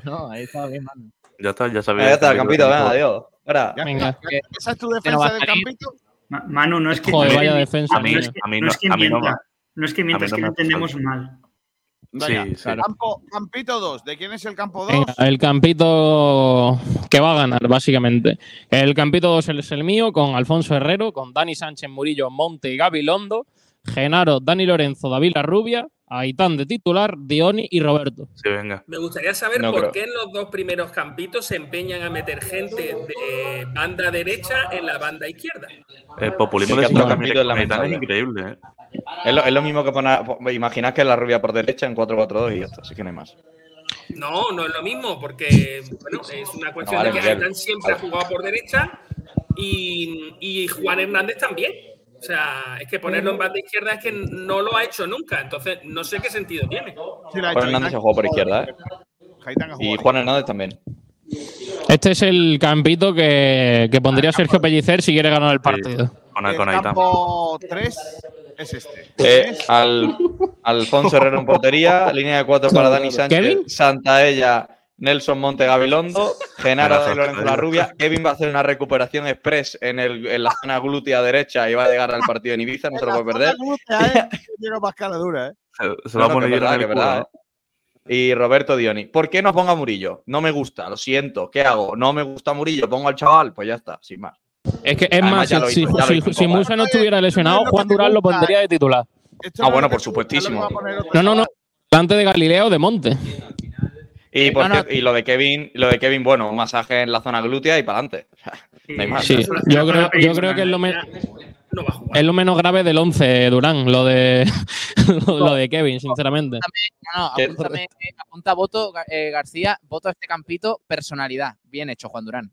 No, ahí está bien, mano. Ya está, ya sabía. Ya está, el campito, venga, adiós. Ahora. Venga. ¿Esa es tu defensa del campito? Ma- Manu, no es que. Joder, no es vaya defensa, no a mí, es que- a mí no no, es que a mí no mienta. No es que a mí mientras no que lo entendemos falta. mal. Venga, Sí, sí. Campo, campito 2. ¿De quién es el campo 2? Venga, el campito que va a ganar, básicamente. El campito 2 es el mío, con Alfonso Herrero, con Dani Sánchez Murillo, Monte y Gabilondo, Genaro, Dani Lorenzo, David La Rubia, Aitán de titular, Dioni y Roberto. Sí, venga. Me gustaría saber No por creo. qué en los dos primeros campitos se empeñan a meter gente de banda derecha en la banda izquierda. El populismo El de campo Santa campito es increíble, ¿eh? Es lo, es lo mismo que poner. Imaginad que la rubia por derecha en 4-4-2 y ya está, así que no hay más. No, no es lo mismo, porque bueno, es una cuestión vale, de que. Gaitán siempre ha jugado por derecha y, y Juan Hernández también. O sea, es que ponerlo en banda izquierda es que no lo ha hecho nunca, entonces no sé qué sentido tiene. Ha Juan Hernández se Gaitán. jugó por izquierda, ¿eh? Ha Y jugado. Juan Hernández también. Este es el campito que, que pondría Sergio Pellicer si quiere ganar el partido. Con, El campo 3 es este. Eh, al, Alfonso Herrero en portería, línea de cuatro para Dani *laughs* Sánchez, ¿Kevin? Santaella, Nelson Monte Gabilondo, *laughs* Genaro de Lorenzo La Rubia. Kevin va a hacer una recuperación express en, el, en la zona glútea derecha y va a llegar al partido en Ibiza, no se lo puede perder. Llega *laughs* más cara dura, ¿eh? Se, se va No, a no, poner verdad, verdad. ¿eh? Y Roberto Dioni. ¿Por qué no pongo a Murillo? No me gusta, lo siento. ¿Qué hago? No me gusta Murillo, pongo al chaval, pues ya está, sin más. Es que es Además, más, si, hizo, si- si. Musa no estuviera lesionado, Juan Durán lo pondría de titular. Esto Ah, no bueno, por supuestísimo. va a No, no, no. Delante de Galileo de Monte. Y, porque- No, no. y lo de Kevin, lo de Kevin, bueno, un masaje en la zona glútea y para adelante. No hay más. Sí, yo creo, yo creo que es lo, me- No va a jugar. es lo menos grave del 11, Durán, lo de, *laughs* lo, lo de Kevin, sinceramente. No, no, apúntame, apunta voto, eh, García, voto a este campito, personalidad. Bien hecho, Juan Durán.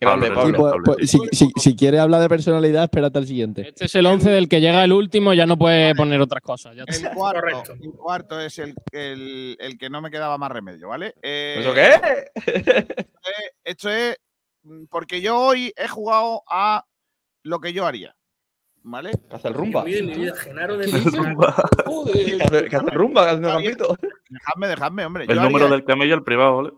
Grande, Sí, Pablo. pues- pues, si, si, si quieres hablar de personalidad, espérate al siguiente. Este es el 11 del que llega el último, ya no puede poner otras cosas. ya. El cuarto, el cuarto es el, el- el que no me quedaba más remedio, ¿vale? Eh, ¿Eso qué? Esto es mm, porque yo hoy he jugado a lo que yo haría, ¿vale? ¿Qué hace el rumba? Genaro de ¿Qué hace ¿Qué hace- qué hace el rumba? ¿Qué hace el campito? Dejadme, dejadme, hombre. El yo número haría- del camello al privado, ¿vale?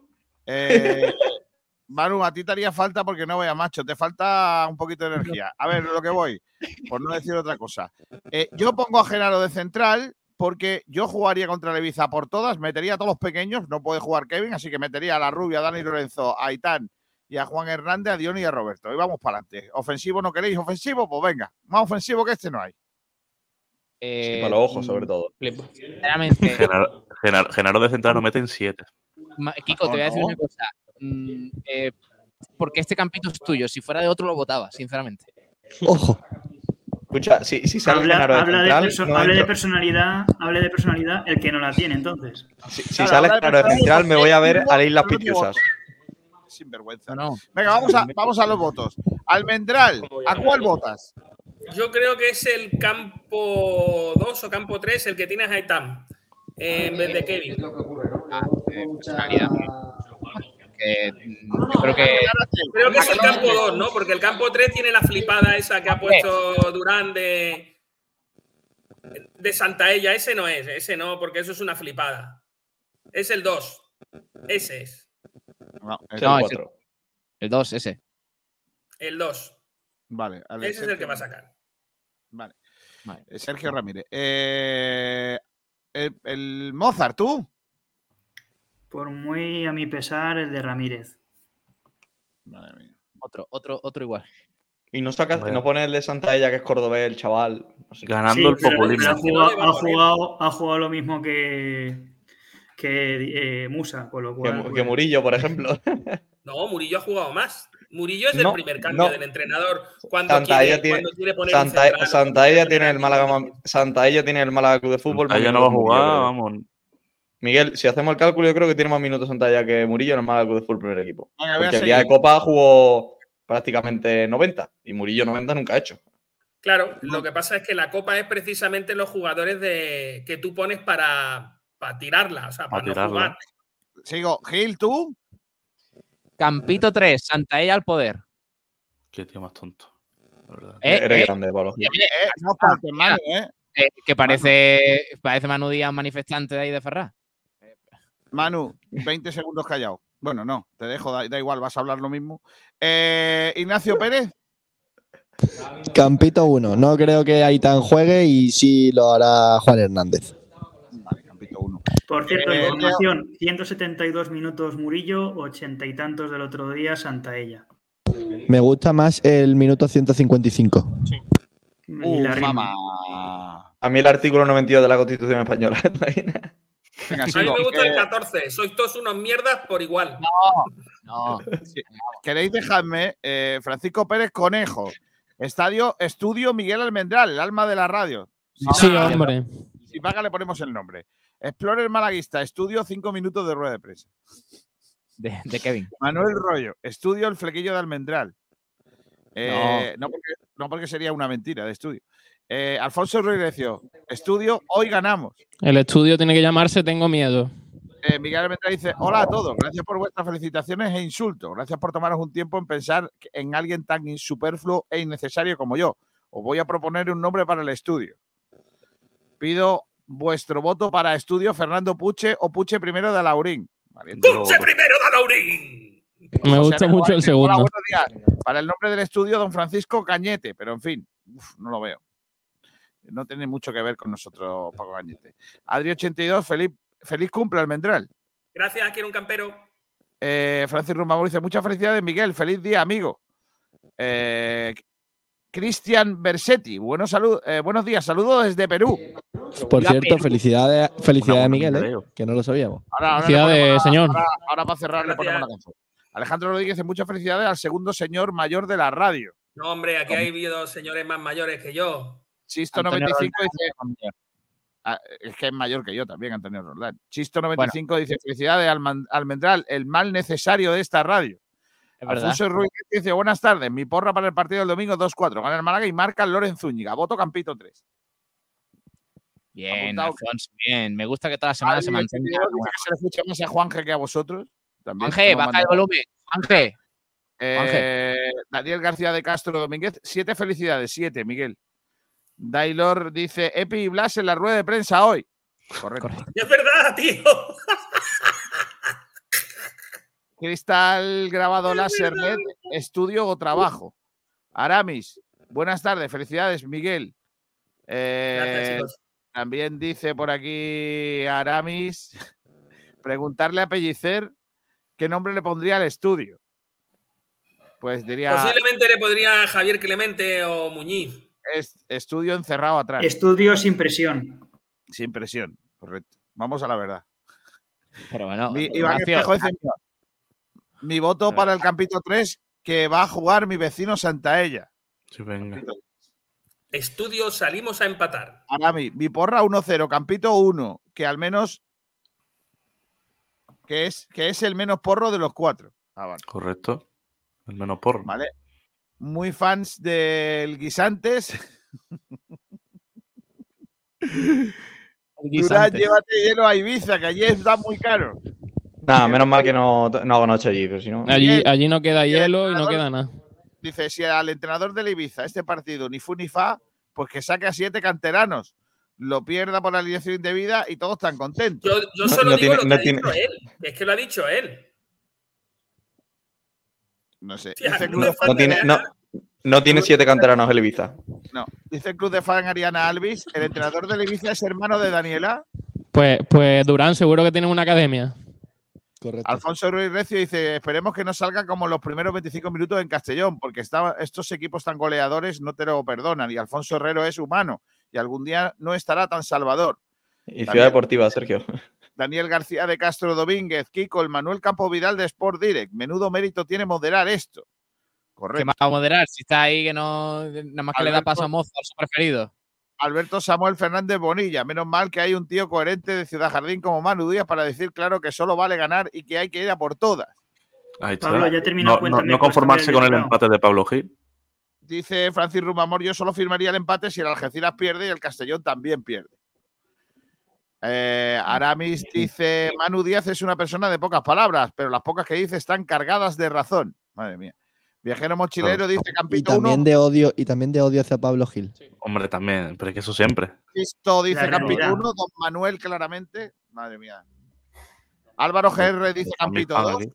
Eh, *laughs* Manu, a ti te haría falta porque no vea macho, te falta un poquito de energía. A ver, lo que voy, por no decir otra cosa. *laughs* Eh, yo pongo a Genaro de central porque yo jugaría contra el Ibiza por todas, metería a todos los pequeños, no puede jugar Kevin, así que metería a la rubia, a Dani Lorenzo, a Aitán y a Juan Hernández, a Diony y a Roberto. Y vamos para adelante. ¿Ofensivo no queréis? ¿Ofensivo? Pues venga, más ofensivo que este no hay. Eh, para los ojos, sobre todo. Sinceramente, Genaro, Genaro- Genaro de central nos mete en 7. Ma- Kiko, te voy a decir no. una cosa. Mm, eh, porque este campito es tuyo. Si fuera de otro, lo votaba, sinceramente. Ojo. Escucha, si, si sale Habla, Genaro de habla de, central, perso- no de entro. personalidad, hable de personalidad el que no la tiene, entonces. Si, si sale Genaro de central, me voy a ver a Islas Pitiusas. Sinvergüenza. Venga, vamos a, vamos a los votos. Almendral, ¿a cuál votas? Yo creo que es el campo 2 o campo 3 el que tiene a Haitam eh, en vez de Kevin. Que, mm, yo creo que. Creo que es el campo 2, ¿no? Porque el campo 3 tiene la flipada esa que ha puesto Durán de, de Santaella. Ese no es, ese no, porque eso es una flipada. Es el 2. Ese es. No, el es el- cuatro. El 2, ese. El 2. Vale, a ver, Ese es el que va a sacar. Vale. Eh, Sergio Ramírez. Eh, el, el Mozart, ¿tú? Por muy a mi pesar, el de Ramírez. Otro, otro, otro igual. Y no sacas, no pones el de Santaella, que es cordobés, el chaval. Ganando Sí, el populismo. ha, jugado, ha, jugado, ha jugado lo mismo que, que eh, Musa, con lo Que, cual. Mu- pues, que Murillo, por ejemplo. *laughs* No, Murillo ha jugado más. Murillo es el No, primer cambio no. del entrenador cuando, Santaella quiere, tiene, cuando quiere poner. Santaella tiene el Málaga, Santaella tiene el Málaga Club de Fútbol. Santaella no va a que jugar, vamos. Miguel, si hacemos el cálculo, yo creo que tiene más minutos Santaella que Murillo en el Málaga Club de Fútbol primer equipo. Venga, Porque el día de. Copa jugó prácticamente 90 y Murillo 90 nunca ha hecho. Claro, lo que pasa es que la copa es precisamente los jugadores de, que tú pones para, para tirarla, o sea, para, no jugar. Sigo. Gil, ¿tú? Campito 3, Santaella al poder. Qué tío más tonto. Eh, Eres eh, grande, Pablo. eh, Eh, no ¿eh? eh, que parece, parece Manu Díaz manifestante de ahí de Ferraz. Manu, 20 segundos callado. Bueno, no, te dejo, da, da igual, vas a hablar lo mismo. Eh, Ignacio Pérez, Campito 1. No creo que Aitán juegue y sí lo hará Juan Hernández. Por cierto, Eh, información: 172 minutos Murillo, ochenta y tantos del otro día Santaella. Me gusta más el minuto 155. Y Uh, la rima. mamá. A mí el artículo 92 de la Constitución Española. *laughs* Venga, A mí sigo. me gusta el Eh, 14. Sois todos unos mierdas por igual. No, *laughs* ¿Queréis dejarme? Eh, Francisco Pérez Conejo, Estadio Estudio Miguel Almendral, el alma de la radio. Si Sí, paga, hombre. Si paga, le ponemos el nombre. Explorer Malaguista, estudio cinco minutos de rueda de prensa. de, de Kevin. Manuel Rollo, estudio el flequillo de Almendral. Eh, no. porque, no porque sería una mentira de estudio. Eh, Alfonso Ruiz Recio, estudio, hoy ganamos. El estudio tiene que llamarse Tengo Miedo. Eh, Miguel Almendral dice, hola a todos, gracias por vuestras felicitaciones e insultos. Gracias por tomaros un tiempo en pensar en alguien tan superfluo e innecesario como yo. Os voy a proponer un nombre para el estudio. Pido vuestro voto para estudio Fernando Puche o Puche primero de. Valiente. ¡Puche primero de Laurín! Me O gusta sea, mucho el Hola, segundo. buenos días. Para el nombre del estudio, don Francisco Cañete, pero en fin, uf, no lo veo. No tiene mucho que ver con nosotros, Paco Cañete. Adri82, feliz, feliz cumple, Almendral. Gracias, quiero un campero. Eh, Francis Rumamur dice, muchas felicidades, Miguel, feliz día, amigo. Eh, Cristian Bersetti, buenos, salud, eh, buenos días, saludos desde Perú. Por cierto, Perú. felicidades, felicidades Miguel, ¿eh? que no lo sabíamos. Ahora, ahora le Felicidades, señor. Ahora, ahora para cerrar le ponemos la canción. Alejandro Rodríguez dice, muchas felicidades al segundo señor mayor de la radio. No, hombre, aquí hay habido señores más mayores que yo. Sisto Antonio 95 dice, Ah, es que es mayor que yo también, Antonio Roldán. Chisto95 dice: Felicidades, Almendral, el mal necesario de esta radio. Alfonso Ruiz dice: Buenas tardes, mi porra para el partido del domingo 2-4. Gana el Málaga y marca Loren Zúñiga. Voto Campito 3. Bien. Alfonso, bien. Me gusta que toda la semana se mantenga. que se le escucha más a Juanje que a vosotros. También Juanje, baja manda- el volumen. Juanje. Eh, Daniel García de Castro Domínguez, siete felicidades, siete, Miguel. Dailor dice: Epi y Blas en la rueda de prensa hoy. Correcto. Es verdad, tío. *laughs* Cristal grabado láser LED, estudio o trabajo. Aramis, buenas tardes, felicidades, Miguel. Eh, Gracias, también dice por aquí Aramis, preguntarle a Pellicer qué nombre le pondría al estudio. Pues diría Posiblemente le podría Javier Clemente o Muñiz. Es- estudio encerrado atrás. Estudio sin presión. Sin presión, correcto. Vamos a la verdad. Pero bueno, Mi, Iván Ignacio, Espejo dice, mi voto para el Campito 3 que va a jugar mi vecino Santaella. Sí, venga. Estudio, salimos a empatar. Arami, mi porra 1-0, Campito 1, que al menos que es, que es el menos porro de los cuatro. Ah, vale. Correcto. El menos porro. Vale. Muy fans del Guisantes. *laughs* Durán, llévate hielo a Ibiza, que allí está muy caro. Nada, menos mal que no, no hago noche allí, pero si no. Allí, allí no queda hielo y no queda nada. Dice, si al entrenador del Ibiza este partido ni fu ni fa, pues que saque a siete canteranos. Lo pierda por la alineación indebida y todos están contentos. Yo, yo solo no digo tiene- lo que no ha tiene- dicho él. Es que lo ha dicho él. No sé. Dice no de tiene, no, no tiene siete canteranos el Ibiza. No, dice Cruz de Fan Ariana Alvis, el entrenador del Ibiza es hermano de Daniela. Pues, pues Durán seguro que tiene una academia. Correcto. Alfonso Ruiz Recio dice, esperemos que no salga como los primeros 25 minutos en Castellón, porque estos equipos tan goleadores no te lo perdonan. Y Alfonso Herrero es humano y algún día no estará tan salvador. Y También. Ciudad Deportiva, Sergio. Daniel García de Castro Domínguez, Kiko, el Manuel Campo Vidal de Sport Direct. Menudo mérito tiene moderar esto. ¿Qué Correcto. más va a moderar? Si está ahí que no. Nada más que le da Alberto- paso a Mozo, a su preferido. Alberto Samuel Fernández Bonilla. Menos mal que hay un tío coherente de Ciudad Jardín como Manu Díaz para decir claro que solo vale ganar y que hay que ir a por todas. Ahí está. Pablo, ya terminó, no, no- no conformarse con el el empate de Pablo Gil. Dice Francis Rumamor, yo solo firmaría el empate si el Algeciras pierde y el Castellón también pierde. Eh, Aramis dice, Manu Díaz es una persona de pocas palabras, pero las pocas que dice están cargadas de razón. Madre mía. Viajero mochilero dice Y Campito 1, también de odio, y también de odio hacia Pablo Gil. Hombre, también, pero es que eso siempre. Cristo dice La Campito realidad. 1, Don Manuel claramente. Madre mía. Álvaro GR dice Campito Fan 2. aquí.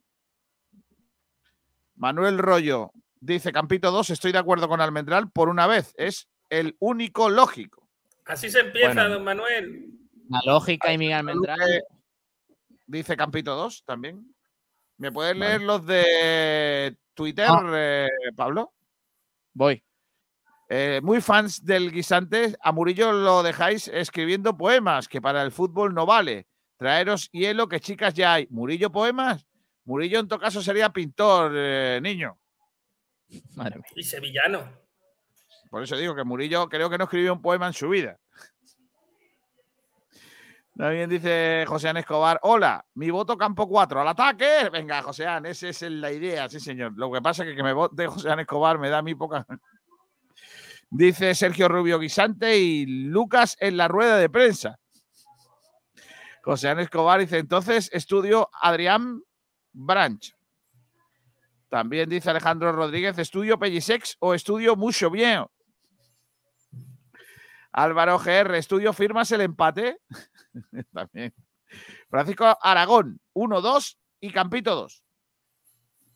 Manuel Rollo dice Campito 2, estoy de acuerdo con Almendral por una vez. Es el único lógico. Así se empieza, Bueno. don Manuel. La lógica y Miguel Almendral. Luque Dice Campito 2 también. ¿Me puedes Vale. leer los de Twitter, Ah. eh, Pablo? Voy. Eh, muy fans del guisante, a Murillo lo dejáis escribiendo poemas, que para el fútbol no vale. Traeros hielo, que chicas ya hay. ¿Murillo poemas? Murillo en todo caso sería pintor, eh, niño. Madre mía. Y sevillano. Por eso digo que Murillo creo que no escribió un poema en su vida. También dice José An Escobar, hola, mi voto campo 4, al ataque. Venga, José An, esa es la idea, sí señor. Lo que pasa es que que me vote José An Escobar me da mí poca... *laughs* Dice Sergio Rubio Guisante y Lucas en la rueda de prensa. José An Escobar dice, entonces estudio Adrián Branch. También dice Alejandro Rodríguez, estudio Pellisex o estudio Mucho Bien. Álvaro GR, estudio firmas el empate. *laughs* También. Francisco Aragón, 1-2 y Campito 2.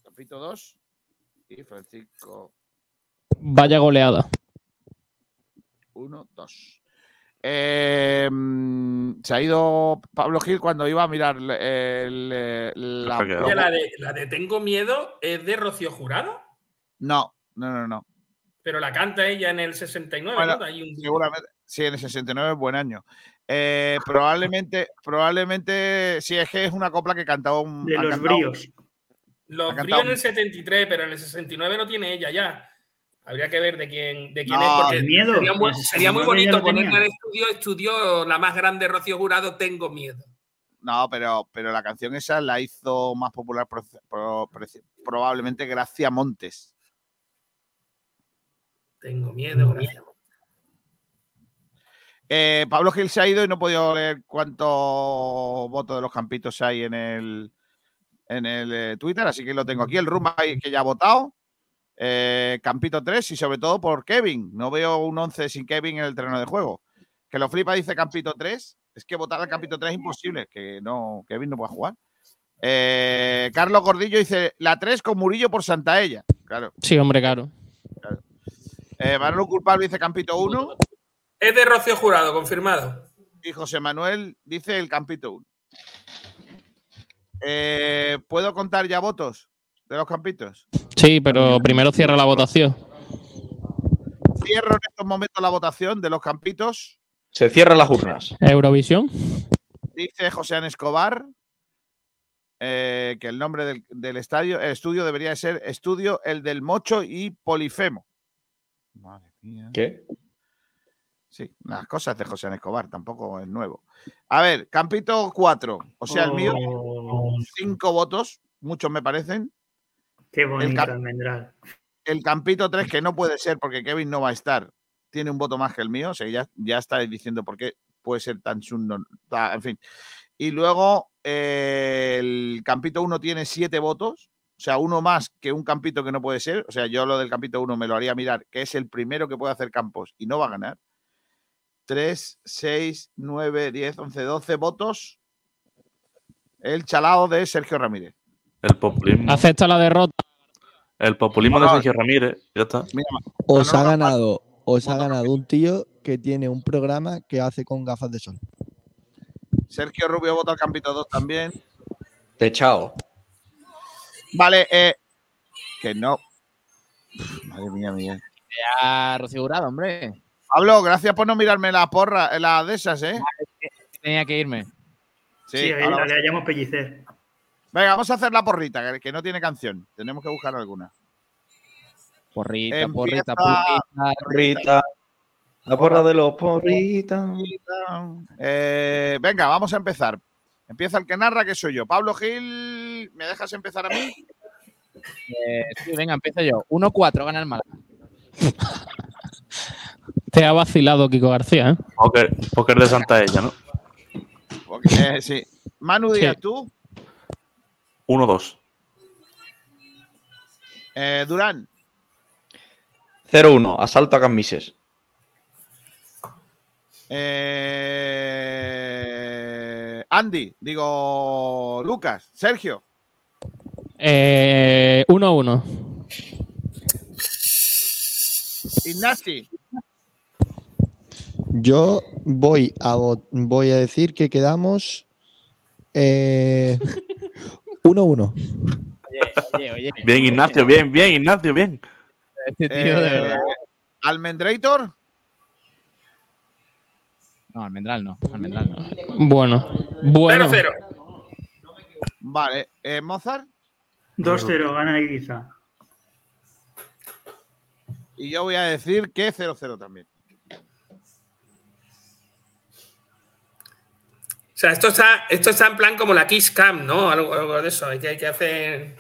Campito 2 y Francisco Vaya goleada. 1-2. Eh, mm, se ha ido Pablo Gil cuando iba a mirar el- el- la, Oye, la, de, la de Tengo Miedo es de Rocío Jurado, No, no, no, no. pero la canta ella en el 69, Bueno, ¿no? Hay un- Seguramente, sí, en el 69 es buen año. Eh, probablemente, probablemente, sí, es que es una copla que cantaba un. De los cantado- bríos. Los bríos en el 73, pero en el 69 no tiene ella ya. Habría que ver de quién, de quién No, es, porque miedo. sería muy, sería bonito tenía. al estudio, estudio la más grande Rocío Jurado, tengo miedo. No, pero, pero la canción esa la hizo más popular pro- pro- preci- probablemente Gracia Montes. Tengo miedo, miedo. Eh, Pablo Gil se ha ido y no he podido leer cuántos votos de los campitos hay en el, en el eh, Twitter, así que lo tengo aquí. El Ruma que ya ha votado. Eh, Campito 3 y sobre todo por Kevin. No veo un 11 sin Kevin en el terreno de juego. Que lo flipa dice Campito 3. Es que votar al Campito 3 es imposible, que no, Kevin no pueda jugar. Eh, Carlos Gordillo dice la 3 con Murillo por Santaella. Claro. Sí, hombre, claro. Eh, Manolo Culpable dice Campito 1. Es de Rocío Jurado, confirmado. Y José Manuel dice el Campito 1. Eh, ¿Puedo contar ya votos de los campitos? Sí, pero primero cierra la votación. Cierro en estos momentos la votación de los campitos. Se cierran las urnas. Eurovisión. Dice José An Escobar eh, que el nombre del, del estadio, el estudio debería ser Estudio el del Mocho y Polifemo. Madre mía. ¿Qué? Sí, las cosas de José Escobar, tampoco es nuevo. A ver, Campito 4, o sea, el mío, Oh, cinco votos, muchos me parecen. qué El bonito almendral. el Campito 3, que no puede ser porque Kevin no va a estar, tiene un voto más que el mío. O sea, ya, ya estáis diciendo por qué puede ser tan ta- En fin. Y luego eh, el Campito 1 tiene siete votos. O sea, uno más que un Campito que no puede ser. O sea, yo lo del Campito 1 me lo haría mirar, que es el primero que puede hacer campos y no va a ganar. 3, 6, 9, 10, 11, 12 votos. El chalao de Sergio Ramírez. El populismo. Acepta la derrota. El populismo de Sergio Ramírez. Ya está. Os ha ganado, os ha ganado un tío que tiene un programa que hace con gafas de sol. Sergio Rubio vota al Campito 2 también. Techao. Vale, eh, que no. Madre mía, mía. Ya, Rocío Jurado, hombre. Pablo, gracias por no mirarme la porra, la de esas, ¿eh? Tenía que irme. Sí, Sí, ahí ahora le llamo pellicer. Venga, vamos a hacer la porrita, que- que no tiene canción. Tenemos que buscar alguna. Porrita, Empieza- porrita, porrita. Porrita. La porra de los porritas. Eh, venga, vamos a empezar. Empieza el que narra, que soy yo. Pablo Gil, ¿me dejas empezar a mí? Eh, sí, venga, empiezo yo. 1-4 gana el Málaga. *laughs* Te ha vacilado Kiko García, ¿eh? Póker, póker de Santa Ella, ¿no? Porque, eh, sí. Manu Díaz, Sí. tú. 1-2. Eh, Durán. 0-1. Asalto a Camises. Eh, Andy, digo Lucas. Sergio. Eh, 1-1. Ignasi. Yo voy a, vo- voy a decir que quedamos eh, *laughs* 1-1. Oye, oye. Bien, Ignacio, bien, bien, Ignacio, bien. Este tío, de Eh, verdad. Almendrator. No, almendral no. Almendral no. Bueno, bueno. 0-0. Vale. Eh, Mozart. 2-0, gana Ibiza. Y yo voy a decir que 0-0 también. Sea, esto está, esto está en plan como la Kiss Cam, ¿no? Algo, algo de eso. Hay que, hay que hacer.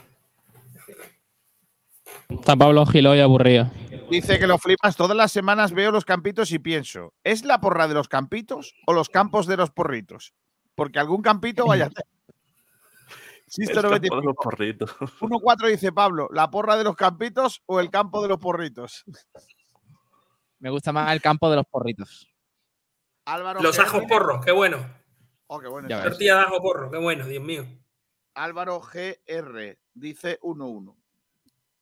Está Pablo Gilo y aburrido. Dice que lo flipas. Todas las semanas veo los campitos y pienso, ¿es la porra de los campitos o los campos de los porritos? Porque algún campito vaya a hacer. Sisto El campo de 95. los porritos. 1-4 dice Pablo, ¿la porra de los campitos o el campo de los porritos? Me gusta más el campo de los porritos. Álvaro Los ajos porros, qué bueno. Oh, qué bueno. Tortilla de ajo porro, qué bueno, Dios mío. Álvaro GR dice 1-1.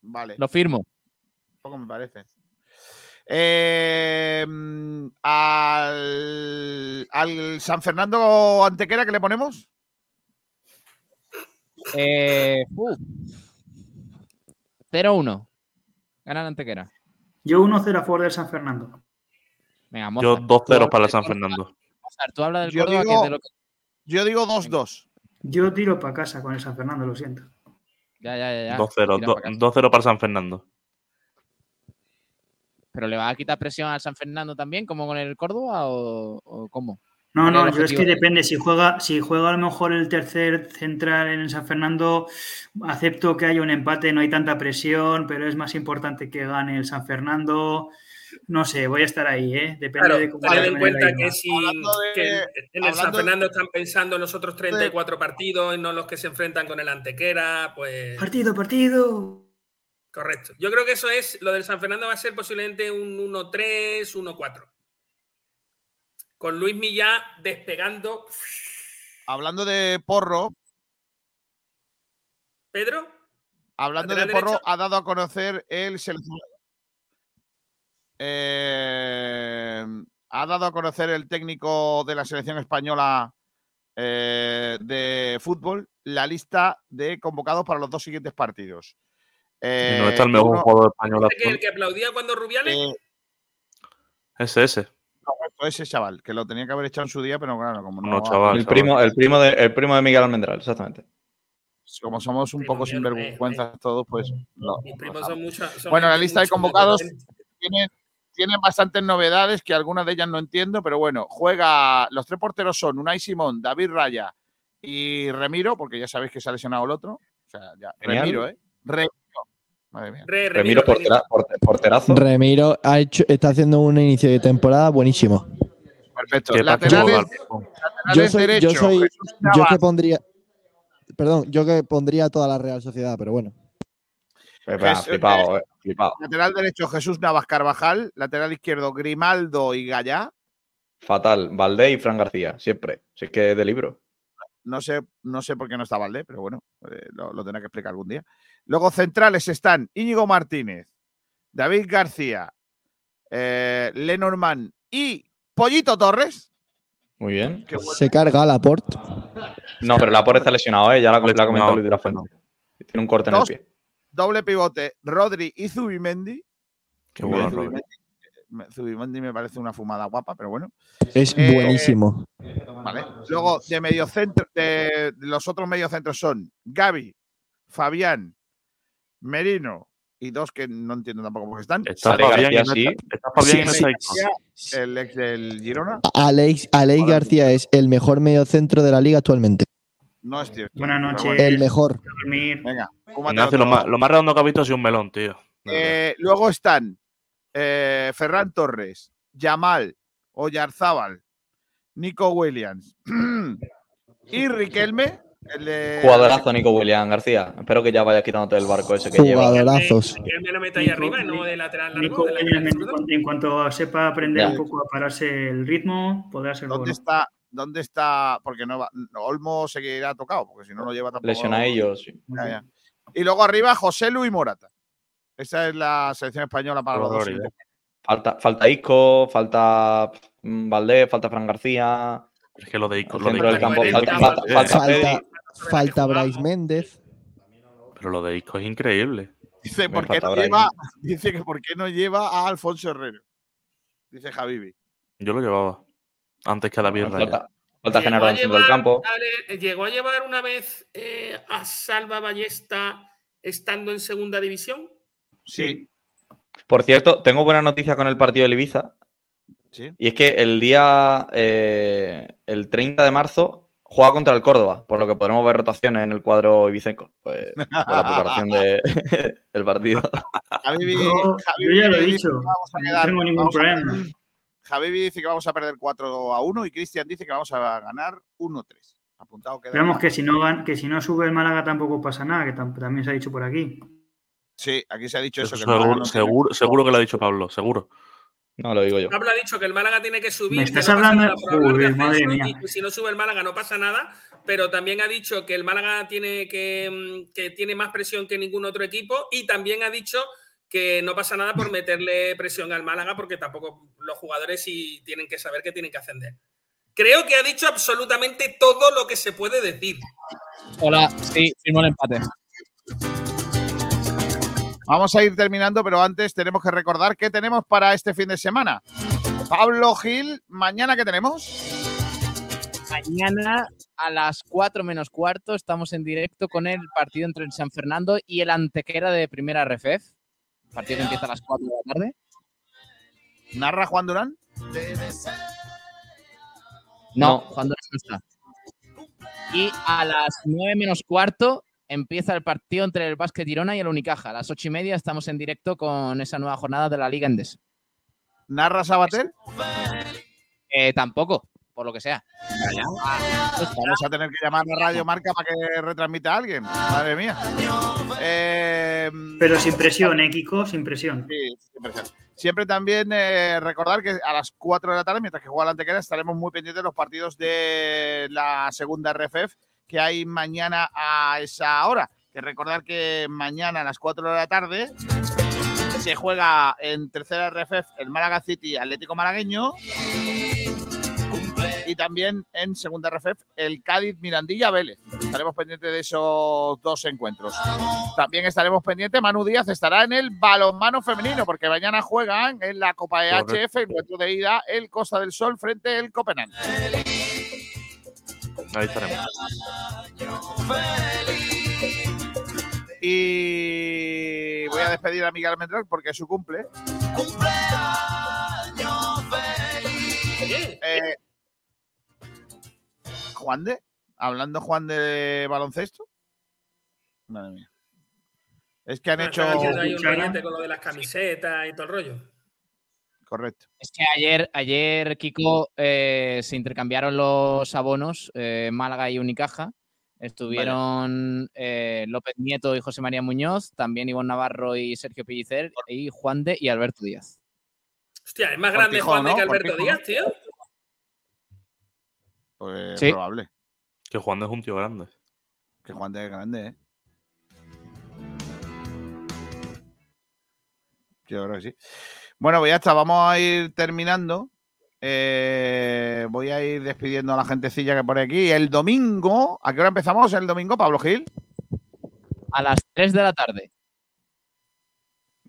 Vale. Lo firmo. Poco me parece. Eh, al, al San Fernando Antequera, ¿qué le ponemos? Eh, uh. 0-1. Gana la Antequera. Yo 1-0 a favor del San Fernando. Venga, Yo Mozart. 2-0 para el San Fernando. Mozart, tú hablas del Yo Córdoba, que digo- es de lo que... Yo digo 2-2. Yo tiro para casa con el San Fernando, lo siento. Ya, ya, ya. ya. 2-0. Tira do- pa' casa. 2-0 para San Fernando. ¿Pero le va a quitar presión al San Fernando también, como con el Córdoba o, o cómo? No, ¿Cuál no, yo es que depende. Si juega, si juega a lo mejor el tercer central en el San Fernando, acepto que haya un empate, no hay tanta presión, pero es más importante que gane el San Fernando. No sé, voy a estar ahí, ¿eh? Depende Claro, de cómo tened vaya en cuenta que, si, que en el San Fernando están pensando en los otros 34 partidos y no los que se enfrentan con el Antequera, pues... Partido, partido. Correcto. Yo creo que eso es, lo del San Fernando va a ser posiblemente un 1-3, 1-4. Con Luis Millá despegando. Hablando de porro, Pedro, hablando de porro, derecho. ha dado a conocer el seleccionador. Eh, ha dado a conocer el técnico de la selección española eh, de fútbol la lista de convocados para los dos siguientes partidos. Y Eh, no está el mejor uno- jugador español ¿Ese que el que aplaudía cuando Rubiales. eh, Ese, ese. correcto, ese chaval, que lo tenía que haber echado en su día, pero claro, como no, No, chaval. El primo, el, primo de, el primo de Miguel Almendral, exactamente. como somos un poco sinvergüenzas todos, pues no. Mis primos son Bueno, la lista de convocados potente. Tiene, bastantes novedades que algunas de ellas no entiendo, pero bueno, juega. Los tres porteros son Unai Simón, David Raya y Remiro, porque ya sabéis que se ha lesionado el otro. O sea, ya. Remiro, ¿eh? Remiro. Madre mía. Re- Remiro portera- porte- porterazo. Remiro ha hecho, está haciendo un inicio de temporada buenísimo. Perfecto. Laterales, Yo laterales soy, derecho, yo soy, yo que pondría, perdón, yo que pondría toda la Real Sociedad, pero bueno. Pues, flipado, eh, flipado. Lateral derecho Jesús Navas Carvajal, lateral izquierdo Grimaldo y Gallá. Fatal. Valdés y Fran García, siempre. Si es que es de libro. No sé, no sé por qué no está Valdés, pero bueno, eh, lo, lo tendrá que explicar algún día. Luego centrales están Íñigo Martínez, David García, eh, Lenormand y Pollito Torres. Muy bien. Se carga Laporte. No, pero Laporte está lesionado, ¿eh? Ya la, la ha comentado. Luis de la Fuente. Tiene un corte en el pie. Doble pivote, Rodri y Zubimendi. Qué bueno, Rodri. Zubimendi, me- Zubimendi me parece una fumada guapa, pero bueno. Es Eh, buenísimo. Vale. Luego, de medio centro, de los otros mediocentros son Gaby, Fabián, Merino y dos que no entiendo tampoco por qué están. Está Ale Fabián no sí. está- Fabián y no Sí, está sí. El ex del Girona. Alex, Alex García es el mejor mediocentro de la liga actualmente. No es cierto. Buenas noches. bueno, El mejor. Venga, Ignacio, lo más, lo más redondo que ha visto ha sido un melón, tío. Eh, luego están eh, Ferran Torres, Yamal, Oyarzábal, Nico Williams *clears throat* y Riquelme. El de Jugadorazo, Nico William García. Espero que ya vayas quitándote el barco ese que lleva. Jugadorazos. Que él me lo meta ahí arriba y no de lateral largo. Nico de lateral Williams, en, cuanto- en cuanto sepa aprender Ya. un poco a pararse el ritmo, podrá ser ¿Dónde bueno. está? ¿Dónde está? Porque no va, no, Olmo seguirá tocado, porque si no lo lleva tampoco. Lesionadillos. sí. Ya, ya. Y luego arriba, José Luis Morata. Esa es la selección española para los dos. Siguientes. Falta, falta Isco, falta mm, Valdés, falta Fran García. Es que lo de Isco, lo de del campo. Falta, increíble. falta, falta Pedri. Falta, falta Bryce Méndez. Pero lo de Isco es increíble. Dice, ¿por qué no lleva, dice que por qué no lleva a Alfonso Herrero. Dice Javibi. Yo lo llevaba. Antes que a David Raya. Falta, falta Llegó Genaro a en el centro del llevar- campo. Llegó a llevar una vez eh, a Salva Ballesta estando en segunda división. Sí. Por cierto, tengo buena noticia con el partido del Ibiza. Sí. Y es que el día, eh, el 30 de marzo, juega contra el Córdoba, por lo que podremos ver rotaciones en el cuadro ibicenco. Pues, por la preparación de- *laughs* del partido. Javibi yo ya lo he dicho, que vamos a no tengo ningún problema. Javibi dice que vamos a perder 4 a 1 y Cristian dice que vamos a ganar 1-3. Apuntado queda. Esperamos que si no que si no sube el Málaga tampoco pasa nada, que tam- también se ha dicho por aquí. Sí, aquí se ha dicho eso. Que seguro, no tiene- seguro, seguro que lo ha dicho Pablo, seguro. No, lo digo yo. Pablo ha dicho que el Málaga tiene que subir. ¿Me que estás no hablando? Joder, madre mía. y si no sube el Málaga no pasa nada. Pero también ha dicho que el Málaga tiene que, que tiene más presión que ningún otro equipo. Y también ha dicho que no pasa nada por meterle presión al Málaga, porque tampoco los jugadores sí tienen que saber que tienen que ascender. Creo que ha dicho absolutamente todo lo que se puede decir. Hola, sí, firmo el empate. Vamos a ir terminando, pero antes tenemos que recordar qué tenemos para este fin de semana. Pablo Gil, mañana qué tenemos? Mañana a las 4 menos cuarto estamos en directo con el partido entre el San Fernando y el Antequera de Primera RFF. Partido que empieza a las 4 de la tarde. ¿Narra Juan Durán? No, Juan Durán no está. Y a las 9 menos cuarto empieza el partido entre el Básquet Girona y el Unicaja. A las 8 y media estamos en directo con esa nueva jornada de la Liga Endesa. ¿Narra Sabater? Eh, tampoco, por lo que sea. Vamos a tener que llamar a Radio Marca para que retransmita a alguien. Madre mía. Eh, Pero sin presión, ¿eh, Kiko? Sin presión. Sí, sin presión. Siempre también eh, recordar que a las 4 de la tarde, mientras que juega la Antequera, estaremos muy pendientes de los partidos de la segunda RFF que hay mañana a esa hora. Que recordar que mañana a las 4 de la tarde se juega en tercera RFF el Málaga City Atlético Malagueño y también en segunda RFF el Cádiz Mirandilla Vélez. Estaremos pendientes de esos dos encuentros. También estaremos pendientes, Manu Díaz estará en el balonmano femenino porque mañana juegan en la Copa EHF, encuentro de ida el Costa del Sol frente al Copenhague. Ahí estaremos. Y voy a despedir a Miguel Almendral porque es su cumple. Eh, Juan de, hablando Juan de baloncesto. Madre mía. Es que han hecho. Están haciendo ahí un con lo de las camisetas y todo el rollo. Correcto. Es que ayer, ayer Kiko, eh, se intercambiaron los abonos, eh, Málaga y Unicaja. Estuvieron eh, López Nieto y José María Muñoz, también Ivonne Navarro y Sergio Pellicer, y Juan de y Alberto Díaz. Hostia, es más grande Cortijo, Juan de ¿no? que Alberto Cortijo, Díaz, tío. Pues Sí. probable. Que Juan es un tío grande. Que Juan de es grande, ¿eh? Yo creo que sí. Bueno, pues ya está, vamos a ir terminando. Eh, voy a ir despidiendo a la gentecilla que por aquí. El domingo, ¿a qué hora empezamos el domingo, Pablo Gil? A las 3 de la tarde.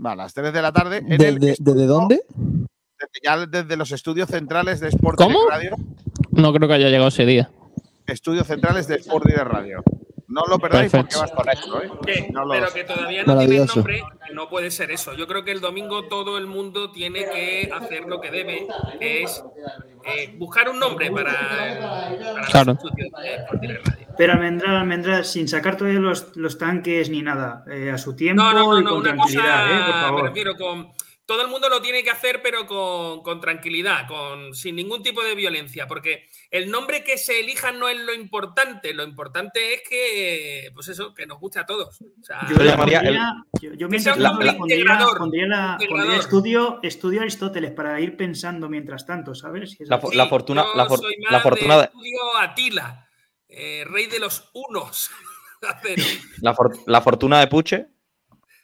Va, a las 3 de la tarde. En ¿De- de- ¿Desde dónde? desde- ya desde los estudios centrales de Sport ¿Cómo? Radio. No creo que haya llegado ese día. Estudios centrales de Sport Direct Radio. No lo perdáis porque Perfecto. va a estar correcto, ¿eh? No lo- pero que todavía no tiene nombre, no puede ser eso. Yo creo que el domingo todo el mundo tiene que hacer lo que debe, que es eh, buscar un nombre para, para Claro. de Radio. Pero Almendral, Almendral, sin sacar todavía los, los tanques ni nada, eh, a su tiempo No, no, no, y con una tranquilidad, cosa, eh, por me favor. refiero con... Todo el mundo lo tiene que hacer, pero con, con tranquilidad, con, sin ningún tipo de violencia, porque el nombre que se elija no es lo importante, lo importante es que, pues eso, que nos guste a todos. O sea, Yo, le llamaría pondría- yo, yo mientras le pondría, integrador, pondría la- integrador. estudio, estudio Aristóteles para ir pensando mientras tanto, ¿sabes? Si es La, la fortuna, yo la, for- soy la más fortuna de de, estudio Atila, eh, rey de los unos. *laughs* La, for- la fortuna de Puche.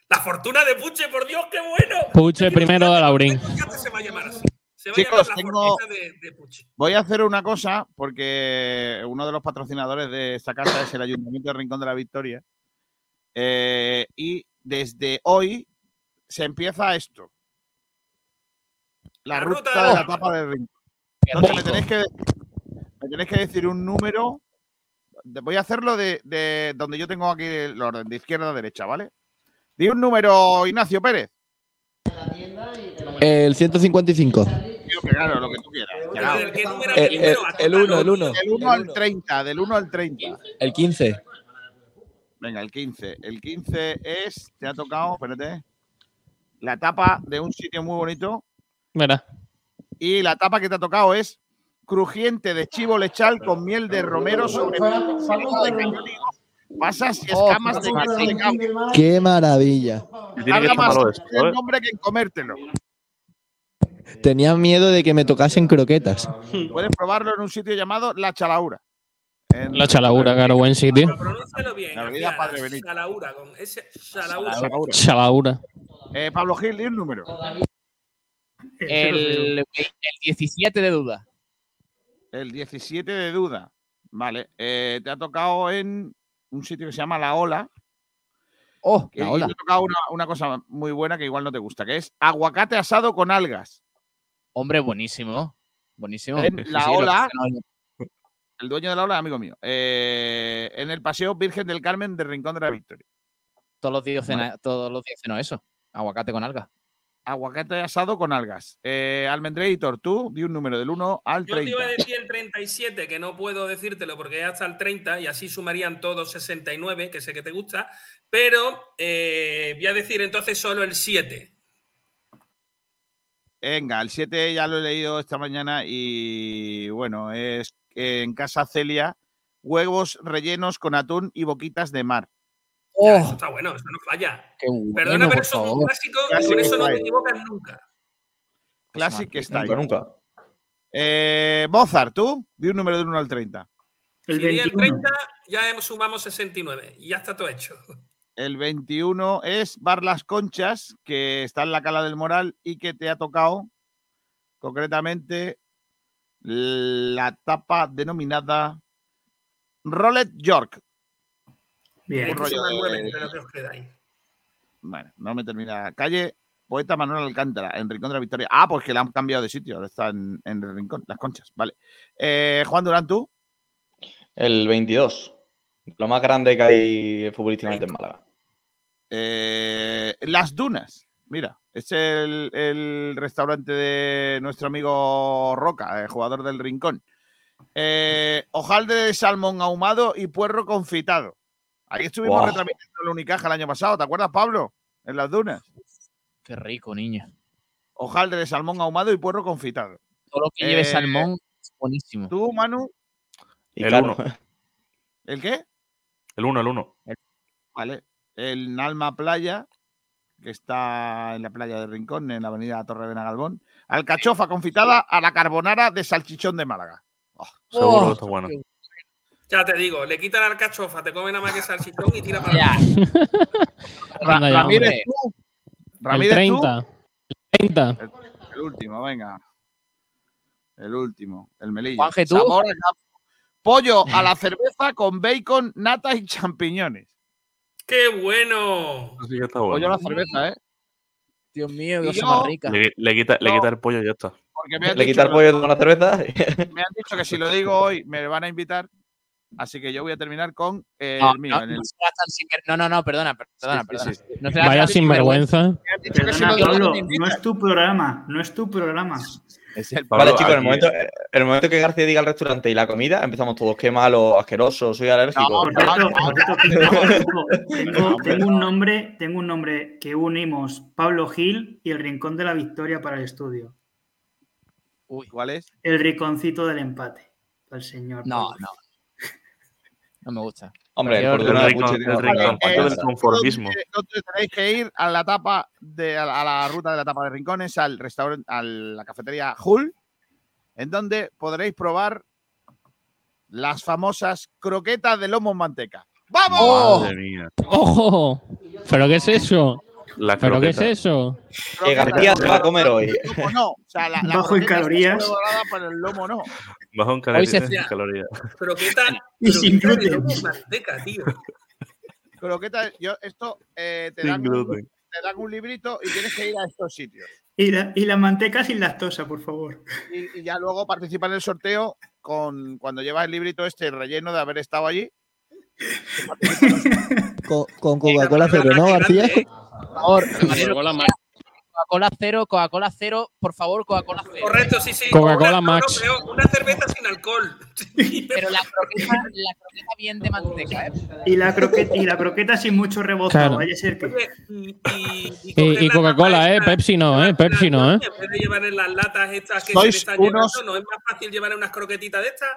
La fortuna de Puche, por Dios, qué bueno. Puche primero de Laurín. Se va a llamar así. Se va Chicos, a llamar la tengo- fortuna de, de Puche. Voy a hacer una cosa porque uno de los patrocinadores de esta casa es el Ayuntamiento de Rincón de la Victoria. Eh, y desde hoy se empieza esto. La, La ruta, ruta de la tapa de Rincón. Entonces me tenéis, que, me tenéis que decir un número. Voy a hacerlo de, de donde yo tengo aquí el orden, de izquierda a derecha, ¿vale? Di un número, Ignacio Pérez. El 155. Digo que claro, lo que tú quieras. Del que número El- primero el- a el tocar, uno, ¿no? el uno. Del 1 al 30, del 1 al 30. El 15. Venga, el 15. El 15 es, te ha tocado, espérate, la tapa de un sitio muy bonito. Mira. Y la tapa que te ha tocado es crujiente de chivo lechal con miel de romero sobre filete de cañónigo, pasas y escamas de queso de cabo. Qué maravilla. Y tiene que Tarda estar más el ¿eh? nombre que en comértelo. Tenía miedo de que me tocasen croquetas. Puedes probarlo en un sitio llamado La Chalaura. En- La chalaura, claro, buen sitio. Pronúncialo bien. La avenida Padre Benito. Salaura, con ese Salaura. Chalaura. Chalaura. Eh, Pablo Gil, di un número. El, el 17 de duda. El 17 de duda. Vale. eh, te ha tocado en un sitio que se llama La Ola. Oh, La Ola. te ha tocado una, una cosa muy buena que igual no te gusta, que es aguacate asado con algas. Hombre, buenísimo. Buenísimo. En la sí, ola, el dueño de la ola, amigo mío. eh, en el Paseo Virgen del Carmen de Rincón de la Victoria. Todos los días todos los días ceno eso. Aguacate con alga. Aguacate asado con algas. Eh, Almendreitor, tú di un número del 1 al Yo te 30. iba a decir el 37, que no puedo decírtelo porque es hasta el 30 y así sumarían todos 69, que sé que te gusta, pero eh, voy a decir entonces solo el 7. Venga, el 7 ya lo he leído esta mañana y bueno, es en casa Celia, huevos rellenos con atún y boquitas de mar. Ya, eso está bueno, eso no falla. Qué bueno, Perdona, pero por eso es un clásico y con eso no te equivocas nunca. Classic está Nunca, nunca. Eh, Mozart, tú, di un número del 1 al 30. si di el 30, ya hemos- sumamos 69 y ya está todo hecho. El 21 es Bar Las Conchas, que está en la Cala del Moral y que te ha tocado concretamente la tapa denominada Rolet York. Bien. Un rollo Suma de- nueve, pero que os quedáis. Bueno, no me termina. Calle Poeta Manuel Alcántara, en Rincón de la Victoria. Ah, pues que la han cambiado de sitio, ahora está en, en el Rincón, Las Conchas, vale. Eh, Juan Durán, tú. El 22. Lo más grande que hay futbolísticamente en Málaga. Eh, Las Dunas. Mira, es el, el restaurante de nuestro amigo Roca, el jugador del Rincón. Eh, hojalde de salmón ahumado y puerro confitado. Ahí estuvimos Wow. retransmitiendo el Unicaja el año pasado, ¿te acuerdas, Pablo? En Las Dunas. Qué rico, niño. Hojalde de salmón ahumado y puerro confitado. Todo lo que lleve Eh, salmón es buenísimo. ¿Tú, Manu? El 1. ¿El qué? El 1, el 1. Vale. El Nalma Playa, que está en la playa de Rincón, en la avenida Torre de Nagalbón. Alcachofa confitada a la carbonara de salchichón de Málaga. Seguro Oh, que está bueno. Ya te digo, le quitan la alcachofa, te come nada más que salchichón y tira para Anda ya, Ramírez, tú. El Ramírez, tú. 30. El 30. El último, venga. El último, el melillo. Juanje, ¿tú? Sabor. Pollo a la cerveza con bacon, nata y champiñones. ¡Qué bueno! Pollo a la cerveza, ¿eh? Dios mío, cosa yo- más rica. Le, le quita, le No. quita el pollo y ya está. Porque me han, Le dicho quita el pollo con la cerveza. me han dicho que si lo digo hoy me van a invitar. Así que yo voy a terminar con el No, mío. no, en el- no no, no, no, perdona, per- perdona, sí, perdona. sí. No Vaya sinvergüenza. Perdona, Pablo, no es tu programa, no es tu programa. Es el Vale, Pablo, chicos, en el momento, en el momento que García diga el restaurante y la comida, empezamos todos. Qué malo, asqueroso, soy alérgico. Tengo, un nombre, tengo un nombre que unimos Pablo Gil y el Rincón de la Victoria para el estudio. Uy, ¿Cuál es? El rinconcito del empate. Al señor. no, Pablo. no. No me gusta. Hombre, el el tiene el del conformismo. Donde tenéis que ir a la tapa de, a la, a la ruta de la tapa de rincones, al restaurante, a la cafetería Hull, en donde podréis probar las famosas croquetas de lomo en manteca. ¡Vamos! Madre mía. ¡Ojo! ¿Pero qué es eso? La ¿Pero qué es eso? Que García se va a comer hoy. El no. O sea, la, la Bajo en calorías. pero el lomo no. Bajo en Hoy se- calorías. calorías. *laughs* Pero qué tal. Y sin pero qué tal gluten. manteca, tío. Croquetas, yo, esto eh, te, Sin dan un, gluten. te dan un librito y tienes que ir a estos sitios. Y la, y la manteca sin lactosa, por favor. Y, y ya luego participa en el sorteo con cuando llevas el librito este relleno de haber estado allí. *laughs* Con, con Coca-Cola cero, ¿no, García? Por favor, Coca-Cola cero, Coca-Cola cero, por favor, Coca-Cola cero. Correcto, sí, sí. Coca-Cola no, Max. no, una cerveza sin alcohol. *laughs* Pero la croqueta, la croqueta bien de manteca, ¿eh? Y la croqueta, y la croqueta sin mucho rebozado. Claro. Vaya a ser que. Y, Coca-Cola, ¿eh? Pepsi no, ¿eh? Pepsi no, ¿eh? En vez de llevar en las latas estas que Sois se están unos- llevando, ¿no es más fácil llevar unas croquetitas de estas?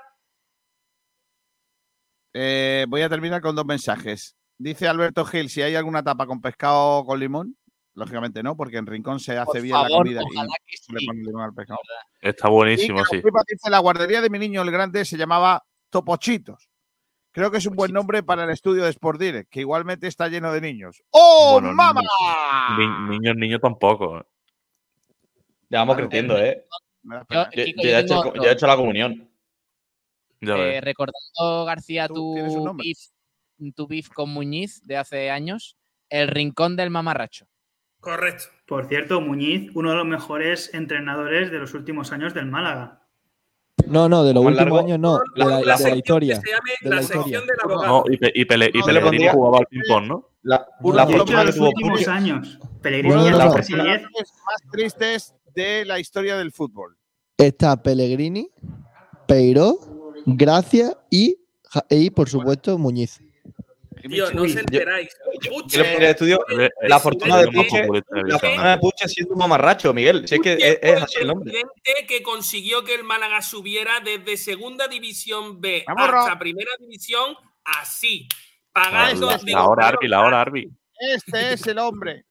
Eh, voy a terminar con dos mensajes. Dice Alberto Gil si hay alguna tapa con pescado con limón. Lógicamente no, porque en Rincón se hace Por bien la comida y se le sí. pone limón al pescado. Está buenísimo, sí. la guardería de mi niño el grande se llamaba Topochitos. Creo que es un buen nombre para el estudio de Sport Direct, que igualmente está lleno de niños. ¡Oh, Bueno, mamá! Ni- niños, niños tampoco. Ya vamos creciendo, ¿eh? Yo, Kiko, yo ya he hecho, otro. yo he hecho la comunión. Ya Eh, recordando, García, ¿Tú tu beef, tu beef con Muñiz de hace años, el rincón del mamarracho. Correcto. Por cierto, Muñiz, uno de los mejores entrenadores de los últimos años del Málaga. No, no, de los últimos largo. años no, de la, de la historia. de la historia. No, y, Pe- y Pele- No, jugaba al ping-pong, ¿no? La, la de que los últimos años. Pellegrini No, no, ya no, tiene no. casi 10. más tristes de la historia del fútbol. Está Pellegrini, Peiró, Gracia y, y por supuesto, Muñiz. Tío, no os enteráis. Puche, la fortuna de Puche. de La fortuna de Puche siendo un mamarracho, Miguel. Si es que es, es así el nombre. presidente que consiguió que el Málaga subiera desde segunda división B Vamos, hasta primera división así, pagando. Este La hora Arbi, la hora Arbi. Este es el hombre.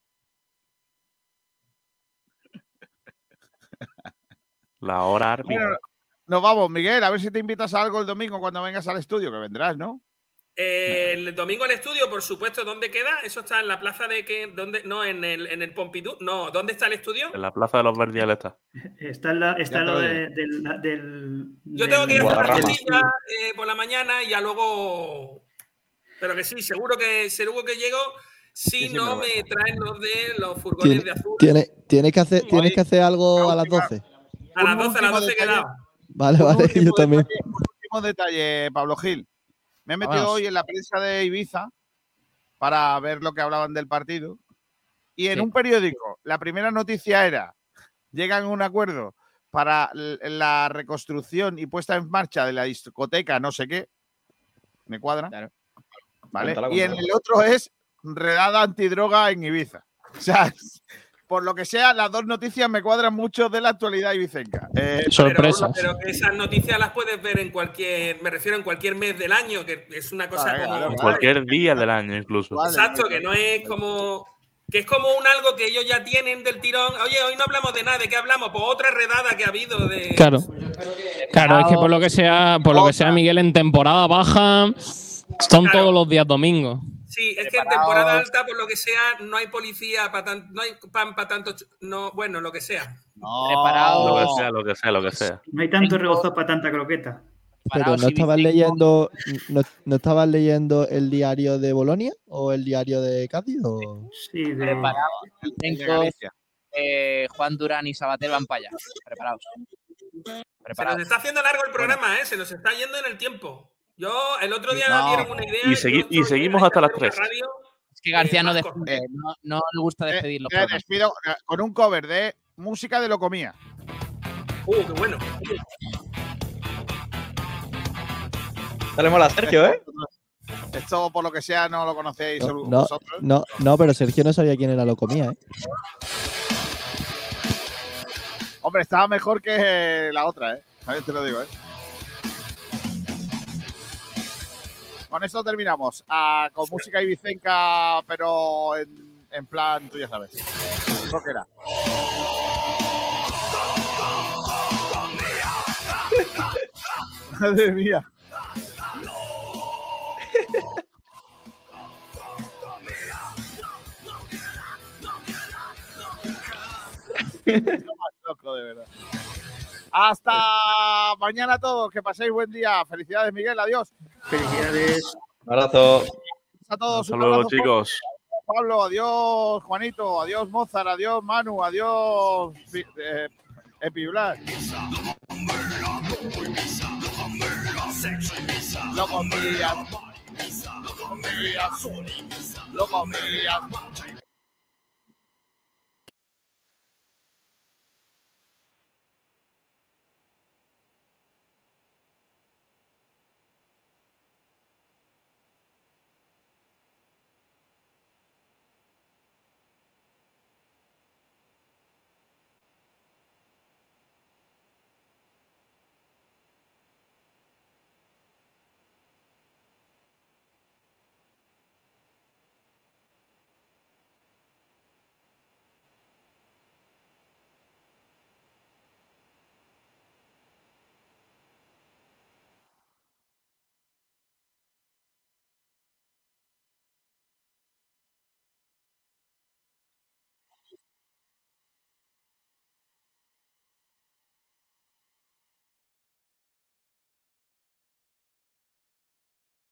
La hora Arbi. Bueno, nos vamos, Miguel. A ver si te invitas a algo el domingo cuando vengas al estudio, que vendrás, ¿no? Eh, el domingo al estudio, por supuesto, ¿dónde queda? Eso está en la plaza de que, ¿dónde? No, en el, en el Pompidou. No, ¿dónde está el estudio? En la plaza de los verdiales está. Está, en la- está lo lo de- del, del- Yo tengo que ir a la eh, por la mañana y ya luego. Pero que sí, seguro que seguro que llego si sí, no me me traen los de los furgones Tiene- de azul. tiene- ¿Tienes que hacer, tienes que hacer algo a las 12? A las Un 12, a las último 12 he detalle. quedado. Vale, vale, yo también. detalle, último detalle, Pablo Gil. Me he metido hoy en la prensa de Ibiza para ver lo que hablaban del partido. Y en Sí. un periódico, la primera noticia era: llegan a un acuerdo para la reconstrucción y puesta en marcha de la discoteca, no sé qué. Me cuadra. Claro. Y en el otro es redada antidroga en Ibiza. *laughs* O sea, por lo que sea, las dos noticias me cuadran mucho de la actualidad ibicenca. Eh, Sorpresas. Pero, pero que esas noticias las puedes ver en cualquier, me refiero en cualquier mes del año, que es una cosa Vale, como. vale, En vale. cualquier día del año, incluso. Vale. Exacto, que no es como. Que es como un algo que ellos ya tienen del tirón. Oye, hoy no hablamos de nada, ¿de qué hablamos? Pues otra redada que ha habido de. Claro. Claro, es que por lo que sea, por lo que sea, Miguel, en temporada baja son Claro. todos los días domingos. Sí, es que en temporada alta, por lo que sea, no hay policía para tan, no hay pan para tanto. No, bueno, lo que sea. no, Preparado. Lo que sea, lo que sea, lo que sea. No hay tanto rebozo para tanta croqueta. Pero no estabas leyendo, no, no estabas leyendo el diario de Bolonia o el diario de Cádiz o Sí, de, Preparados. de eh, Juan Durán y Sabater van para allá. Preparados. Se nos Preparados. está haciendo largo el programa, ¿eh? Se nos está yendo en el tiempo. Yo, el otro día No. dieron una idea. Y segui- seguimos hasta las hacer tres. una radio, Es que García eh, no, despide, no, no le gusta Eh, despedir los eh, programas. despido eh, con un cover de música de Locomía. Uh, qué bueno. Dale mola a Sergio, ¿eh? Esto, por lo que sea, no lo conocéis no, vosotros. no, no, pero Sergio no sabía quién era lo comía, ¿eh? Hombre, estaba mejor que la otra, ¿eh? También te lo digo, ¿eh? Con esto terminamos. Ah, con música ibicenca, pero en, en plan, tú ya sabes. Rockera. Madre mía. *laughs* Lo más loco, de verdad. Hasta mañana a todos. Que paséis buen día. Felicidades, Miguel. Adiós. felicidades. Un abrazo. A todos. Fuerte. chicos. Pablo, adiós Juanito, adiós Mozart, adiós Manu, adiós eh.